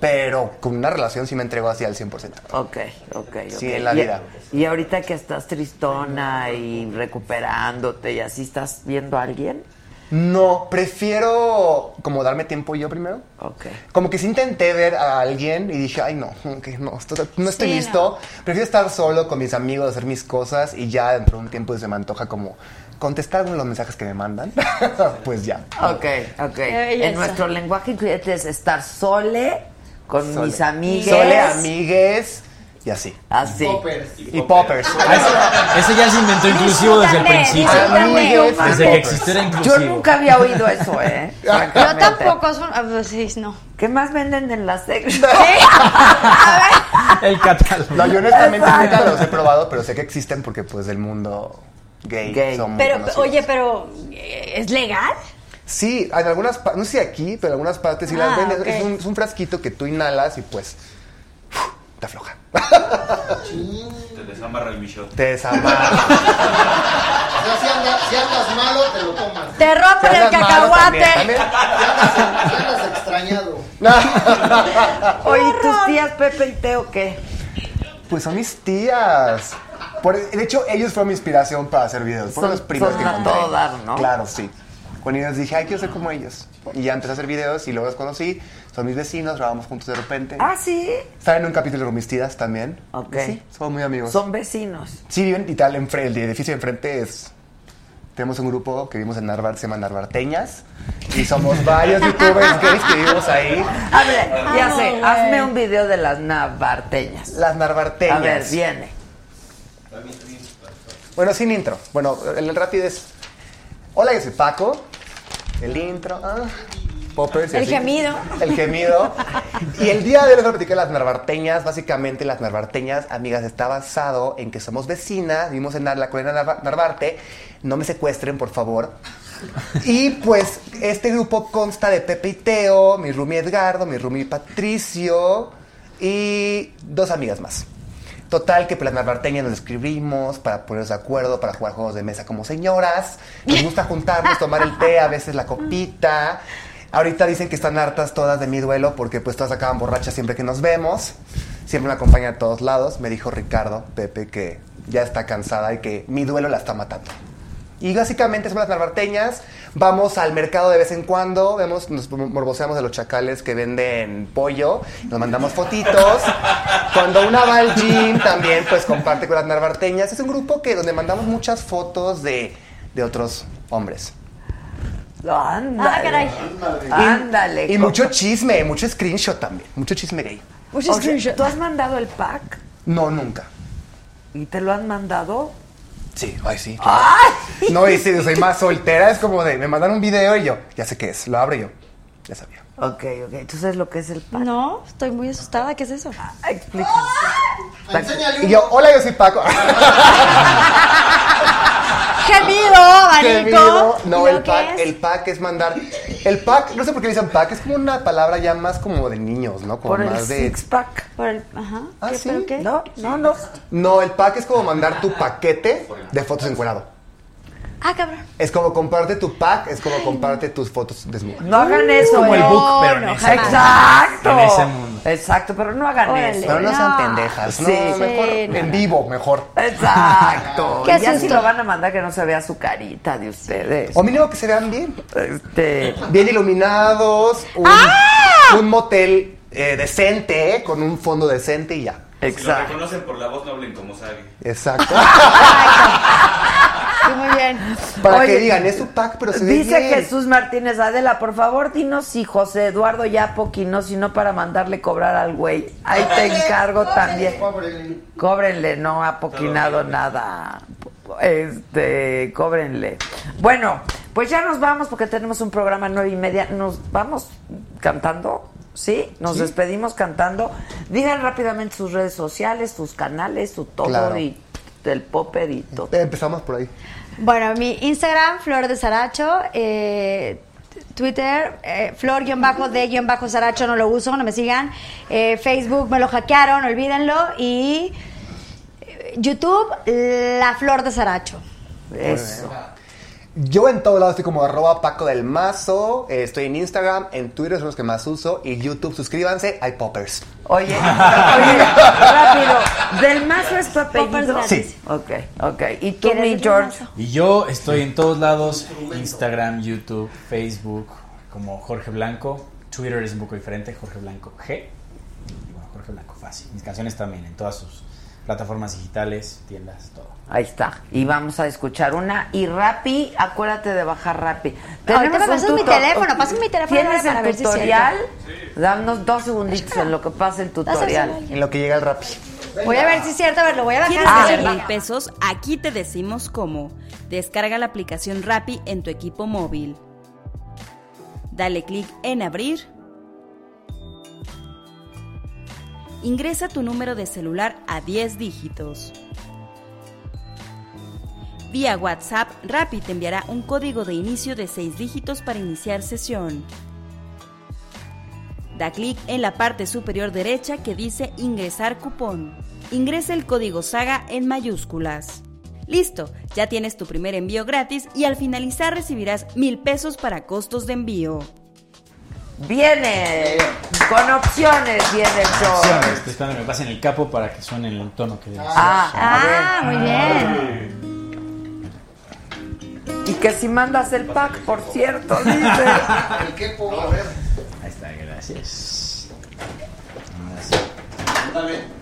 Pero con una relación sí me entrego así al 100%. Ok, ok, ok. Sí, en la Y- vida. Y ahorita que estás tristona y recuperándote y así, ¿estás viendo a alguien? No, prefiero como darme tiempo yo primero. Ok. Como que sí intenté ver a alguien y dije, ay no, que no, esto- no estoy Sí, listo. Prefiero estar solo con mis amigos, hacer mis cosas y ya dentro de un tiempo se me antoja como contestar algunos de los mensajes que me mandan. pues ya. Ok, ok. belleza. En nuestro lenguaje incluyente es estar sole con Sole. mis amigues. Sole, amigues y así. Así. Y poppers. Ah, ese, ese ya se inventó inclusivo desde el principio. Amigues. Desde que existió era inclusivo. Yo nunca había oído eso, ¿eh? Yo tampoco. son- ah, pues sí, no. ¿Qué más venden en la sex? El catálogo. No, yo honestamente Exacto. nunca los he probado, pero sé que existen porque pues del mundo gay, Gay. son muy Pero, conocidos. oye, pero. ¿eh, ¿Es legal? Sí, en algunas partes, no sé si aquí, pero en algunas partes sí las Ah, venden. Es, un, es un frasquito que tú inhalas y pues uf, te afloja. Te desamarra el michote. Te desamarra. O sea, si andas, si andas malo, te lo tomas. Te rompen Si el malo, cacahuate. también, también. Si andas extrañado. Oye, ¿tus tías Pepe y Teo qué? Pues son mis tías. Por- de hecho, ellos fueron mi inspiración para hacer videos. Fueron Son- los primeros son que a encontré. todo dar, ¿no? Claro, sí. Con ellos dije, ay, quiero ser como ellos. Y ya empecé a hacer videos y luego los conocí. Son mis vecinos, grabamos juntos de repente. Ah, sí. Están en un capítulo de Rumistidas también. Ok. Sí, somos muy amigos. Son vecinos. Sí, viven y tal, el edificio de enfrente es... Tenemos un grupo que vivimos en Narvar, se llama Narvarteñas. Y somos varios youtubers gays que vivimos ahí. A ver, ya Ah, sé, hazme un video de las navarteñas. Las Narvarteñas. A ver, viene. Bueno, sin intro. Bueno, el rápido es... Hola, yo soy Paco. El intro. ah, poppers. y El así. gemido. El gemido. Y el día de hoy les voy a platicar las narvarteñas. Básicamente, las narvarteñas, amigas, está basado en que somos vecinas, vivimos en la colonia Narva- Narvarte. No me secuestren, por favor. Y pues, este grupo consta de Pepe y Teo, mi roomie Edgardo, mi roomie Patricio y dos amigas más. Total, que las narvarteñas nos escribimos para ponernos de acuerdo, para jugar juegos de mesa como señoras. Nos gusta juntarnos, tomar el té, a veces la copita. Ahorita dicen que están hartas todas de mi duelo porque pues todas acaban borrachas siempre que nos vemos. Siempre me acompaña a todos lados. Me dijo Ricardo, Pepe, que ya está cansada y que mi duelo la está matando. Y básicamente somos las narvarteñas. Vamos al mercado de vez en cuando, vemos, nos morboseamos de los chacales que venden pollo, nos mandamos fotitos. Cuando una va al gym también pues comparte con las narvarteñas. Es un grupo que donde mandamos muchas fotos de, de otros hombres. Ándale. Ah, caray. Ándale. Y mucho chisme, mucho screenshot también, mucho chisme gay. O sea, ¿Tú has mandado el pack? No, nunca. ¿Y te lo han mandado? Sí, ay, sí. claro. No, y si soy más soltera, es como de, me mandan un video y yo, ya sé qué es, lo abro y yo, ya sabía. Ok, ok. ¿Tú sabes lo que es el? No, estoy muy asustada. ¿Qué es eso? Explica. Y yo, hola, yo soy Paco. Gemido, abanico. No, ¿Y el pack, es? el pack es mandar. El pack, no sé por qué le dicen pack, es como una palabra ya más como de niños, ¿no? Como Por el más de. six pack. Por el, ajá. Ah, ¿Qué, ¿sí? ¿Pero qué? No, no, no. No, el pack es como mandar tu paquete de fotos encuerado. Ah, cabrón. Es como comprarte tu pack, es como comprarte tus fotos desnudas. No hagan eso. como el book, pero en ese Exacto. En ese mundo. Exacto, pero no hagan Órale. eso. Pero no sean No. pendejas, Sí. no, mejor Sí, no, en no. vivo, mejor. Exacto. Qué ya si lo van a mandar que no se vea su carita de ustedes. O mínimo que se vean bien. Este, Bien iluminados, un, ¡Ah! un motel eh, decente, con un fondo decente y ya. Si lo exacto. reconocen por la voz, no hablen como Sagi. Exacto. Sí, muy bien. Para Oye, que digan, es su pack, pero se Dice bien. Jesús Martínez Adela, por favor, dinos si José Eduardo ya poquinó, si no para mandarle cobrar al güey. Ahí te encargo también. Cóbrenle, no ha poquinado nada. Este, cóbrenle. Bueno, pues ya nos vamos porque tenemos un programa a nueve y media. Nos vamos cantando, ¿sí? Nos despedimos cantando. Digan rápidamente sus redes sociales, sus canales, su todo Claro. y el popper y todo. Empezamos por ahí. Bueno, mi Instagram, Flor de Saracho. eh, Twitter, eh, Flor-de-Saracho, no lo uso, no me sigan. Eh, Facebook, me lo hackearon, olvídenlo. Y YouTube, La Flor de Saracho. Eso. Yo en todos lados estoy como arroba Paco del Mazo. eh, estoy en Instagram, en Twitter son los que más uso. Y YouTube, suscríbanse, hay poppers. Oye, oye, rápido. ¿Del Mazo es tu apellido? Sí. Ok, ok. ¿Y tú, ¿Quieres mi George? Y yo estoy en todos lados, Instagram, YouTube, Facebook, como Jorge Blanco. Twitter es un poco diferente, Jorge Blanco G. Y bueno, Jorge Blanco, fácil. Mis canciones también en todas sus plataformas digitales, tiendas, todo. Ahí está. Y vamos a escuchar una. Y Rappi, acuérdate de bajar Rappi. Ahorita me un pasas mi teléfono, pásame mi teléfono ¿Tienes para el si es tutorial? Danos dos segunditos en lo que pasa el tutorial. En lo que llega el rap. Voy a ver si es cierto, a ver, lo voy a bajar. ¿Quieres ganar mil pesos? Aquí te decimos cómo. Descarga la aplicación Rappi en tu equipo móvil. Dale clic en abrir. Ingresa tu número de celular a 10 dígitos. Vía WhatsApp, Rappi te enviará un código de inicio de 6 dígitos para iniciar sesión. Da clic en la parte superior derecha que dice Ingresar cupón. Ingresa el código SAGA en mayúsculas. Listo, ya tienes tu primer envío gratis y al finalizar recibirás mil pesos para costos de envío. Viene con opciones, viene el show. Estoy esperando que me pasen el capo para que suene en el tono que debe. Ah, Ah, a ver. muy bien. Y que si mandas el pack, por cierto, dice. ¿El? A ver. Ahí está, gracias. Dale.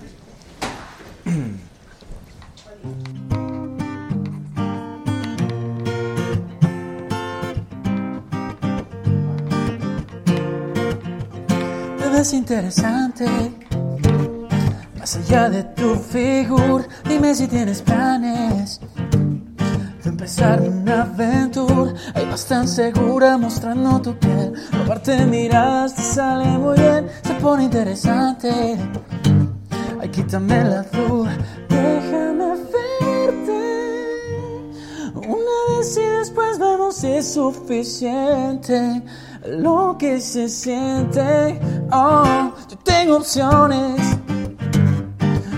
Te ves interesante, más allá de tu figura. Dime si tienes planes empezar una aventura. Ahí vas tan segura mostrando tu piel. Robarte miradas te sale muy bien, se pone interesante. Ay, quítame la duda, déjame verte. Una vez y después vemos si es suficiente lo que se siente. Oh, yo tengo opciones,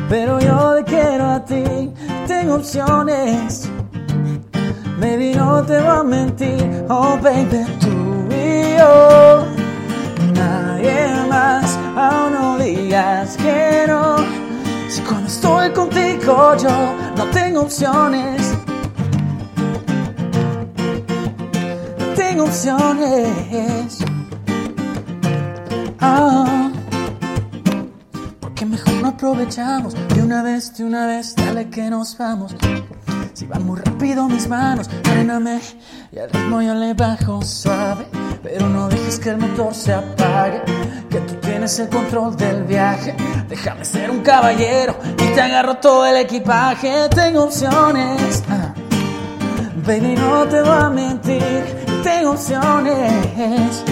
pero yo te quiero a ti. Tengo opciones, baby, no te voy a mentir. Oh, baby, tú y yo, nadie más. Aún no digas que no. Si cuando estoy contigo yo no tengo opciones. tengo opciones. Ah, porque mejor no aprovechamos de una vez, de una vez, dale que nos vamos. Si van muy rápido mis manos, fréname y al ritmo yo le bajo suave. Pero no dejes que el motor se apague, que tú tienes el control del viaje. Déjame ser un caballero y te agarro todo el equipaje. Tengo opciones, ah. baby, no te voy a mentir. Tengo opciones,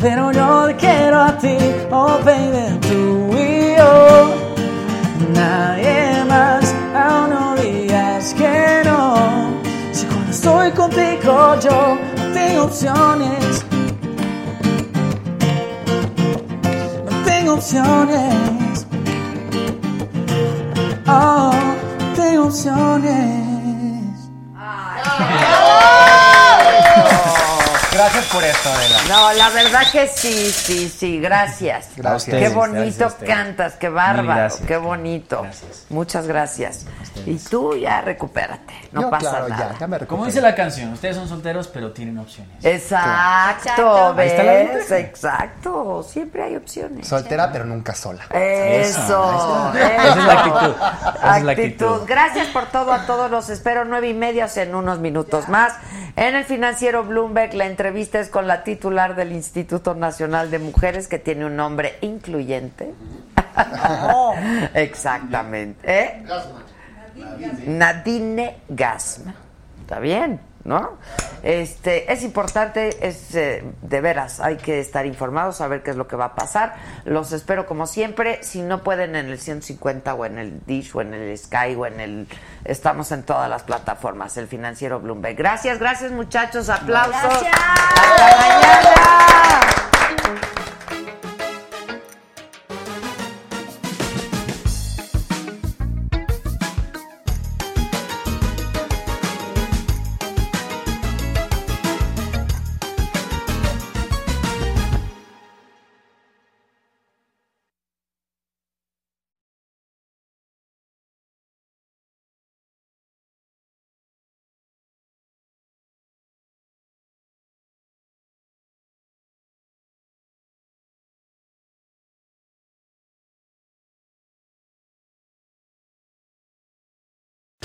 pero yo te quiero a ti, oh baby, tú y yo. Nadie estoy contigo yo no tengo opciones. No tengo opciones. Oh, tengo opciones. Gracias por esto, Adela. No, la verdad que sí, sí, sí, gracias. Gracias. A ustedes, Qué gracias bonito cantas, qué bárbaro, gracias. qué bonito. Muchas gracias. Y tú ya recupérate, no Yo, pasa claro, ya, nada. ya me Como dice la canción, ustedes son solteros pero tienen opciones. Exacto, Exacto. Ahí está la ¿ves? Exacto, siempre hay opciones. Soltera, pero nunca sola. Eso, Eso. eso. Esa es la actitud. Esa es la actitud. Gracias por todo a todos. Los espero nueve y media en unos minutos más. En el financiero Bloomberg, la entrevista es con la titular del Instituto Nacional de Mujeres, que tiene un nombre incluyente. Exactamente. ¿Eh? Nadine Gasma. Está bien, ¿no? Este, es importante, es eh, de veras, hay que estar informados, saber qué es lo que va a pasar. Los espero como siempre, si no pueden en el 150 o en el Dish o en el Sky o en el estamos en todas las plataformas, el financiero Bloomberg. Gracias, gracias muchachos, aplausos. Hasta mañana.